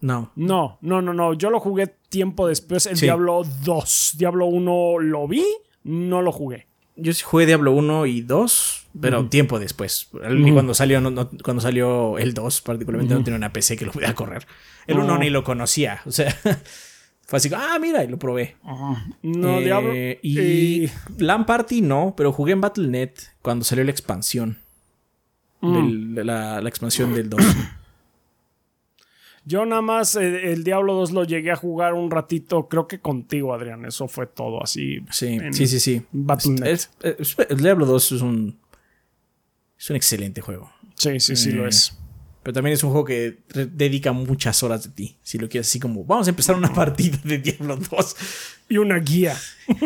C: No.
B: no, no, no, no. Yo lo jugué tiempo después, el
C: Sí.
B: Diablo 2. Diablo 1 lo vi, no lo jugué.
C: Yo sí jugué Diablo 1 y 2, pero tiempo después. El- Cuando salió no- no- cuando salió el 2, particularmente no tenía una PC que lo pudiera correr. El 1
B: No.
C: ni lo conocía. O sea, *laughs* fue así, ah, mira, y lo probé.
B: No,
C: Eh,
B: Diablo.
C: Y
B: y-
C: LAN Party no, pero jugué en Battle.net cuando salió la expansión. Del- de la, la expansión del 2.
B: Yo nada más eh, el Diablo 2 lo llegué a jugar un ratito, creo que contigo, Adrián. Eso fue todo así.
C: Sí,
B: en
C: sí, sí, sí. Es- es- el Diablo 2 es un. Es un excelente juego.
B: Sí, sí, sí, lo
C: Eh,
B: es.
C: Pero también es un juego que dedica muchas horas de ti. Si lo quieres así como, vamos a empezar una *laughs* partida de Diablo 2.
B: Y una guía. *laughs*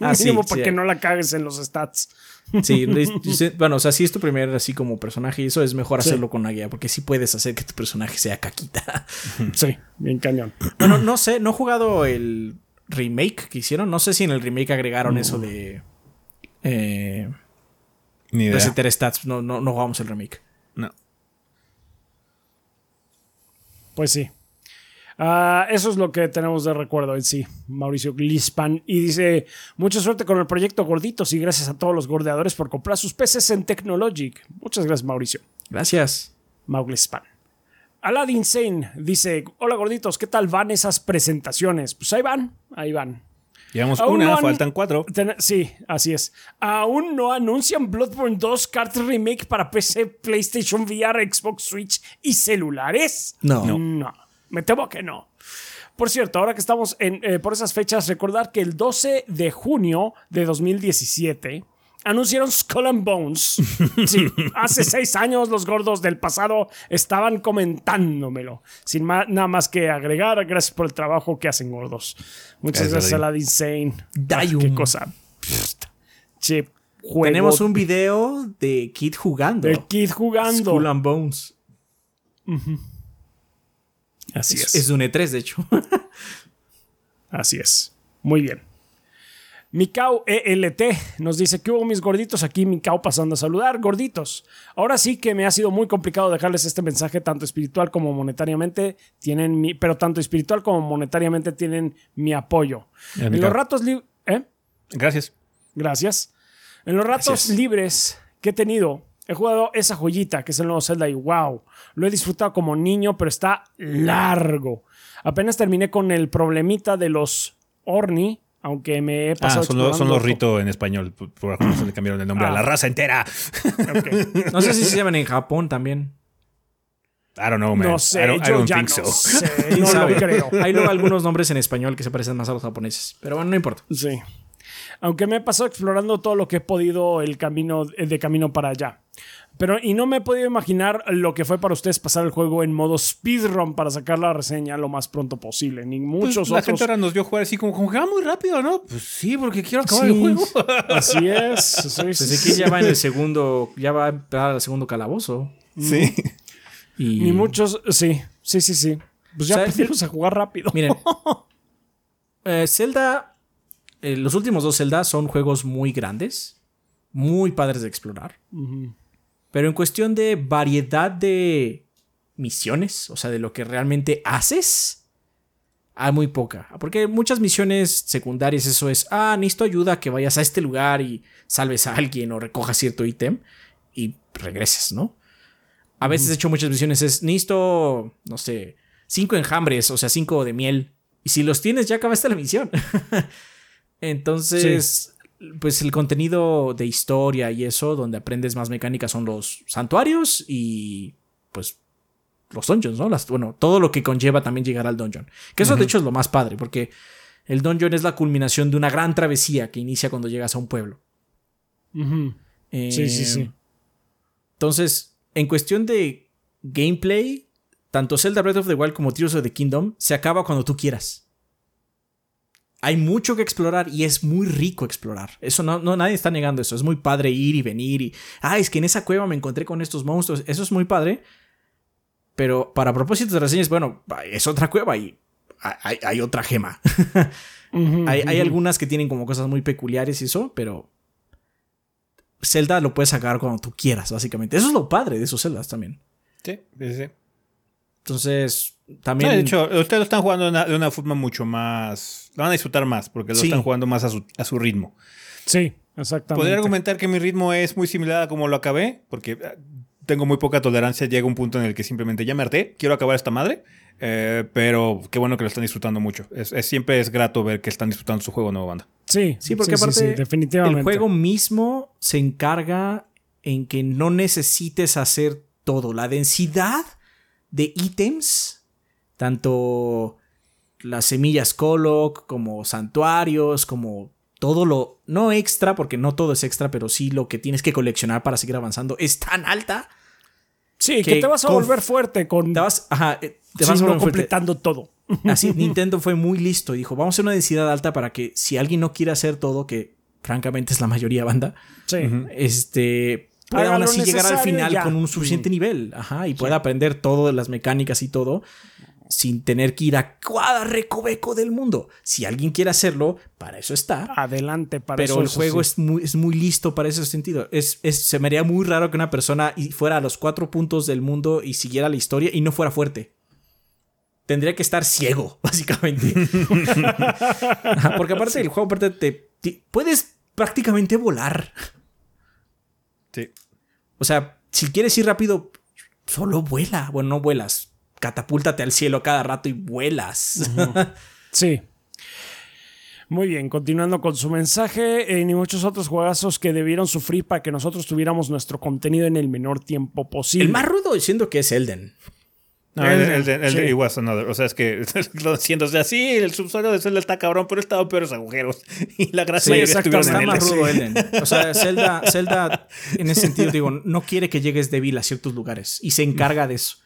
C: Ah, sí,
B: Mínimo para
C: sí.
B: que no la cagues en los stats.
C: Sí, bueno, o sea, si es tu primer así como personaje y eso es mejor hacerlo con una guía, porque sí puedes hacer que tu personaje sea caquita.
B: Sí, bien cañón.
C: Bueno, no sé, no he jugado el remake que hicieron. No sé si en el remake agregaron eso de eh,
A: Ni idea.
C: resetear stats. No, no, no jugamos el remake.
A: No.
B: Pues sí. Ah, eso es lo que tenemos de recuerdo en sí, Mauricio Glispan. Y dice: Mucha suerte con el proyecto Gorditos y gracias a todos los gordeadores por comprar sus peces en Technologic. Muchas gracias, Mauricio.
C: Gracias.
B: Mau Glispan. Aladdin Sane dice: Hola gorditos, ¿qué tal van esas presentaciones? Pues ahí van, ahí van.
A: Llevamos
B: Aún
A: una,
B: no
A: faltan cuatro.
B: Ten- sí, así es. Aún no anuncian Bloodborne 2 Kart Remake para PC, PlayStation VR, Xbox Switch y celulares.
C: No.
B: No. Me temo que no. Por cierto, ahora que estamos en, eh, por esas fechas, recordar que el 12 de junio de 2017 anunciaron Skull and Bones. Sí, *laughs* hace seis años los gordos del pasado estaban comentándomelo. Sin ma- nada más que agregar, gracias por el trabajo que hacen gordos. Muchas
A: Gracias,
B: gracias a la Insane.
C: Dayum.
B: Qué cosa. Pst, Che, juego
C: Tenemos un video de Kid jugando.
B: de Kid jugando.
C: Skull and Bones.
B: Así
C: Es,
B: es.
C: es un E3, de hecho. *laughs*
B: Así es. Muy bien. Mikau ELT nos dice que hubo mis gorditos aquí, Mikau pasando a saludar. Gorditos, ahora sí que me ha sido muy complicado dejarles este mensaje, tanto espiritual como monetariamente tienen mi, pero tanto espiritual como monetariamente tienen mi apoyo.
A: Ya,
B: En los ratos libres, ¿eh?
A: Gracias.
B: Gracias. En los ratos
C: Gracias.
B: libres que he tenido, he jugado esa joyita que es el nuevo Zelda y wow, lo he disfrutado como niño, pero está largo. Apenas terminé con el problemita de los Orni, aunque me he
A: Ah,
B: pasado.
A: son, los, son los
B: explorando-
A: Rito en español. Por, por algunos se le cambiaron el nombre
B: Ah.
A: a la raza entera.
C: No sé si se llaman en Japón también.
A: I don't know, man.
B: No sé,
A: I don't, I
B: yo
A: don't
B: ya
A: think
B: no
A: so.
B: sé,
C: ¿Quién *laughs*
B: no
C: sabe?
B: lo creo.
C: Hay luego algunos nombres en español que se parecen más a los japoneses. Pero bueno, no importa.
B: Sí. Aunque me he pasado explorando todo lo que he podido el camino eh, de camino para allá. Pero y no me he podido imaginar lo que fue para ustedes pasar el juego en modo speedrun para sacar la reseña lo más pronto posible. Ni
A: Pues,
B: muchos
A: la
B: otros.
A: gente ahora nos vio jugar así como, como que va muy rápido, ¿no? Pues sí, porque quiero acabar
B: Sí,
A: el juego. *laughs*
B: Así es. sí, sí.
C: que ya va en el segundo, ya va a empezar el segundo calabozo.
A: Sí.
C: Y
B: Ni muchos. Sí, sí, sí, sí. Pues ya aprendimos *laughs* a jugar rápido.
C: Miren, *laughs* eh, Zelda, eh, los últimos dos Zelda son juegos muy grandes, muy padres de explorar. Pero en cuestión de variedad de misiones, o sea, de lo que realmente haces, hay muy poca. Porque muchas misiones secundarias, eso es, ah, necesito ayuda que vayas a este lugar y salves a alguien o recojas cierto ítem y regreses, ¿no? A veces he hecho muchas misiones, es, necesito, no sé, cinco enjambres, o sea, cinco de miel. Y si los tienes, ya acabaste la misión. *laughs* Entonces, pues el contenido de historia y eso, donde aprendes más mecánicas, son los santuarios y pues los dungeons, ¿no? Las, bueno, todo lo que conlleva también llegar al dungeon. Que eso de hecho es lo más padre, porque el dungeon es la culminación de una gran travesía que inicia cuando llegas a un pueblo. Eh,
B: Sí, sí, sí.
C: Entonces, en cuestión de gameplay, tanto Zelda Breath of the Wild como Tears of the Kingdom se acaba cuando tú quieras. Hay mucho que explorar y es muy rico explorar. Eso no, no nadie está negando eso. Es muy padre ir y venir y. Ah, es que en esa cueva me encontré con estos monstruos. Eso es muy padre. Pero para propósitos de reseñas, bueno, es otra cueva y hay, hay otra gema. *laughs* Hay, algunas que tienen como cosas muy peculiares y eso, pero Zelda lo puedes sacar cuando tú quieras, básicamente. Eso es lo padre de esos Zeldas también.
A: Sí, sí, sí.
C: Entonces,
A: No,
C: también...
A: de hecho, ustedes lo están jugando de una, de una forma mucho más. Lo van a disfrutar más porque lo
C: Sí.
A: están jugando más a su, a su ritmo.
B: Sí, exactamente.
A: Podría argumentar que mi ritmo es muy similar a como lo acabé, porque eh, tengo muy poca tolerancia. Llega un punto en el que simplemente ya me harté, quiero acabar esta madre. eh, pero qué bueno que lo están disfrutando mucho. Es, es- siempre es grato ver que están disfrutando su juego nuevo banda.
B: Sí,
C: Sí, porque
B: sí,
C: aparte
B: definitivamente.
C: el juego mismo se encarga en que no necesites hacer todo. La densidad de ítems, tanto las semillas Kolok como santuarios, como todo lo, no extra, porque no todo es extra, pero sí lo que tienes que coleccionar para seguir avanzando, es tan alta.
B: Sí, que,
C: que
B: te vas a volver fuerte con
C: Te vas, ajá, eh, te
B: sí,
C: vas
B: no completando todo.
C: Así, Nintendo fue muy listo y dijo, vamos a hacer una densidad alta para que si alguien no quiere hacer todo, que francamente es la mayoría banda,
B: Sí.
C: este pueda
B: Haga
C: aún así llegar al final
B: ya.
C: con un suficiente nivel, ajá, y pueda aprender todo de las mecánicas y todo sin tener que ir a cada recoveco del mundo. Si alguien quiere hacerlo, para eso está.
B: Adelante para
C: Pero
B: eso,
C: el
B: eso
C: juego
B: sí.
C: es, muy, es muy listo para ese sentido. Es, es- se me haría muy raro que una persona fuera a los cuatro puntos del mundo y siguiera la historia y no fuera fuerte. Tendría que estar ciego, *laughs* básicamente. *laughs* Porque aparte el juego, aparte te, te- puedes prácticamente volar.
A: Sí.
C: O sea, si quieres ir rápido, solo vuela. Bueno, no vuelas. Catapúltate al cielo cada rato y vuelas. *laughs*
B: Sí. Muy bien, continuando con su mensaje, eh, ni muchos otros juegazos que debieron sufrir para que nosotros tuviéramos nuestro contenido en el menor tiempo posible.
C: el más rudo siendo que es Elden.
A: No, el,
B: Elden,
A: el, de- el de
B: sí.
A: It Was Another. O sea, es que *laughs* lo siento. O sea, sí, el subsuelo de Zelda está cabrón, pero estaba peores agujeros. *laughs* Y la gracia
B: Sí,
A: de que
C: Está
A: en
C: más rudo Elden. O sea, Zelda, Zelda, en ese sentido, digo, no quiere que llegues débil a ciertos lugares y se encarga de eso.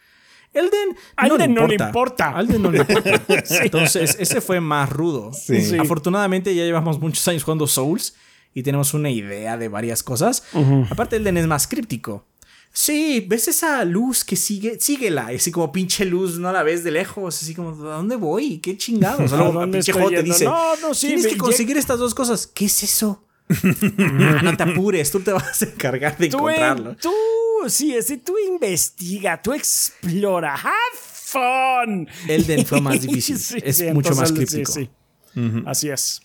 C: Elden,
B: A
C: no,
B: Elden
C: le
B: no le
C: importa.
B: importa.
C: A Elden no le *laughs* importa. Entonces, ese fue más rudo.
A: Sí.
B: Sí.
C: Afortunadamente, ya llevamos muchos años jugando Souls y tenemos una idea de varias cosas. Aparte, Elden es más críptico. Sí, ves esa luz que sigue, síguela. Así como pinche luz, no la ves de lejos. Así como, ¿a dónde voy? ¿Qué chingados? *laughs*
B: ¿A
C: Luego,
B: dónde
C: pinche te dice:
B: No, no, sí,
C: Tienes que conseguir estas dos cosas. ¿Qué es eso? Ah, no te apures, tú te vas a encargar de
B: Tú,
C: encontrarlo.
B: en- tú, sí, ese, tú investiga, tú explora, have fun.
C: Elden fue más *laughs* difícil.
B: Sí,
C: es
B: sí,
C: mucho más
B: sí,
C: críptico.
B: sí. Así es.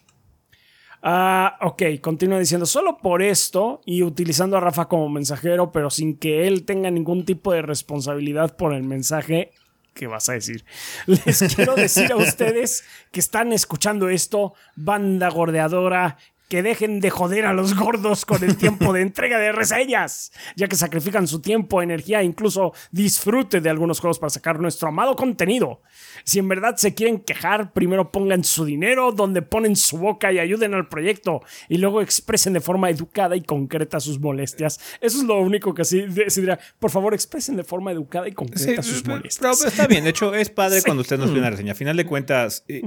B: Ah, ok, continúa diciendo, solo por esto y utilizando a Rafa como mensajero, pero sin que él tenga ningún tipo de responsabilidad por el mensaje, ¿qué vas a decir? *laughs* Les quiero decir a *laughs* ustedes que están escuchando esto, banda gordeadora, que dejen de joder a los gordos con el tiempo de entrega de reseñas, ya que sacrifican su tiempo, energía e incluso disfrute de algunos juegos para sacar nuestro amado contenido. Si en verdad se quieren quejar, primero pongan su dinero donde ponen su boca y ayuden al proyecto y luego expresen de forma educada y concreta sus molestias. Eso es lo único que sí se dirá. Por favor, expresen de forma educada y concreta sus molestias.
A: Pero, está bien, de hecho es padre *laughs* cuando usted nos pide una reseña. A final de cuentas, eh,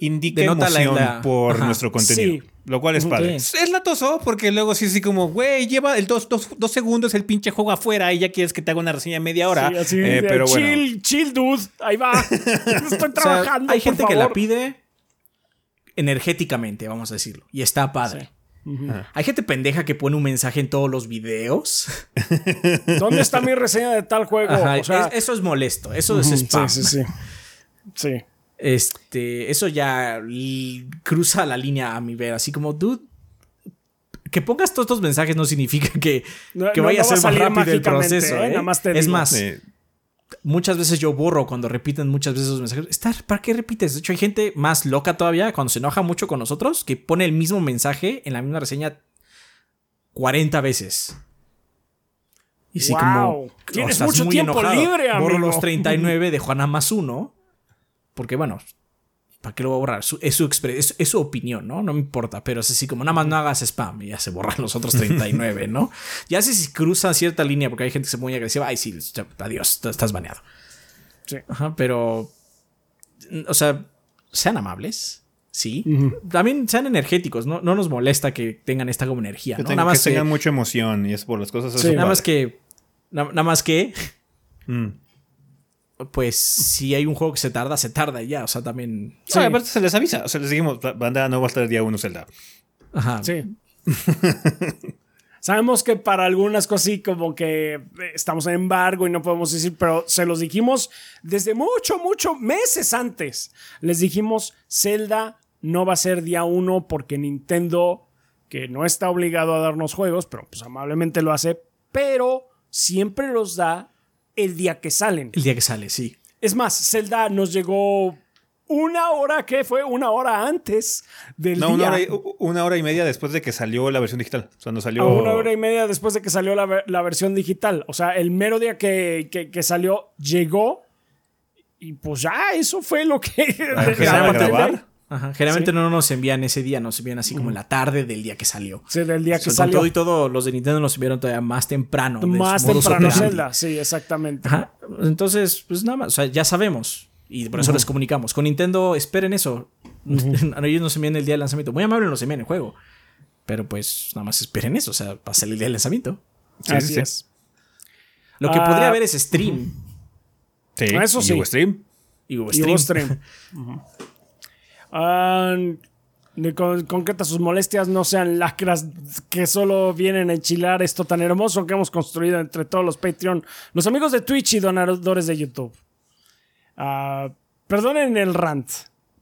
A: indica emoción por nuestro contenido. Lo cual es padre. Es latoso porque luego sí, sí, como, güey, lleva el dos, dos, dos, segundos el pinche juego afuera y ya quieres que te haga una reseña de media hora. Eh, pero
B: chill, chill, dude. Ahí va. *laughs* Estoy trabajando.
C: hay gente que la pide energéticamente, vamos a decirlo. Y está padre. Hay gente pendeja que pone un mensaje en todos los videos. *laughs*
B: ¿Dónde está mi reseña de tal juego?
C: eso es molesto. Eso es spam.
B: Sí, sí, sí. Sí.
C: Este, eso ya cruza la línea a mi ver, así como, dude, que pongas todos estos mensajes no significa que, que vaya a ser más rápido el proceso. ¿eh? ¿eh? es más, muchas veces yo borro cuando repiten muchas veces los mensajes. ¿Para qué repites? De hecho, hay gente más loca todavía cuando se enoja mucho con nosotros que pone el mismo mensaje en la misma reseña 40 veces.
B: Y sí, como. Tienes mucho tiempo libre, amigo.
C: Borro los 39 de Juana más uno. Porque, bueno, ¿para qué lo voy a borrar? es, su es, su opinión, ¿no? No me importa, pero es así como nada más no hagas spam y ya se borran los otros 39, ¿no? *laughs* Ya sé si cruzan cierta línea porque hay gente que se muy agresiva, ay, sí, adiós, estás baneado. Sí. Ajá, pero, o sea, sean amables. Sí. También sean energéticos, ¿no? No nos molesta que tengan esta como energía. ¿no?
A: nada más que tengan mucha emoción y es por las cosas
C: así. nada más que. Nada, más que. Mm pues si hay un juego que se tarda, se tarda ya. O sea, también.
A: Sí, aparte se les avisa. O sea, les dijimos, banda no va a estar el día uno Zelda.
B: Ajá. Sí. *laughs* Sabemos que para algunas cosas sí, como que estamos en embargo y no podemos decir, pero se los dijimos desde mucho, mucho meses antes. Les dijimos, Zelda no va a ser día uno porque Nintendo, que no está obligado a darnos juegos, pero pues amablemente lo hace, pero siempre los da el día que salen.
C: El día que sale, sí.
B: Es más, Zelda nos llegó una hora, ¿qué fue? Una hora antes del no,
A: día. Una hora, y, una hora y media después de que salió la versión digital. O sea, no salió.
B: una hora y media después de que salió la, versión digital. O sea, el mero día que, que, salió, llegó. Y pues ya, eso fue lo que. *laughs* *laughs*
C: grabar? Ajá. Generalmente no nos envían ese día, nos envían así como en la tarde del día que salió.
B: Sí, del día que salió.
C: todo y todo, los de Nintendo nos enviaron todavía más temprano.
B: Más temprano, Zelda, sí, exactamente.
C: Ajá. Entonces, pues nada más, o sea, ya sabemos. Y por eso les comunicamos. Con Nintendo, esperen eso. *laughs* Ellos nos envían el día del lanzamiento. Muy amable nos envían el juego. Pero pues nada más esperen eso, o sea, pasa el día del lanzamiento.
B: Así es.
C: Lo que podría ah, haber es stream.
A: Sí, eso sí.
C: Y stream.
B: Y stream. stream. *laughs* con, concreta sus molestias no sean lacras que solo vienen a enchilar esto tan hermoso que hemos construido entre todos los Patreon, los amigos de Twitch y donadores de YouTube. Uh, perdonen el rant,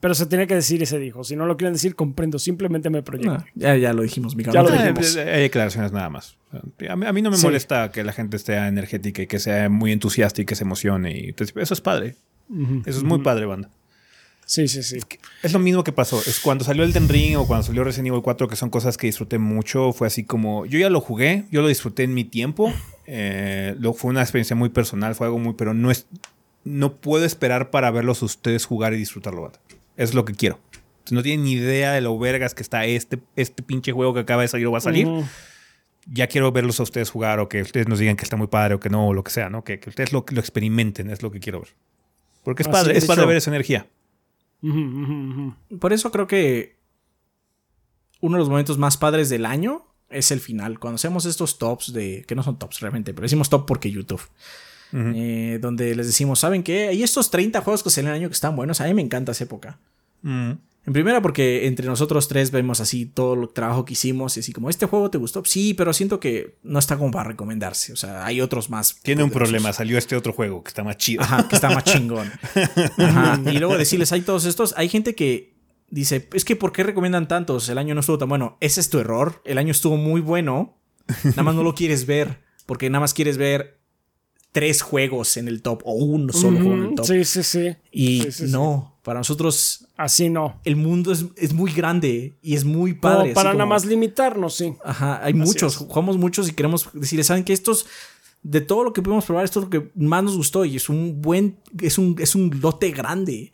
B: pero se tiene que decir y se dijo. Si no lo quieren decir, comprendo. Simplemente me proyecto.
C: ya, ya lo dijimos,
B: Ya lo dijimos.
A: Hay declaraciones nada más. A mí, no me molesta que la gente esté energética y que sea muy entusiasta y que se emocione. Y, eso es padre. Eso es muy padre, banda.
B: Sí, sí, sí.
A: Es lo mismo que pasó. Es cuando salió el Den Ring o cuando salió Resident Evil 4, que son cosas que disfruté mucho. Fue así como. Yo ya lo jugué, yo lo disfruté en mi tiempo. *laughs* Eh, lo, fue una experiencia muy personal, fue algo muy. Pero no es. No puedo esperar para verlos ustedes jugar y disfrutarlo. Es lo que quiero. no tienen ni idea de lo vergas que está este, este pinche juego que acaba de salir o va a salir. Ya quiero verlos a ustedes jugar o que ustedes nos digan que está muy padre o que no, o lo que sea, ¿no? Que, ustedes lo, lo experimenten, es lo que quiero ver. Porque es padre, es padre ver esa energía.
C: Por eso creo que uno de los momentos más padres del año es el final. Cuando hacemos estos tops de. que no son tops realmente, pero decimos top porque YouTube. Eh, donde les decimos, ¿saben qué? Hay estos 30 juegos que salen el año que están buenos. A mí me encanta esa época. En primera, porque entre nosotros tres vemos así todo el trabajo que hicimos y así como, ¿este juego te gustó? Sí, pero siento que no está como para recomendarse. O sea, hay otros más.
A: Tiene un problema, salió este otro juego que está más chido.
C: Ajá, que está más chingón. *laughs* Ajá. Y luego decirles, hay todos estos. Hay gente que dice, es que ¿por qué recomiendan tantos? El año no estuvo tan bueno. Ese es tu error. El año estuvo muy bueno. Nada más no lo quieres ver. Porque nada más quieres ver tres juegos en el top o uno solo juego en el top.
B: Sí, sí, sí.
C: Y no Para nosotros,
B: Así no.
C: el mundo es, es muy grande y es muy padre. Así
B: para
C: como-
B: nada más limitarnos, sí.
C: Ajá, hay muchos,
B: es.
C: jugamos muchos y queremos decirles, ¿saben que Estos, de todo lo que pudimos probar, esto es lo que más nos gustó y es un buen, es un, es un lote grande.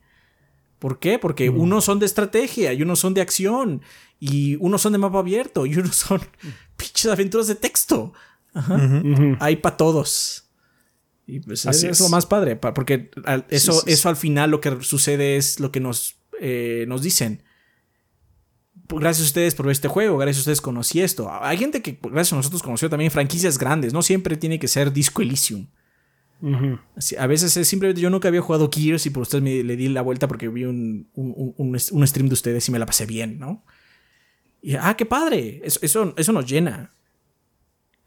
C: ¿Por qué? Porque unos son de estrategia y unos son de acción y unos son de mapa abierto y unos son *laughs* pinches aventuras de texto. Ajá. Hay para todos. Y pues
B: Así
C: es,
B: es.
C: lo más padre, pa- porque eso,
B: sí, sí.
C: eso al final lo que sucede es lo que nos, eh, nos dicen. Pues, Gracias a ustedes por ver este juego, gracias a ustedes conocí esto. Hay gente que gracias a nosotros conoció también franquicias grandes, no siempre tiene que ser Disco Elysium. Así, a veces es simplemente yo nunca había jugado Gears y por ustedes me le di la vuelta porque vi un- un- un stream de ustedes y me la pasé bien, ¿no? Y ah, qué padre, eso, eso, eso nos llena.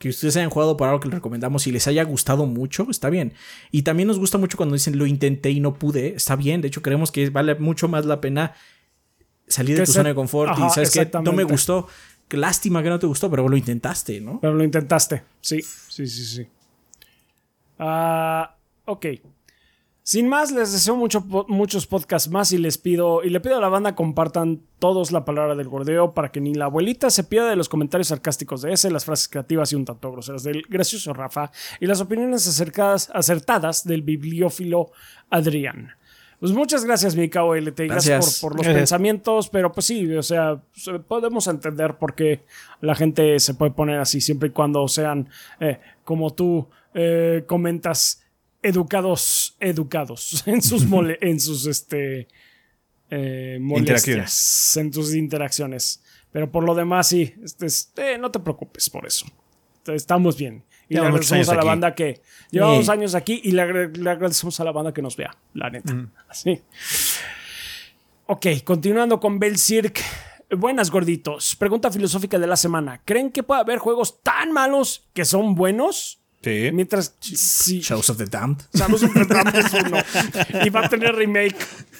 C: Que ustedes hayan jugado por algo que les recomendamos y les haya gustado mucho, está bien. Y también nos gusta mucho cuando dicen lo intenté y no pude, está bien. De hecho, creemos que vale mucho más la pena salir de tu
B: se-
C: zona de confort
B: Ajá,
C: y sabes que no me gustó. Lástima que no te gustó, pero lo intentaste, ¿no?
B: Pero lo intentaste. Sí, sí, sí, sí. Ah, ok. Sin más, les deseo mucho, muchos podcasts más y les pido, y le pido a la banda compartan todos la palabra del gordeo para que ni la abuelita se pierda de los comentarios sarcásticos de ese, las frases creativas y un tanto groseras del gracioso Rafa y las opiniones acercadas, acertadas del bibliófilo Adrián. Pues muchas gracias, mi KOLT. Gracias,
C: Gracias.
B: por, por los
A: Gracias.
B: pensamientos, pero pues sí, o sea, se- podemos entender por qué la gente se puede poner así, siempre y cuando sean, eh, como tú eh, comentas, educados, educados *laughs* en sus, mole- en sus este, eh, molestias,
A: Interacciones.
B: en tus interacciones. Pero por lo demás, sí, este es- eh, no te preocupes por eso. Estamos bien. Y le
A: Llevamos
B: agradecemos a la
A: aquí.
B: banda que llevamos
C: Sí.
B: años aquí y le agradecemos a la banda que nos vea, la neta. Así. Ok, continuando con Bell Cirque. Buenas gorditos. Pregunta filosófica de la semana. ¿Creen que puede haber juegos tan malos que son buenos?
A: Sí.
B: Mientras sí,
C: Shows of the Damned.
B: Shadows of the Damned es uno. *laughs* Y va a tener remake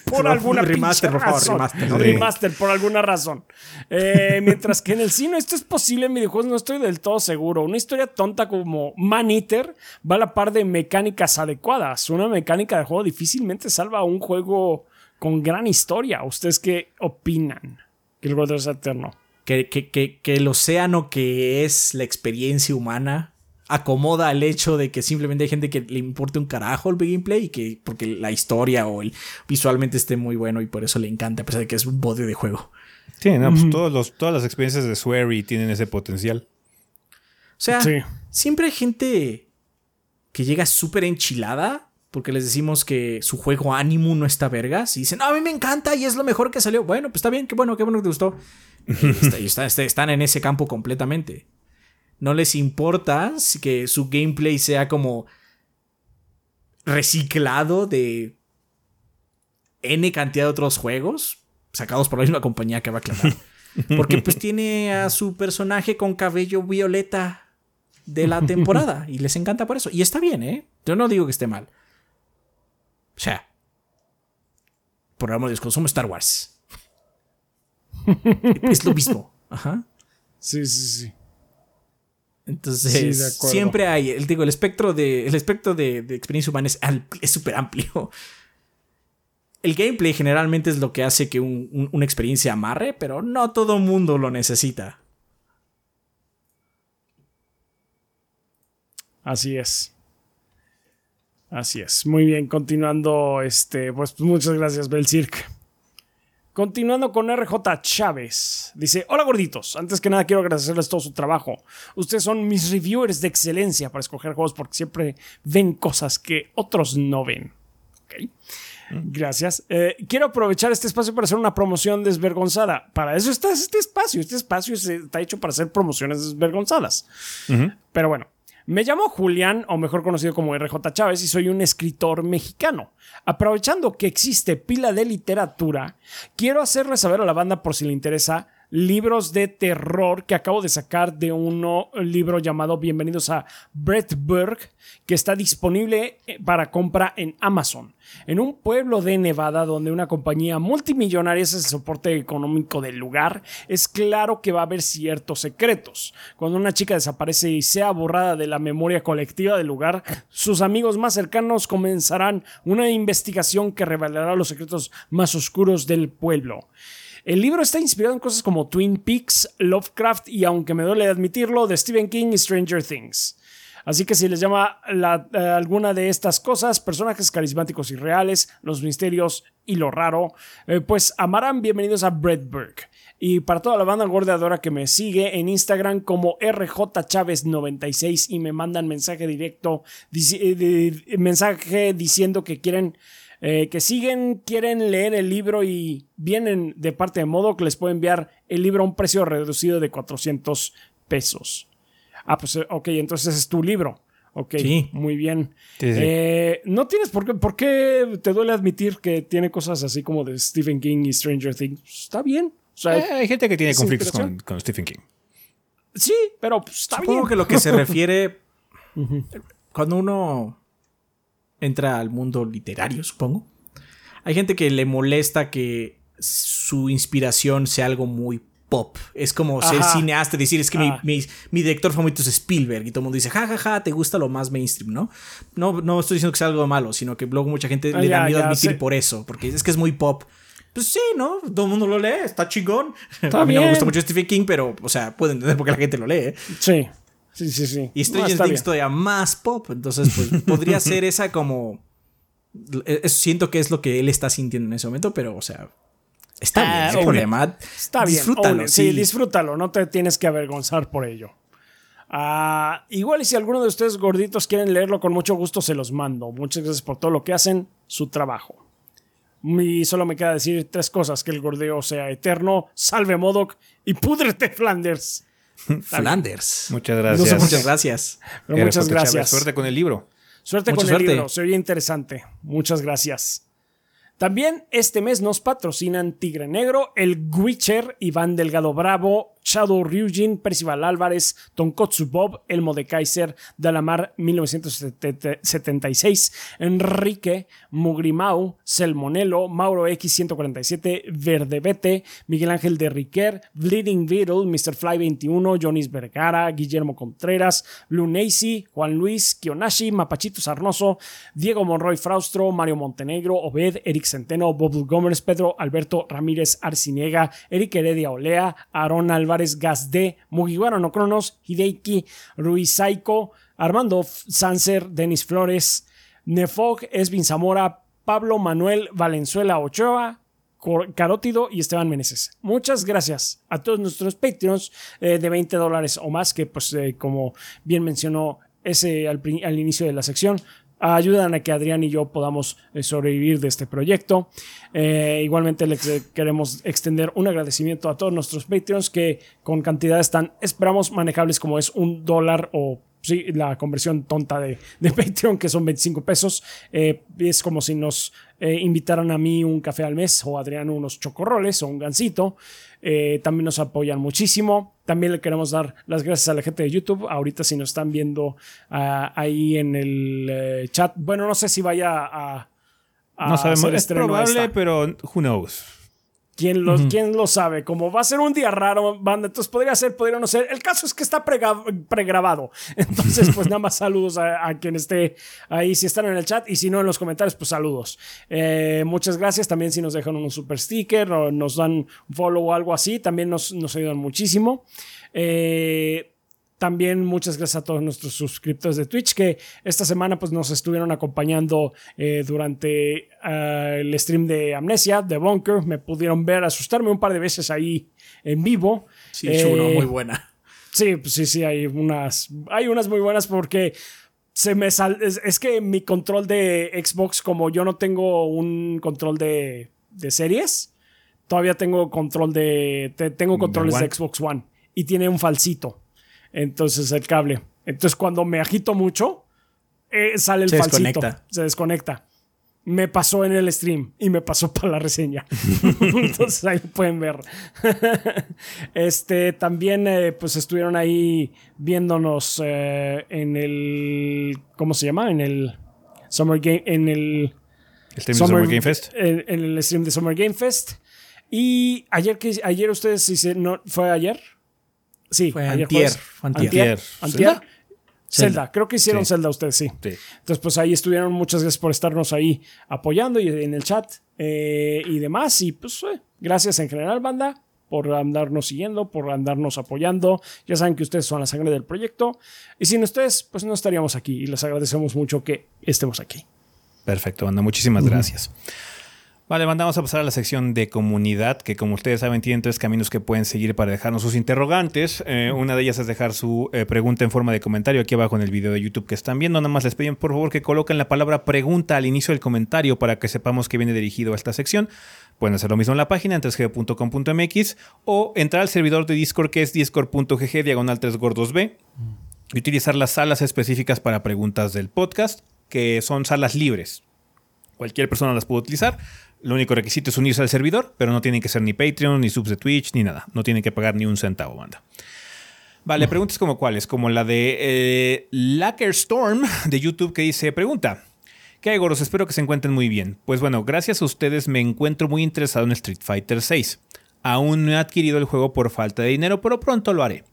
B: por alguna
C: remaster,
B: pinche
C: por favor,
B: razón.
C: remaster, ¿no?
B: Remaster, por alguna razón. Eh, mientras que en el cine esto es posible en videojuegos, no estoy del todo seguro. Una historia tonta como Man Eater va a la par de mecánicas adecuadas. Una mecánica de juego difícilmente salva a un juego con gran historia. ¿Ustedes qué opinan? Que el eterno.
C: que, que- que- que el océano que es la experiencia humana acomoda al hecho de que simplemente hay gente que le importe un carajo el gameplay y que porque la historia o el visualmente esté muy bueno y por eso le encanta a pesar de que es un bode de juego.
A: Sí, no, pues todos los, todas las experiencias de Swery tienen ese potencial.
C: O sea,
B: Sí.
C: siempre hay gente que llega súper enchilada porque les decimos que su juego Animu no está vergas y dicen, "No, a mí me encanta y es lo mejor que salió. Bueno, pues está bien, qué bueno, qué bueno que te gustó. Y *laughs* está- y está- está- están en ese campo completamente. No les importa si que su gameplay sea como reciclado de N cantidad de otros juegos sacados por la misma compañía que va a aclarar. *laughs* Porque pues tiene a su personaje con cabello violeta de la temporada y les encanta por eso. Y está bien, ¿eh? Yo no digo que esté mal. O sea, por amor de Dios, consumo Star Wars. *laughs* es lo mismo. Ajá.
B: Sí, sí, sí.
C: Entonces,
B: Sí,
C: siempre hay, el, digo, el espectro de, el espectro de, de experiencia humana es súper amplio. El gameplay generalmente es lo que hace que un- un- una experiencia amarre, pero no todo mundo lo necesita.
B: Así es. Así es. Muy bien, continuando, este, pues muchas gracias, Bel Cirque. Continuando con RJ Chávez. Dice, hola gorditos, antes que nada quiero agradecerles todo su trabajo. Ustedes son mis reviewers de excelencia para escoger juegos porque siempre ven cosas que otros no ven. Ok. Gracias. Eh, quiero aprovechar este espacio para hacer una promoción desvergonzada. Para eso está este espacio. Este espacio está hecho para hacer promociones desvergonzadas. Pero bueno, me llamo Julián, o mejor conocido como RJ Chávez, y soy un escritor mexicano. Aprovechando que existe pila de literatura, quiero hacerle saber a la banda por si le interesa libros de terror que acabo de sacar de un libro llamado Bienvenidos a Brettberg, que está disponible eh, para compra en Amazon. En un pueblo de Nevada donde una compañía multimillonaria es el soporte económico del lugar, es claro que va a haber ciertos secretos. Cuando una chica desaparece y sea borrada de la memoria colectiva del lugar, sus amigos más cercanos comenzarán una investigación que revelará los secretos más oscuros del pueblo. El libro está inspirado en cosas como Twin Peaks, Lovecraft y, aunque me duele admitirlo, de Stephen King y Stranger Things. Así que si les llama eh, alguna de estas cosas, personajes carismáticos y reales, los misterios y lo raro, eh, pues amarán bienvenidos a Breadberg. Y para toda la banda gordeadora que me sigue en Instagram como RJChávez96 y me mandan mensaje directo, eh, mensaje diciendo que quieren eh, que siguen, quieren leer el libro y vienen de parte de modo que les puedo enviar el libro a un precio reducido de 400 pesos. Ah, pues eh, ok, entonces es tu libro. Ok, muy bien. Eh, no tienes por qué, por qué te duele admitir que tiene cosas así como de Stephen King y Stranger Things. Está bien.
A: hay gente que tiene conflictos con, Stephen King.
B: Sí, pero pues, está
C: Supongo que lo que se *laughs* refiere cuando uno entra al mundo literario, supongo. Hay gente que le molesta que su inspiración sea algo muy pop. Es como ser cineasta, decir, es que mi, director favorito es Spielberg y todo el mundo dice, jajaja, ja, ja, te gusta lo más mainstream, ¿no? No, no estoy diciendo que sea algo malo, sino que luego mucha gente le da miedo admitir por eso, porque es que es muy pop. Pues sí, ¿no? Todo el mundo lo lee, está chingón. *laughs* a mí no me gusta mucho Stephen King, pero, o sea, puedo entender por qué la gente lo lee.
B: Sí. Sí, sí, sí.
C: Y Stranger Things todavía más pop. Entonces, pues *laughs* podría ser esa como. E, siento que es lo que él está sintiendo en ese momento, pero, o sea. Está bien, problema.
B: Está bien. Disfrútalo. Sí. disfrútalo. No te tienes que avergonzar por ello. Ah, igual y si alguno de ustedes gorditos quieren leerlo, con mucho gusto se los mando. Muchas gracias por todo lo que hacen, su trabajo. Y solo me queda decir tres cosas: que el gordeo sea eterno, salve Modoc y púdrete Flanders.
C: Flanders.
A: Muchas gracias.
C: muchas gracias.
B: muchas gracias.
A: Suerte con el libro.
B: Suerte con el libro. Se oye interesante. Muchas gracias. También este mes nos patrocinan Tigre Negro, El Witcher, Iván Delgado Bravo, Shadow Ryujin, Percival Álvarez, Tonkotsu Bob, Elmo de Kaiser, Dalamar 1976, Enrique, Mugrimau, Selmonelo, Mauro X147, Verdebete, Miguel Ángel de Riquer, Bleeding Beetle, Mr. Fly 21, Jonis Vergara, Guillermo Contreras, Lunacy, Juan Luis, Kionashi, Mapachito Sarnoso, Diego Monroy Fraustro, Mario Montenegro, Obed, Eric Centeno, Bob Gómez, Pedro Alberto Ramírez Arciniega, Eric Heredia Olea, Aaron Álvarez, Álvarez Gazde, Mugiwara no Cronos, Hideki Ruizaiko, Armando Sanser, Denis Flores, Nefog, Esvin Zamora, Pablo Manuel Valenzuela Ochoa, Carótido y Esteban Meneses. Muchas gracias a todos nuestros Patreons eh, de 20 dólares o más, que pues eh, como bien mencionó ese al, inicio de la sección, ayudan a que Adrián y yo podamos eh, sobrevivir de este proyecto. Eh, igualmente les eh, queremos extender un agradecimiento a todos nuestros Patreons que con cantidades tan, esperamos, manejables como es un dólar o sí, la conversión tonta de, de Patreon, que son 25 pesos. es como si nos invitaran a mí un café al mes o Adrián unos chocorroles o un gansito. También nos apoyan muchísimo. También le queremos dar las gracias a la gente de YouTube. Ahorita si nos están viendo ah, ahí en el eh, chat. Bueno, no sé si vaya a...
A: no sabemos, es probable, pero who knows.
B: ¿Quién lo, lo sabe? Como va a ser un día raro, banda, entonces podría ser, podría no ser. El caso es que está pregrabado. *laughs* Entonces, pues nada más saludos a, quien esté ahí, si están en el chat, y si no en los comentarios, pues saludos. Eh, muchas gracias. También si nos dejan un super sticker o nos dan un follow o algo así, también nos, nos ayudan muchísimo. Eh, también muchas gracias a todos nuestros suscriptores de Twitch que esta semana pues, nos estuvieron acompañando eh, durante eh, el stream de Amnesia, de Bunker. Me pudieron ver asustarme un par de veces ahí en vivo.
C: Sí, es eh, muy buena.
B: Sí, pues sí, sí, hay unas, hay unas muy buenas porque se me sal, es, que mi control de Xbox, como yo no tengo un control de, de series, todavía tengo control de, tengo controles de Xbox One y tiene un falsito entonces el cable. Entonces cuando me agito mucho, eh, sale el se Desconecta. Se desconecta. me pasó en el stream y me pasó para la reseña. *laughs* Entonces ahí pueden ver. *laughs* este, también eh, pues estuvieron ahí viéndonos eh, en el, ¿cómo se llama? En el Summer Game, en el...
A: ¿El stream de Summer Game Fest?
B: En, en el stream de Summer Game Fest. Y ayer que ayer ustedes hice- no fue ayer. Sí,
C: Fue
B: ayer
C: antier, antier.
B: Antier.
A: ¿Zelda?
B: Antier. Zelda. creo que hicieron
A: Sí.
B: Zelda ustedes, sí.
A: Sí.
B: Entonces, pues ahí estuvieron. Muchas gracias por estarnos ahí apoyando y en el chat eh, y demás. Y pues, eh, gracias en general, banda, por andarnos siguiendo, por andarnos apoyando. Ya saben que ustedes son la sangre del proyecto. Y sin ustedes, pues no estaríamos aquí. Y les agradecemos mucho que estemos aquí.
A: Perfecto, banda. Muchísimas gracias. Vale, banda, vamos a pasar a la sección de comunidad, que como ustedes saben tienen tres caminos que pueden seguir para dejarnos sus interrogantes. Eh, una de ellas es dejar su eh, pregunta en forma de comentario aquí abajo en el video de YouTube que están viendo. Nada más les pedimos por favor que coloquen la palabra pregunta al inicio del comentario para que sepamos que viene dirigido a esta sección. Pueden hacer lo mismo en la página en 3g.com.mx o entrar al servidor de Discord que es discord.gg diagonal 3gordos-b y utilizar las salas específicas para preguntas del podcast, que son salas libres. Cualquier persona las puede utilizar. Lo único requisito es unirse al servidor, pero no tienen que ser ni Patreon, ni subs de Twitch, ni nada. No tienen que pagar ni un centavo, banda. Vale, preguntas como cuáles, como la de eh, Lacker Storm de YouTube que dice, pregunta, ¿qué hay goros? Espero que se encuentren muy bien. Pues bueno, gracias a ustedes me encuentro muy interesado en Street Fighter 6. Aún no he adquirido el juego por falta de dinero, pero pronto lo haré.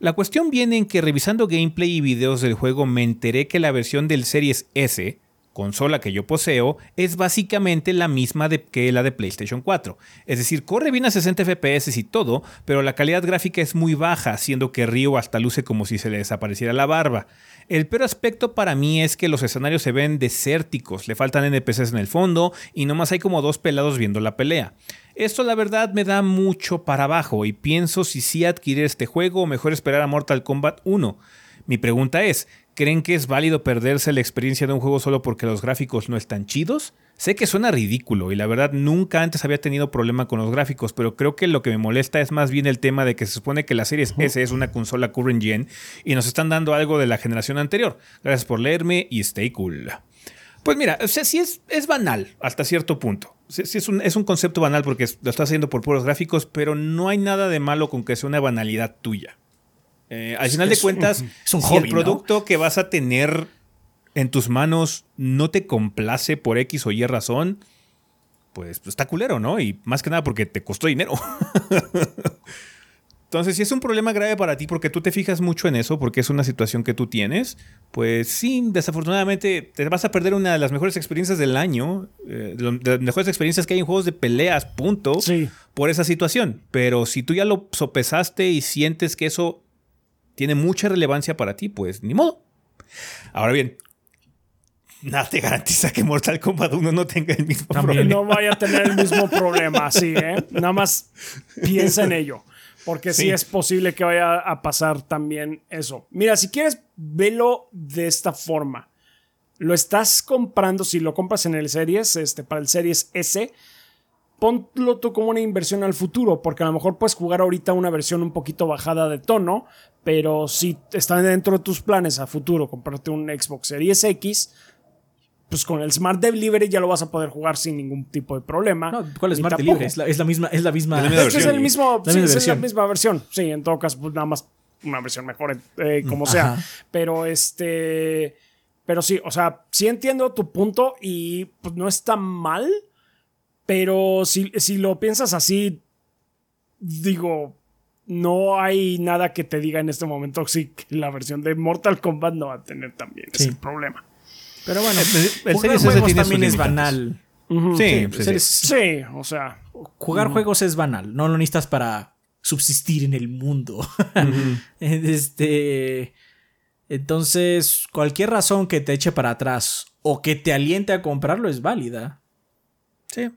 A: La cuestión viene en que revisando gameplay y videos del juego me enteré que la versión del Series S, consola que yo poseo, es básicamente la misma de, que la de PlayStation 4. Es decir, corre bien a 60 FPS y todo, pero la calidad gráfica es muy baja, siendo que Ryo hasta luce como si se le desapareciera la barba. El peor aspecto para mí es que los escenarios se ven desérticos, le faltan NPCs en el fondo y nomás hay como dos pelados viendo la pelea. Esto la verdad me da mucho para abajo y pienso si sí adquirir este juego o mejor esperar a Mortal Kombat 1. Mi pregunta es, ¿creen que es válido perderse la experiencia de un juego solo porque los gráficos no están chidos? Sé que suena ridículo y la verdad nunca antes había tenido problema con los gráficos, pero creo que lo que me molesta es más bien el tema de que se supone que la Series S es una consola current gen y nos están dando algo de la generación anterior. Gracias por leerme y stay cool. Pues mira, o sea, sí es, es banal hasta cierto punto. Sí, sí es, un, es un concepto banal porque lo estás haciendo por puros gráficos, pero no hay nada de malo con que sea una banalidad tuya. Eh, al final de cuentas,
C: un- *laughs* es un
A: si
C: hobby,
A: el
C: ¿no?
A: producto que vas a tener en tus manos no te complace por X o Y razón, pues, pues está culero, ¿no? Y más que nada porque te costó dinero. *laughs* Entonces, si es un problema grave para ti porque tú te fijas mucho en eso, porque es una situación que tú tienes, pues sí, desafortunadamente te vas a perder una de las mejores experiencias del año, eh, de las mejores experiencias que hay en juegos de peleas, punto,
B: Sí.
A: por esa situación. Pero si tú ya lo sopesaste y sientes que eso tiene mucha relevancia para ti, pues ni modo. Ahora bien, nada te garantiza que Mortal Kombat 1 no tenga el mismo
C: También.
A: problema.
B: No vaya a tener el mismo problema, sí, ¿eh? Nada más piensa en ello. Porque sí.
A: Sí.
B: es posible que vaya a pasar también eso. Mira, si quieres, velo de esta forma. Lo estás comprando, si lo compras en el Series, este, para el Series S, ponlo tú como una inversión al futuro, porque a lo mejor puedes jugar ahorita una versión un poquito bajada de tono, pero si está dentro de tus planes a futuro comprarte un Xbox Series X, pues con el Smart Delivery ya lo vas a poder jugar sin ningún tipo de problema.
C: No, ¿Cuál es Smart. Delivery? Es la, es la misma, es la misma.
A: Es la misma
B: De hecho, es
A: versión.
B: el mismo,
C: La
B: sí,
C: misma
B: es la
C: versión.
B: misma versión. Sí, en todo caso, pues nada más una versión mejor, eh, como sea. Pero este. Pero sí, o sea, sí entiendo tu punto y pues no está mal. Pero si, si lo piensas así, digo, no hay nada que te diga en este momento que la versión de Mortal Kombat no va a tener también
C: Sí.
B: ese problema.
C: Pero bueno,
A: el
C: jugar
A: Series S tiene
C: también es
A: limitantes.
C: banal.
A: Sí,
C: Sí,
A: sí, sí.
C: series-
B: Sí, o sea.
C: Jugar juegos es banal. No lo necesitas para subsistir en el mundo. *laughs* este. Entonces, cualquier razón que te eche para atrás o que te aliente a comprarlo es válida.
A: Sí.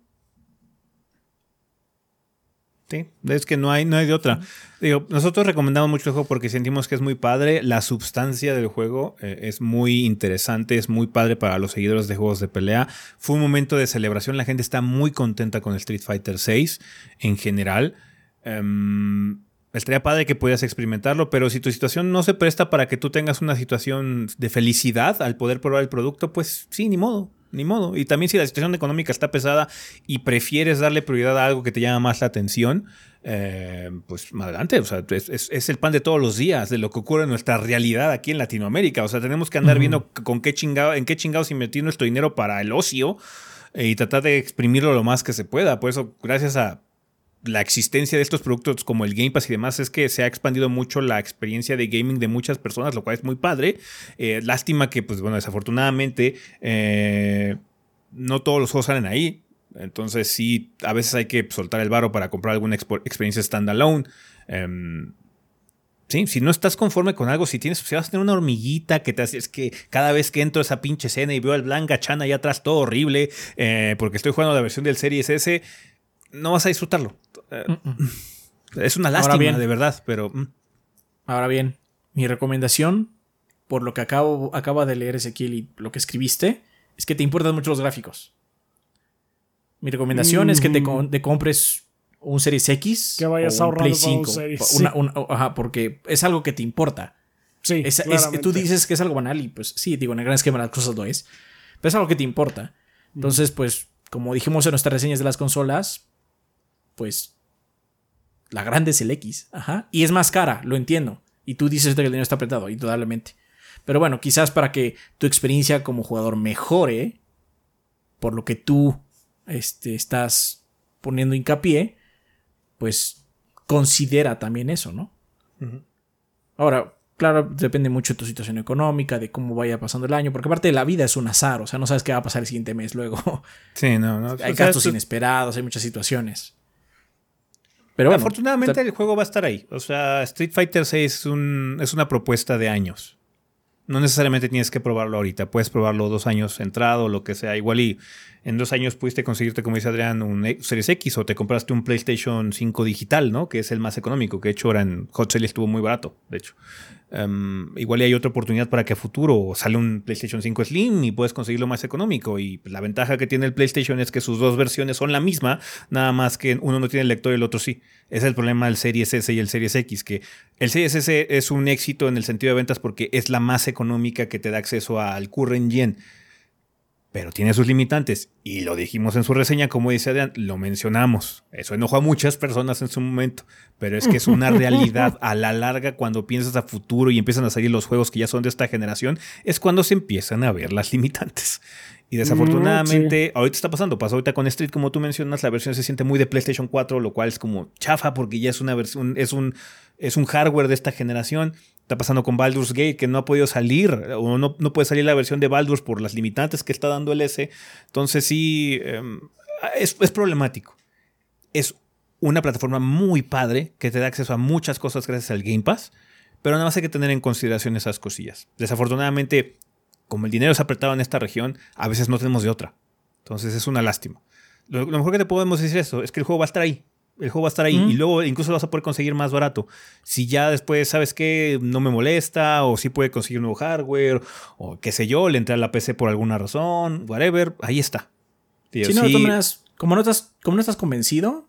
A: Sí, es que no hay, no hay de otra. Digo, nosotros recomendamos mucho el juego porque sentimos que es muy padre. La substancia del juego eh, es muy interesante, es muy padre para los seguidores de juegos de pelea. Fue un momento de celebración, la gente está muy contenta con Street Fighter VI en general. Em, estaría padre que pudieras experimentarlo, pero si tu situación no se presta para que tú tengas una situación de felicidad al poder probar el producto, pues sí, ni modo, ni modo. Y también si la situación económica está pesada y prefieres darle prioridad a algo que te llama más la atención, eh, pues adelante, o sea, es, el pan de todos los días, de lo que ocurre en nuestra realidad aquí en Latinoamérica. O sea, tenemos que andar viendo con qué chingado, en qué chingados invertir nuestro dinero para el ocio eh, y tratar de exprimirlo lo más que se pueda. Por eso, gracias a la existencia de estos productos como el Game Pass y demás es que se ha expandido mucho la experiencia de gaming de muchas personas, lo cual es muy padre. Eh, lástima que, pues bueno, desafortunadamente eh, no todos los juegos salen ahí. Entonces sí, a veces hay que soltar el varo para comprar alguna experiencia standalone. Em, sí, si no estás conforme con algo, si tienes, si vas a tener una hormiguita que te hace, es que cada vez que entro a esa pinche escena y veo al Blanca Chan allá atrás todo horrible, eh, porque estoy jugando la versión del Series S, no vas a disfrutarlo. Eh, es una lástima, de verdad, pero. Mm.
C: Ahora bien, mi recomendación, por lo que acabo, acaba de leer Ezequiel y lo que escribiste, es que te importan mucho los gráficos. Mi recomendación es que te, mm. compres un Series X.
B: Que vayas a Play 5.
C: ajá, porque es algo que te importa. Sí, tú dices que es algo banal y pues sí, digo, en el gran esquema las cosas lo es. Pero es algo que te importa. Entonces, pues, como dijimos en nuestras reseñas de las consolas, pues la grande es el X. Ajá. Y es más cara, lo entiendo. Y tú dices que el dinero está apretado, indudablemente. Pero bueno, quizás para que tu experiencia como jugador mejore, por lo que tú este, estás poniendo hincapié, pues considera también eso, ¿no? Ahora, claro, depende mucho de tu situación económica, de cómo vaya pasando el año, porque aparte de la vida es un azar, o sea, no sabes qué va a pasar el siguiente mes luego.
A: Sí, no, no.
C: Hay gastos inesperados, hay muchas situaciones.
A: Pero afortunadamente el juego va a estar ahí. O sea, Street Fighter 6 es, un, es una propuesta de años. No necesariamente tienes que probarlo ahorita. Puedes probarlo dos años entrado, lo que sea. Igual y en dos años pudiste conseguirte, como dice Adrián, un Series X o te compraste un PlayStation 5 digital, ¿no? Que es el más económico. Que de hecho ahora en Hot Sale estuvo muy barato, de hecho. Um, igual hay otra oportunidad para que a futuro sale un PlayStation 5 Slim y puedes conseguirlo más económico. Y la ventaja que tiene el PlayStation es que sus dos versiones son la misma, nada más que uno no tiene el lector y el otro sí. es el problema del Series S y el Series X, que el Series S es un éxito en el sentido de ventas porque es la más económica que te da acceso al current gen pero tiene sus limitantes. Y lo dijimos en su reseña, como dice Adrián, lo mencionamos. Eso enojó a muchas personas en su momento, pero es que es una *laughs* realidad a la larga cuando piensas a futuro y empiezan a salir los juegos que ya son de esta generación, es cuando se empiezan a ver las limitantes. Y desafortunadamente, ahorita está pasando, pasó ahorita con Street, como tú mencionas, la versión se siente muy de PlayStation 4, lo cual es como chafa porque ya es una versión, es un, es un hardware de esta generación. Está pasando con Baldur's Gate, que no ha podido salir, o no, no puede salir la versión de Baldur's por las limitantes que está dando el S. Entonces sí, em, es, es problemático. Es una plataforma muy padre que te da acceso a muchas cosas gracias al Game Pass, pero nada más hay que tener en consideración esas cosillas. Desafortunadamente, como el dinero es apretado en esta región, a veces no tenemos de otra. Entonces es una lástima. Lo, mejor que te podemos decir eso es que el juego va a estar ahí. El juego va a estar ahí y luego incluso lo vas a poder conseguir más barato. Si ya después, ¿sabes qué? No me molesta o si puede conseguir nuevo hardware o qué sé yo, le entra a la PC por alguna razón, whatever, ahí está.
C: si no, como no, estás, como no estás convencido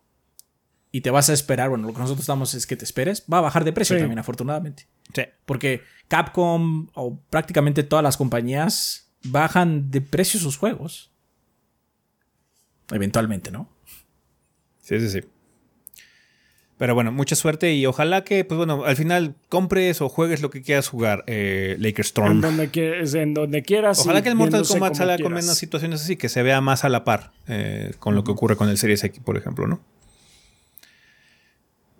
C: y te vas a esperar, bueno, lo que nosotros estamos es que te esperes, va a bajar de precio también, afortunadamente.
A: Sí.
C: Porque Capcom o prácticamente todas las compañías bajan de precio sus juegos. Eventualmente, ¿no?
A: Sí, sí, sí. Pero bueno, mucha suerte y ojalá que, pues bueno, al final compres o juegues lo que quieras jugar, eh, Laker Storm.
B: En donde, en donde quieras.
A: Ojalá que el Mortal Kombat salga con menos situaciones así, que se vea más a la par eh, con lo que ocurre con el Series X, por ejemplo, ¿no?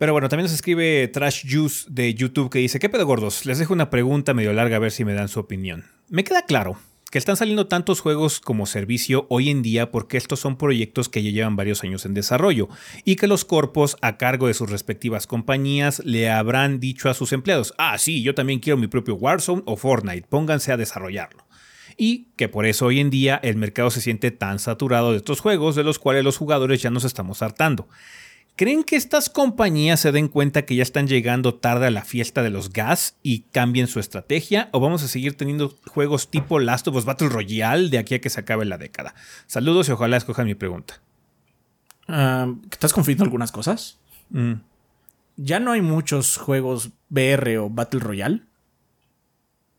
A: Pero bueno, también nos escribe Trash Juice de YouTube que dice, ¿qué pedo gordos? Les dejo una pregunta medio larga a ver si me dan su opinión. Me queda claro que están saliendo tantos juegos como servicio hoy en día porque estos son proyectos que ya llevan varios años en desarrollo y que los corpos a cargo de sus respectivas compañías le habrán dicho a sus empleados, ah, sí, yo también quiero mi propio Warzone o Fortnite, pónganse a desarrollarlo. Y que por eso hoy en día el mercado se siente tan saturado de estos juegos de los cuales los jugadores ya nos estamos hartando. ¿Creen que estas compañías se den cuenta que ya están llegando tarde a la fiesta de los gas y cambien su estrategia? ¿O vamos a seguir teniendo juegos tipo Last of Us Battle Royale de aquí a que se acabe la década? Saludos y ojalá escojan mi pregunta.
C: Ah, ¿Estás confiando algunas cosas? Mm. ya no hay muchos juegos BR o Battle Royale.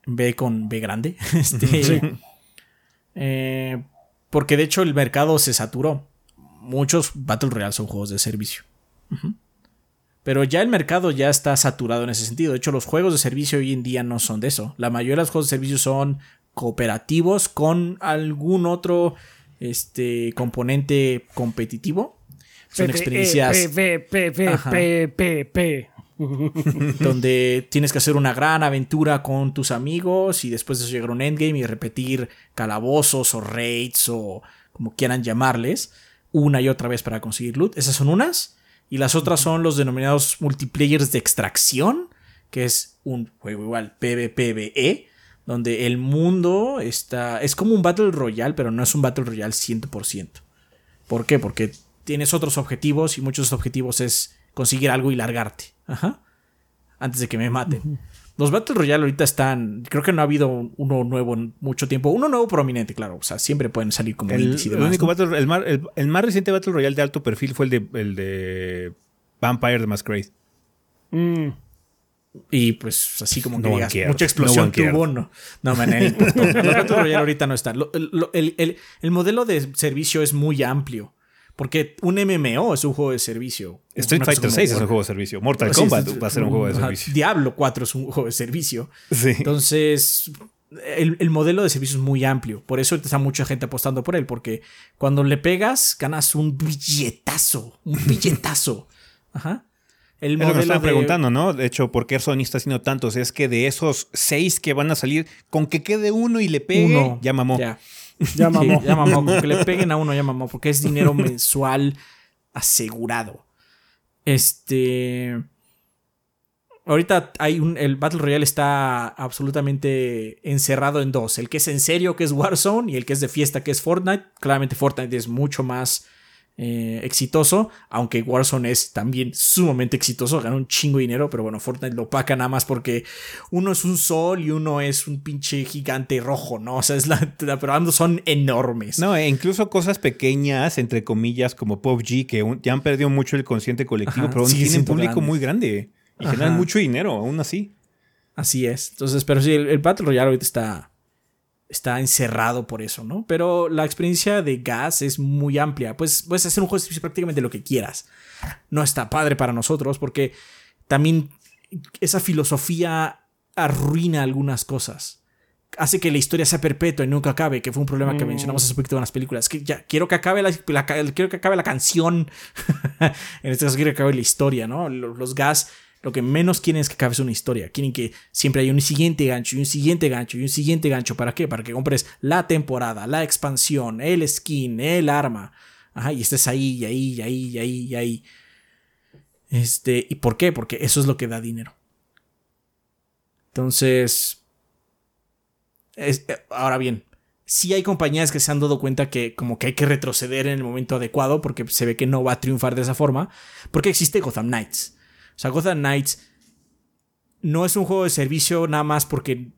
C: B con B grande. *laughs* Este, *laughs* eh, porque de hecho el mercado se saturó. Muchos Battle Royale son juegos de servicio. Pero ya el mercado ya está saturado en ese sentido. De hecho, los juegos de servicio hoy en día no son de eso. La mayoría de los juegos de servicio son cooperativos con algún otro este, componente competitivo. Son experiencias. donde tienes que hacer una gran aventura con tus amigos y después de eso llegar a un endgame y repetir calabozos o raids o como quieran llamarles una y otra vez para conseguir loot. Esas son unas. Y las otras son los denominados multiplayers de extracción, que es un juego igual PvPvE, donde el mundo está... Es como un Battle Royale, pero no es un Battle Royale 100%. ¿Por qué? Porque tienes otros objetivos y muchos objetivos es conseguir algo y largarte. Ajá. Antes de que me maten. Los Battle Royale ahorita están. Creo que no ha habido uno nuevo en mucho tiempo. Uno nuevo prominente, claro. O sea, siempre pueden salir como
A: el, el, único Battle, el, más, reciente Battle Royale de alto perfil fue el de, el de Vampire the Masquerade.
C: Mm. Y pues así como que digas, mucha explosión tuvo, no. No, man, Los *laughs* Battle Royale ahorita no están. el modelo de servicio es muy amplio. Porque un MMO es un juego de servicio.
A: Street Fighter 6 es un juego de servicio. Mortal Kombat va a ser un juego de servicio.
C: Diablo 4 es un juego de servicio. Entonces, el, modelo de servicio es muy amplio. Por eso está mucha gente apostando por él. Porque cuando le pegas, ganas un billetazo. Un *laughs* billetazo. Ajá.
A: El modelo es lo que preguntando, ¿no? De hecho, ¿por qué Sony está haciendo tantos? Es que de esos seis que van a salir, con que quede uno y le pegue, ya mamó. Ya.
C: Ya mamó. ya mamó. que le peguen a uno, ya mamó. Porque es dinero mensual asegurado. Este. Ahorita hay un. El Battle Royale está absolutamente encerrado en dos. El que es en serio, que es Warzone, y el que es de fiesta, que es Fortnite. Claramente Fortnite es mucho más eh, exitoso, aunque Warzone es también sumamente exitoso, gana un chingo de dinero, pero bueno, Fortnite lo paca nada más porque uno es un sol y uno es un pinche gigante rojo, ¿no? O sea, es la, pero ambos son enormes.
A: No, e incluso cosas pequeñas, entre comillas, como PUBG, que ya han perdido mucho el consciente colectivo, pero tienen un público muy grande y generan mucho dinero, aún así.
C: Así es. Entonces, pero sí, el, el Battle Royale ahorita está está encerrado por eso, ¿no? Pero la experiencia de gas es muy amplia. Pues puedes hacer un juego de prácticamente lo que quieras. No está padre para nosotros porque también esa filosofía arruina algunas cosas. Hace que la historia sea perpetua y nunca acabe, que fue un problema que mm. mencionamos hace poquito en las películas. Que ya quiero que acabe la, quiero que acabe la canción. *laughs* en este caso quiero que acabe la historia, ¿no? Los gas lo que menos quieren es que acabe una historia. Quieren que siempre haya un siguiente gancho y un siguiente gancho y un siguiente gancho. ¿Para qué? Para que compres la temporada, la expansión, el skin, el arma. Ajá, y estés ahí, y ahí, y ahí, y ahí, y ahí. Este, ¿y por qué? Porque eso es lo que da dinero. Entonces. Eh, ahora bien, sí hay compañías que se han dado cuenta que como que hay que retroceder en el momento adecuado porque se ve que no va a triunfar de esa forma. Porque existe Gotham Knights. O sea, Gotham Knights no es un juego de servicio nada más porque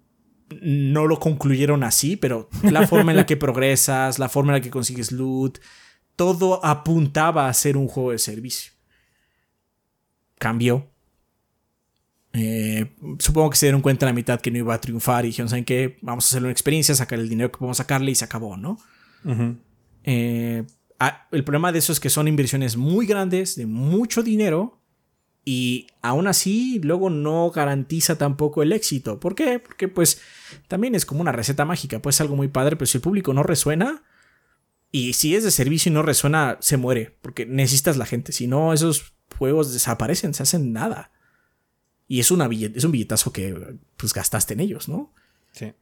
C: no lo concluyeron así, pero la *laughs* forma en la que progresas, la forma en la que consigues loot, todo apuntaba a ser un juego de servicio. Cambió. Eh, supongo que se dieron cuenta en la mitad que no iba a triunfar y dijeron, ¿saben qué? Vamos a hacer una experiencia, sacar el dinero que podemos sacarle y se acabó, ¿no? Eh, el problema de eso es que son inversiones muy grandes, de mucho dinero, y aún así luego no garantiza tampoco el éxito. ¿Por qué? Porque pues también es como una receta mágica, pues algo muy padre, pero si el público no resuena y si es de servicio y no resuena, se muere, porque necesitas la gente, si no esos juegos desaparecen, se hacen nada. Y es, una es un billetazo que pues gastaste en ellos, ¿no?
A: Sí.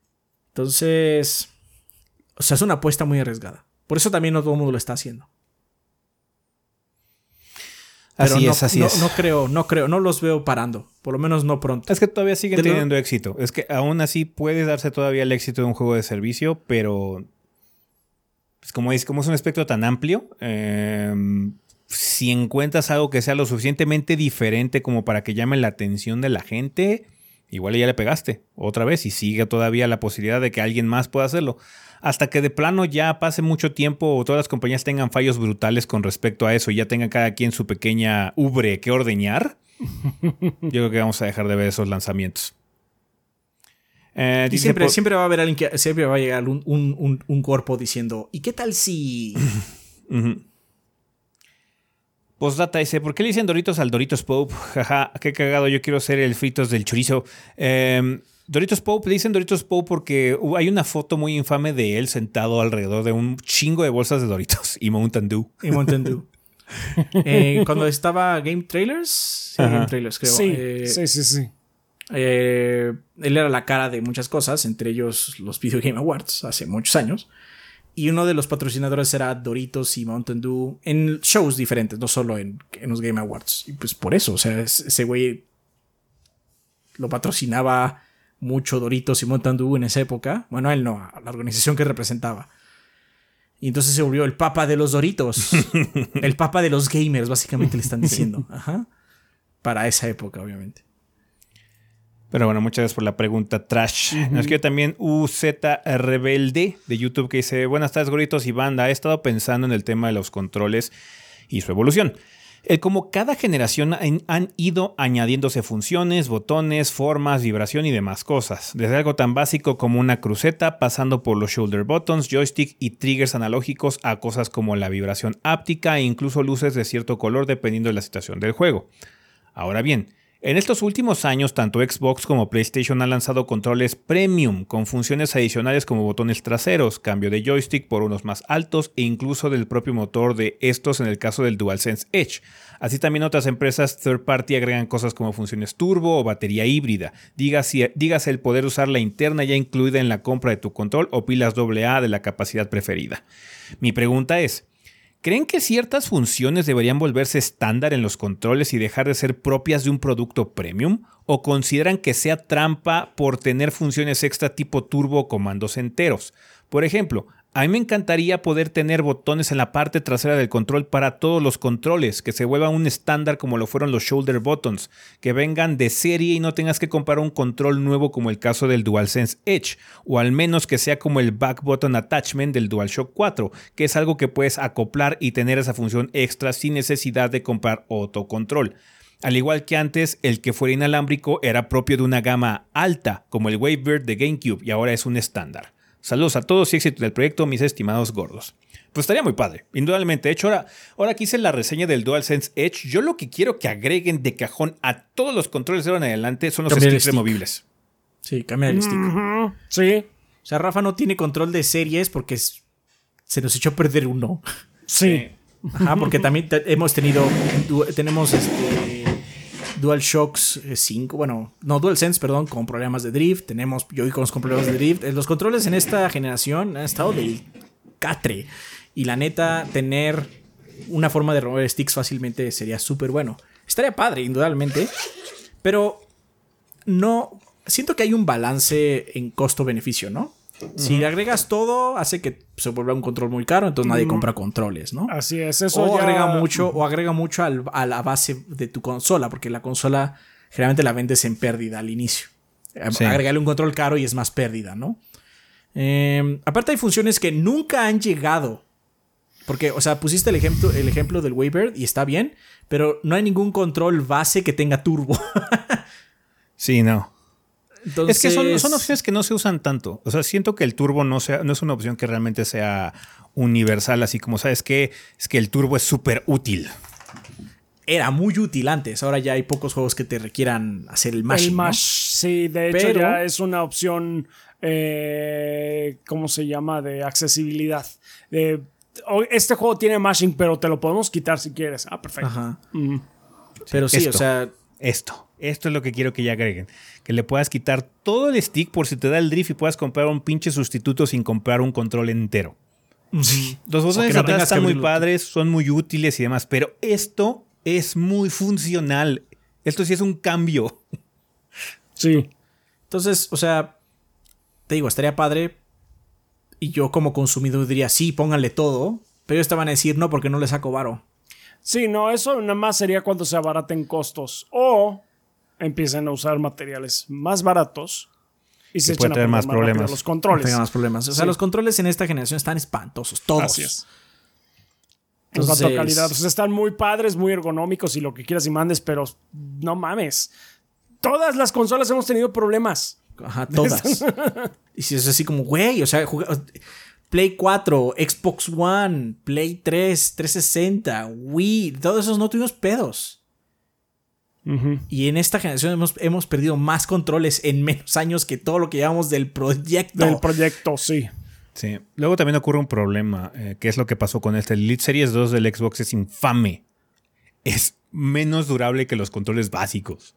C: Entonces, o sea, es una apuesta muy arriesgada. Por eso también no todo el mundo lo está haciendo así no, es, así es. No creo, no creo, no los veo parando. Por lo menos no pronto.
A: Es que todavía siguen teniendo éxito. Es que aún así puede darse todavía el éxito de un juego de servicio, pero. Pues como, es, como es un espectro tan amplio, em, si encuentras algo que sea lo suficientemente diferente como para que llame la atención de la gente, igual ya le pegaste otra vez y sigue todavía la posibilidad de que alguien más pueda hacerlo hasta que de plano ya pase mucho tiempo o todas las compañías tengan fallos brutales con respecto a eso y ya tengan cada quien su pequeña ubre que ordeñar, Yo creo que vamos a dejar de ver esos lanzamientos.
C: Eh, y siempre, siempre va a haber alguien que siempre va a llegar un, un, un, cuerpo diciendo, ¿y qué tal si? *laughs*
A: Postdata dice, ¿por qué le dicen Doritos al Doritos Pope? *laughs* Jaja, qué cagado, yo quiero ser el fritos del chorizo. Em, Doritos Pope, le dicen Doritos Pope porque hay una foto muy infame de él sentado alrededor de un chingo de bolsas de Doritos y Mountain Dew.
C: Y Mountain Dew. *laughs* Eh, cuando estaba Game Trailers, sí, Game Trailers creo.
B: Sí, eh, sí, sí, sí.
C: Eh, él era la cara de muchas cosas, entre ellos los Video Game Awards hace muchos años. Y uno de los patrocinadores era Doritos y Mountain Dew en shows diferentes, no solo en, los Game Awards. Y pues por eso, o sea, ese güey lo patrocinaba mucho Doritos y Mountain Dew en esa época. Bueno, él no, la organización que representaba. Y entonces se volvió el papa de los Doritos. *laughs* el papa de los gamers, básicamente le están diciendo. *laughs* Ajá. Para esa época, obviamente.
A: Pero bueno, muchas gracias por la pregunta, Trash. Nos quiere también UZ Rebelde de YouTube que dice: Buenas tardes, gorritos y banda. He estado pensando en el tema de los controles y su evolución. El como cada generación han, ido añadiéndose funciones, botones, formas, vibración y demás cosas. Desde algo tan básico como una cruceta, pasando por los shoulder buttons, joystick y triggers analógicos a cosas como la vibración áptica e incluso luces de cierto color dependiendo de la situación del juego. Ahora bien, en estos últimos años, tanto Xbox como PlayStation han lanzado controles premium con funciones adicionales como botones traseros, cambio de joystick por unos más altos e incluso del propio motor de estos en el caso del DualSense Edge. Así también otras empresas third party agregan cosas como funciones turbo o batería híbrida. Dígase, el poder usar la interna ya incluida en la compra de tu control o pilas AA de la capacidad preferida. Mi pregunta es, ¿Creen que ciertas funciones deberían volverse estándar en los controles y dejar de ser propias de un producto premium? ¿O consideran que sea trampa por tener funciones extra tipo turbo o comandos enteros? Por ejemplo, a mí me encantaría poder tener botones en la parte trasera del control para todos los controles, que se vuelva un estándar como lo fueron los shoulder buttons, que vengan de serie y no tengas que comprar un control nuevo como el caso del DualSense Edge, o al menos que sea como el back button attachment del DualShock 4, que es algo que puedes acoplar y tener esa función extra sin necesidad de comprar otro control. Al igual que antes, el que fuera inalámbrico era propio de una gama alta, como el Wavebird de GameCube, y ahora es un estándar. Saludos a todos y éxito del proyecto, mis estimados gordos. Pues estaría muy padre, indudablemente. De hecho, ahora, ahora que hice la reseña del DualSense Edge, yo lo que quiero que agreguen de cajón a todos los controles de ahora en adelante son los sticks removibles.
C: Sí, cambia el stick.
B: Sí.
C: O sea, Rafa no tiene control de series porque se nos echó a perder uno.
B: Sí.
C: Ajá, porque también hemos tenido. Tenemos este DualShocks 5, eh, bueno, no, DualSense, perdón, con problemas de drift. Tenemos Joy-Cons con problemas de drift. Eh, los controles en esta generación han estado del catre. Y la neta, tener una forma de remover sticks fácilmente sería súper bueno. Estaría padre, indudablemente. Pero no. Siento que hay un balance en costo-beneficio, ¿no? Si le agregas todo, hace que se vuelva un control muy caro, entonces nadie compra controles, ¿no?
B: Así es, eso
C: o agrega mucho, o agrega mucho a la base de tu consola, porque la consola generalmente la vendes en pérdida al inicio. Sí. Agregarle un control caro y es más pérdida, ¿no? Em, aparte hay funciones que nunca han llegado. Porque, o sea, pusiste el ejemplo, el ejemplo del Waybird y está bien, pero no hay ningún control base que tenga turbo. *laughs*
A: sí, no es que son, opciones que no se usan tanto. O sea, siento que el turbo no, sea, no es una opción que realmente sea universal, así como sabes que es que el turbo es súper útil.
C: Era muy útil antes, ahora ya hay pocos juegos que te requieran hacer el mash.
B: El mash, sí, de hecho ya es una opción, eh, ¿cómo se llama? De accesibilidad. este juego tiene mashing, pero te lo podemos quitar si quieres. Ah, perfecto.
C: Pero sí, o sea...
A: Esto, esto es lo que quiero que ya agreguen que le puedas quitar todo el stick por si te da el drift y puedas comprar un pinche sustituto sin comprar un control entero. Los botones están muy padres, son muy útiles y demás, pero esto es muy funcional. Esto sí es un cambio.
B: Sí.
C: Entonces, o sea, te digo, estaría padre. Y yo como consumidor diría, sí, pónganle todo. Pero ellos te van a decir, no, porque no le saco varo.
B: Sí, no, eso nada más sería cuando se abaraten costos. O empiezan a usar materiales más baratos y se, echan a
A: más problemas.
B: Los controles.
C: más problemas. O sea, los controles en esta generación están espantosos, todos.
B: En cuanto a calidad. Pues están muy padres, muy ergonómicos y lo que quieras y mandes, pero no mames. Todas las consolas hemos tenido problemas.
C: Ajá, *laughs* todas. y si es así como, güey, o sea, Play 4, Xbox One, Play 3, 360, Wii, todos esos no tuvimos pedos. Y en esta generación hemos, hemos, perdido más controles en menos años que todo lo que llevamos del proyecto.
B: Del proyecto, sí.
A: Sí. Luego también ocurre un problema, eh, que es lo que pasó con este. El Elite Series 2 del Xbox es infame. Es menos durable que los controles básicos.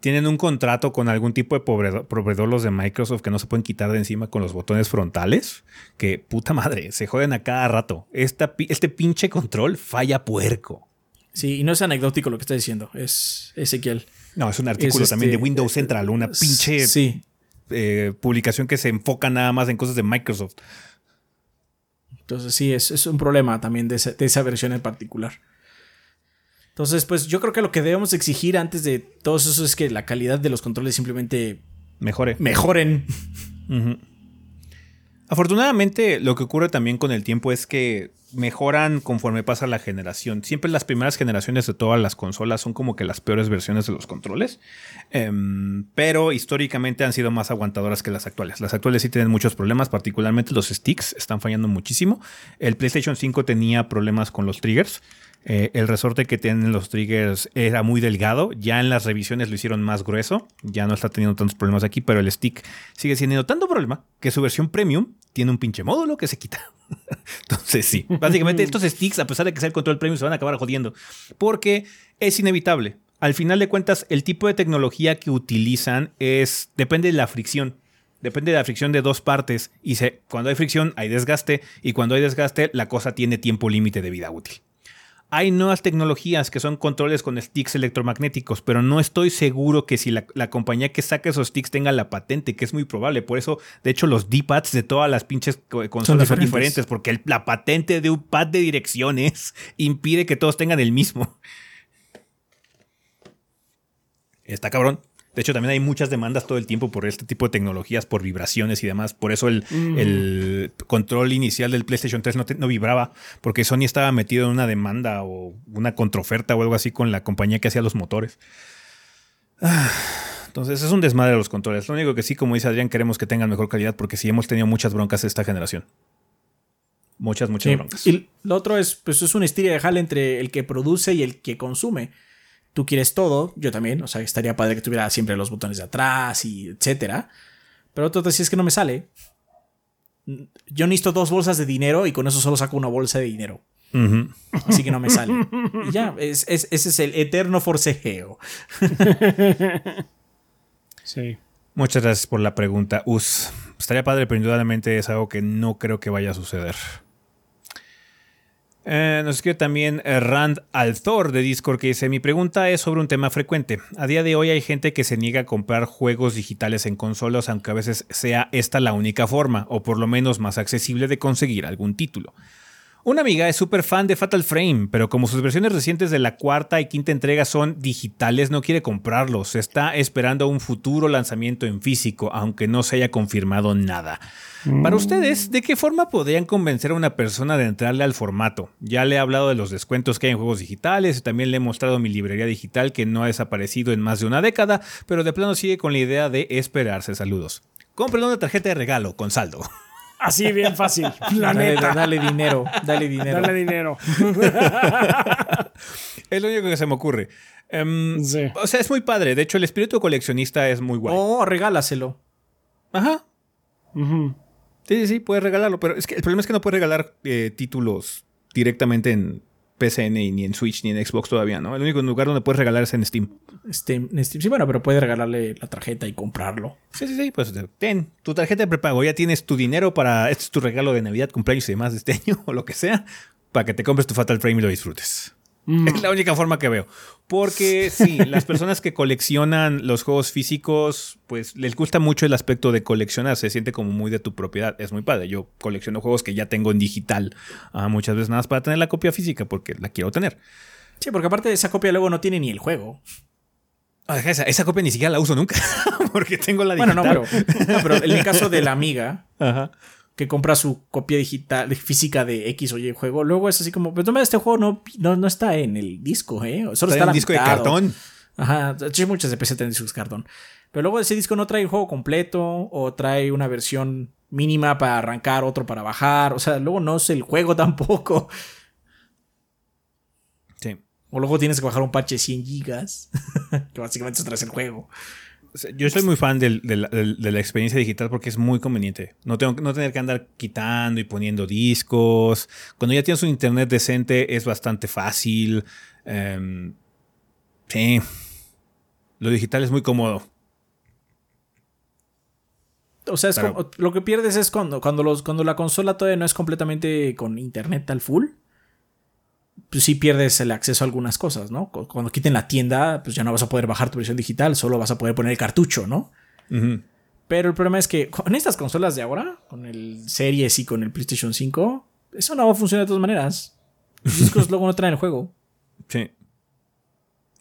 A: Tienen un contrato con algún tipo de proveedor, los de Microsoft que no se pueden quitar de encima con los botones frontales. Que puta madre, se joden a cada rato. este pinche control falla puerco.
C: Sí, y no es anecdótico lo que está diciendo, es Ezequiel.
A: No, es un artículo también de este, Windows Central, una pinche eh, publicación que se enfoca nada más en cosas de Microsoft.
C: Entonces sí, es, un problema también de esa, versión en particular. Entonces, pues yo creo que lo que debemos exigir antes de todo eso es que la calidad de los controles simplemente
A: mejore.
C: Mejoren. *laughs*
A: Afortunadamente, lo que ocurre también con el tiempo es que mejoran conforme pasa la generación. Siempre las primeras generaciones de todas las consolas son como que las peores versiones de los controles, em, pero históricamente han sido más aguantadoras que las actuales. Las actuales sí tienen muchos problemas, particularmente los sticks están fallando muchísimo. El PlayStation 5 tenía problemas con los triggers. Eh, el resorte que tienen los triggers era muy delgado. Ya en las revisiones lo hicieron más grueso. Ya no está teniendo tantos problemas aquí, pero el stick sigue siendo tanto problema que su versión premium tiene un pinche módulo que se quita. *laughs* Entonces, sí. Básicamente, *laughs* estos sticks, a pesar de que sea el control premium, se van a acabar jodiendo. Porque es inevitable. Al final de cuentas, el tipo de tecnología que utilizan es. depende de la fricción. Depende de la fricción de dos partes. Y se, cuando hay fricción, hay desgaste. Y cuando hay desgaste, la cosa tiene tiempo límite de vida útil. Hay nuevas tecnologías que son controles con sticks electromagnéticos, pero no estoy seguro que si la, compañía que saca esos sticks tenga la patente, que es muy probable. Por eso, de hecho, los D-pads de todas las pinches consolas son diferentes, porque la patente de un pad de direcciones *laughs* impide que todos tengan el mismo. Está cabrón. De hecho, también hay muchas demandas todo el tiempo por este tipo de tecnologías, por vibraciones y demás. Por eso el, mm. control inicial del PlayStation 3 no, vibraba, porque Sony estaba metido en una demanda o una controferta o algo así con la compañía que hacía los motores. Ah, entonces es un desmadre los controles. Lo único que sí, como dice Adrián, queremos que tengan mejor calidad porque sí hemos tenido muchas broncas esta generación. Muchas, muchas broncas.
C: Y lo otro es, pues es una historia de jale entre el que produce y el que consume tú quieres todo, yo también, o sea, estaría padre que tuviera siempre los botones de atrás y etcétera. Pero tú si es que no me sale. Yo necesito dos bolsas de dinero y con eso solo saco una bolsa de dinero. Así que no me sale. *laughs* Y ya, ese es el eterno forcejeo. *laughs*
B: sí.
A: Muchas gracias por la pregunta, Us. Estaría padre, pero indudablemente es algo que no creo que vaya a suceder. Eh, nos escribe también eh, Rand Althor de Discord que dice, mi pregunta es sobre un tema frecuente. A día de hoy hay gente que se niega a comprar juegos digitales en consolas, aunque a veces sea esta la única forma, o por lo menos más accesible de conseguir algún título. Una amiga es súper fan de Fatal Frame, pero como sus versiones recientes de la cuarta y quinta entrega son digitales, no quiere comprarlos. Está esperando un futuro lanzamiento en físico, aunque no se haya confirmado nada. Para ustedes, ¿de qué forma podrían convencer a una persona de entrarle al formato? Ya le he hablado de los descuentos que hay en juegos digitales y también le he mostrado mi librería digital que no ha desaparecido en más de una década, pero de plano sigue con la idea de esperarse. Saludos. Compren una tarjeta de regalo con saldo.
B: Así bien fácil. *laughs* La
C: dale, Dale dinero. Dale *laughs* dinero.
B: Dale dinero. *laughs*
A: es lo único que se me ocurre. Em, o sea, es muy padre. De hecho, el espíritu coleccionista es muy guay.
C: Oh, regálaselo.
A: Ajá. Sí, sí, sí, puedes regalarlo. Pero es que el problema es que no puedes regalar eh, títulos directamente en PCN y ni en Switch ni en Xbox todavía, ¿no? El único lugar donde puedes regalar es en Steam.
C: Steam, Steam. Sí, bueno, pero puedes regalarle la tarjeta y comprarlo.
A: Sí, sí, sí. Pues ten tu tarjeta de prepago. Ya tienes tu dinero para. Este es tu regalo de Navidad, cumpleaños y demás de este *laughs* año o lo que sea. Para que te compres tu Fatal Frame y lo disfrutes. Mm. Es la única forma que veo. Porque sí, las personas que coleccionan los juegos físicos, pues les gusta mucho el aspecto de coleccionar, se siente como muy de tu propiedad, es muy padre. Yo colecciono juegos que ya tengo en digital, ah, muchas veces nada más para tener la copia física porque la quiero tener.
C: Sí, porque aparte de esa copia luego no tiene ni el juego.
A: Ah, esa, copia ni siquiera la uso nunca, *laughs* porque tengo la digital.
C: Bueno, no, pero, en el caso de la amiga, que compra su copia digital, física de X o Y juego, luego es así como, pero toma este juego no, no, no está en el disco, ¿eh? Solo está,
A: en el disco de cartón.
C: Ajá, muchas de PC tienen discos de cartón. Pero luego ese disco no trae el juego completo o trae una versión mínima para arrancar, otro para bajar. O sea, luego no es el juego *laughs* tampoco.
A: Sí.
C: O luego tienes que bajar un parche de 100 gigas, *laughs* que básicamente es el juego.
A: Yo soy muy fan de la experiencia digital porque es muy conveniente. No, tengo, no tener que andar quitando y poniendo discos. Cuando ya tienes un internet decente es bastante fácil. Em, sí. Lo digital es muy cómodo.
C: O sea, lo que pierdes es cuando, cuando, los, cuando la consola todavía no es completamente con internet al full. Pues sí pierdes el acceso a algunas cosas, ¿no? Cuando quiten la tienda, pues ya no vas a poder bajar tu versión digital, solo vas a poder poner el cartucho, ¿no? Pero el problema es que con estas consolas de ahora, con el Series y con el PlayStation 5, eso no va a funcionar de todas maneras. Los discos *laughs* luego no traen el juego.
A: Sí.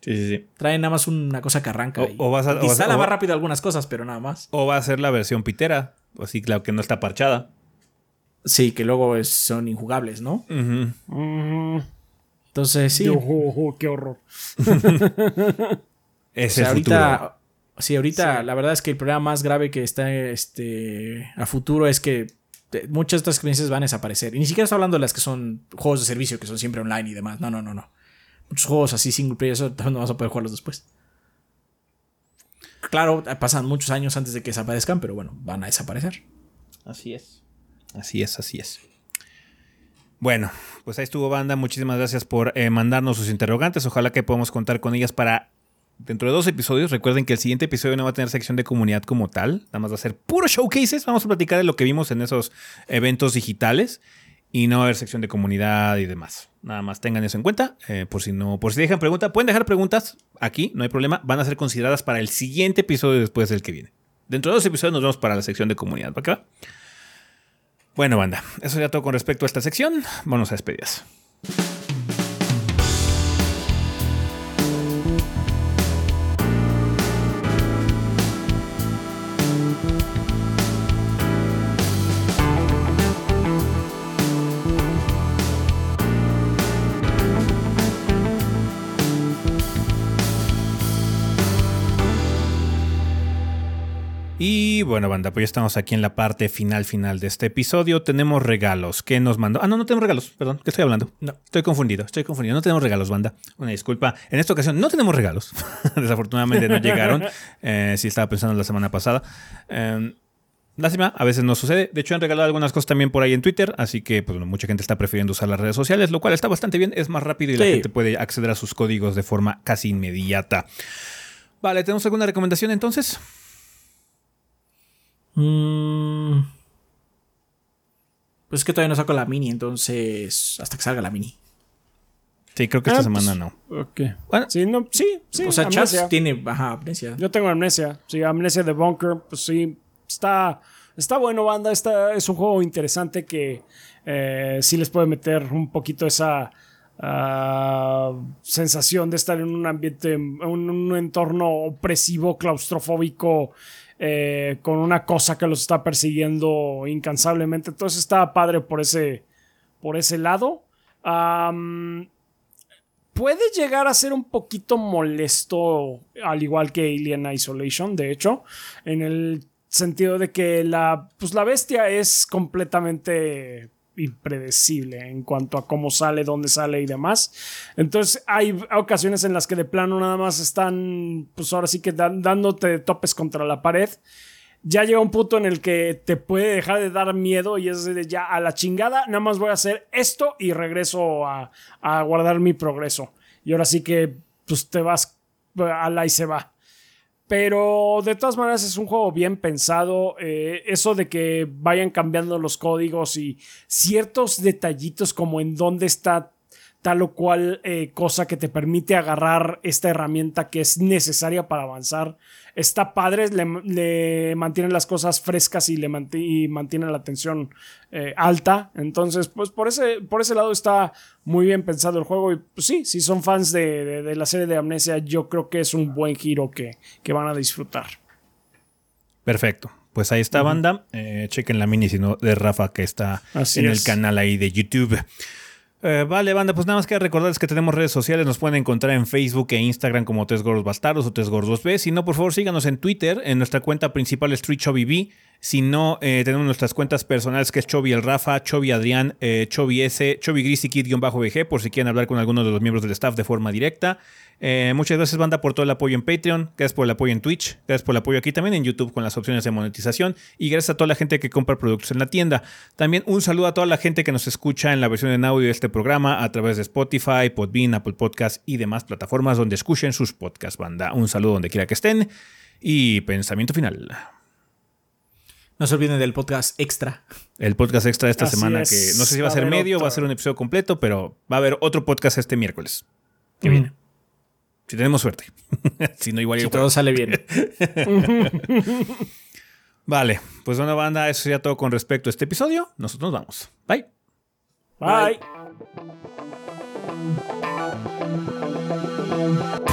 A: Sí, sí, sí.
C: Trae nada más una cosa que arranca.
A: O, vas a,
C: instala más rápido algunas cosas, pero nada más.
A: O va a ser la versión pitera. Así, claro, que no está parchada.
C: Sí, que luego son injugables, ¿no? Entonces, sí.
B: qué horror. *laughs*
A: es el
C: ahorita,
A: futuro.
C: Sí, ahorita la verdad es que el problema más grave que está este, a futuro es que muchas de estas experiencias van a desaparecer. Y ni siquiera estoy hablando de las que son juegos de servicio, que son siempre online y demás. No, no, no, no muchos juegos así single player, eso *laughs* no vas a poder jugarlos después. Claro, pasan muchos años antes de que desaparezcan, pero bueno, van a desaparecer.
A: Así es. Así es, así es. Bueno, pues ahí estuvo banda. Muchísimas gracias por eh, mandarnos sus interrogantes. Ojalá que podamos contar con ellas para dentro de dos episodios. Recuerden que el siguiente episodio no va a tener sección de comunidad como tal. Nada más va a ser puro showcases. Vamos a platicar de lo que vimos en esos eventos digitales y no va a haber sección de comunidad y demás. Nada más tengan eso en cuenta. Eh, por si no, por si dejan preguntas, pueden dejar preguntas aquí, no hay problema. Van a ser consideradas para el siguiente episodio después del que viene. Dentro de dos episodios nos vemos para la sección de comunidad. ¿Para qué va? Bueno, banda, eso ya todo con respecto a esta sección. Vamos a despedidas. Y bueno, banda, pues ya estamos aquí en la parte final final de este episodio. Tenemos regalos. ¿Qué nos mandó? Ah, no, no tenemos regalos. Perdón, ¿qué estoy hablando? No, estoy confundido, estoy confundido. No tenemos regalos, banda. Una disculpa. En esta ocasión no tenemos regalos. *laughs* Desafortunadamente no llegaron. *laughs* Eh, sí estaba pensando la semana pasada. Eh, Lástima, a veces no sucede. De hecho, han regalado algunas cosas también por ahí en Twitter, así que pues, mucha gente está prefiriendo usar las redes sociales, lo cual está bastante bien, es más rápido y la gente puede acceder a sus códigos de forma casi inmediata. Vale, ¿tenemos alguna recomendación entonces?
C: Mm. Pues es que todavía no saco la mini, entonces hasta que salga la mini.
A: Sí, creo que esta ah, pues, semana no.
B: Ok. sí, no, sí, sí.
C: O sea, Chas tiene baja amnesia.
B: Yo tengo amnesia. Sí, amnesia de Bunker. Pues sí, está, está bueno, banda. Está, es un juego interesante que eh, sí les puede meter un poquito esa ah, sensación de estar en un ambiente, en un entorno opresivo, claustrofóbico. Eh, con una cosa que los está persiguiendo incansablemente. Entonces está padre por ese, por ese lado. puede llegar a ser un poquito molesto, al igual que Alien Isolation, de hecho, en el sentido de que la, pues la bestia es completamente impredecible en cuanto a cómo sale, dónde sale y demás. Entonces hay ocasiones en las que de plano nada más están, pues ahora sí que dándote topes contra la pared. Ya llega un punto en el que te puede dejar de dar miedo y es de ya a la chingada, nada más voy a hacer esto y regreso a, a guardar mi progreso. Y ahora sí que pues te vas a la y se va. Pero de todas maneras es un juego bien pensado. Eh, eso de que vayan cambiando los códigos y ciertos detallitos como en dónde está tal o cual eh, cosa que te permite agarrar esta herramienta que es necesaria para avanzar. Está padre, le, mantienen las cosas frescas y le mantienen la atención eh, alta. Entonces, pues por ese, por ese lado está muy bien pensado el juego. Y pues sí, si son fans de, la serie de Amnesia, yo creo que es un buen giro que, que van a disfrutar.
A: Perfecto. Pues ahí está, banda. Eh, chequen la mini sino de Rafa que está en el canal ahí de YouTube. Eh, vale, banda, pues nada más que recordarles que tenemos redes sociales, nos pueden encontrar en Facebook e Instagram como Tres Gordos Bastardos o Tres Gordos B. Si no, por favor, síganos en Twitter, en nuestra cuenta principal es TreeChubbyB. Si no, eh, tenemos nuestras cuentas personales que es Chovy el Rafa, Chovy Adrián, eh, Chovy S, Chovy Gris y Kid-VG, por si quieren hablar con alguno de los miembros del staff de forma directa. Eh, muchas gracias, banda, por todo el apoyo en Patreon. Gracias por el apoyo en Twitch. Gracias por el apoyo aquí también en YouTube con las opciones de monetización. Y gracias a toda la gente que compra productos en la tienda. También un saludo a toda la gente que nos escucha en la versión en audio de este programa a través de Spotify, Podbean, Apple Podcasts y demás plataformas donde escuchen sus podcasts, banda. Un saludo donde quiera que estén. Y pensamiento final.
C: No se olviden del podcast extra.
A: El podcast extra de esta semana, que no sé si va a ser medio, o va a ser un episodio completo, pero va a haber otro podcast este miércoles. Que viene. Si tenemos suerte. *laughs* si no, igual.
C: Si todo sale bien. *laughs*
A: vale, pues una banda, eso sería todo con respecto a este episodio. Nosotros nos vamos. Bye.
B: Bye.
C: Bye.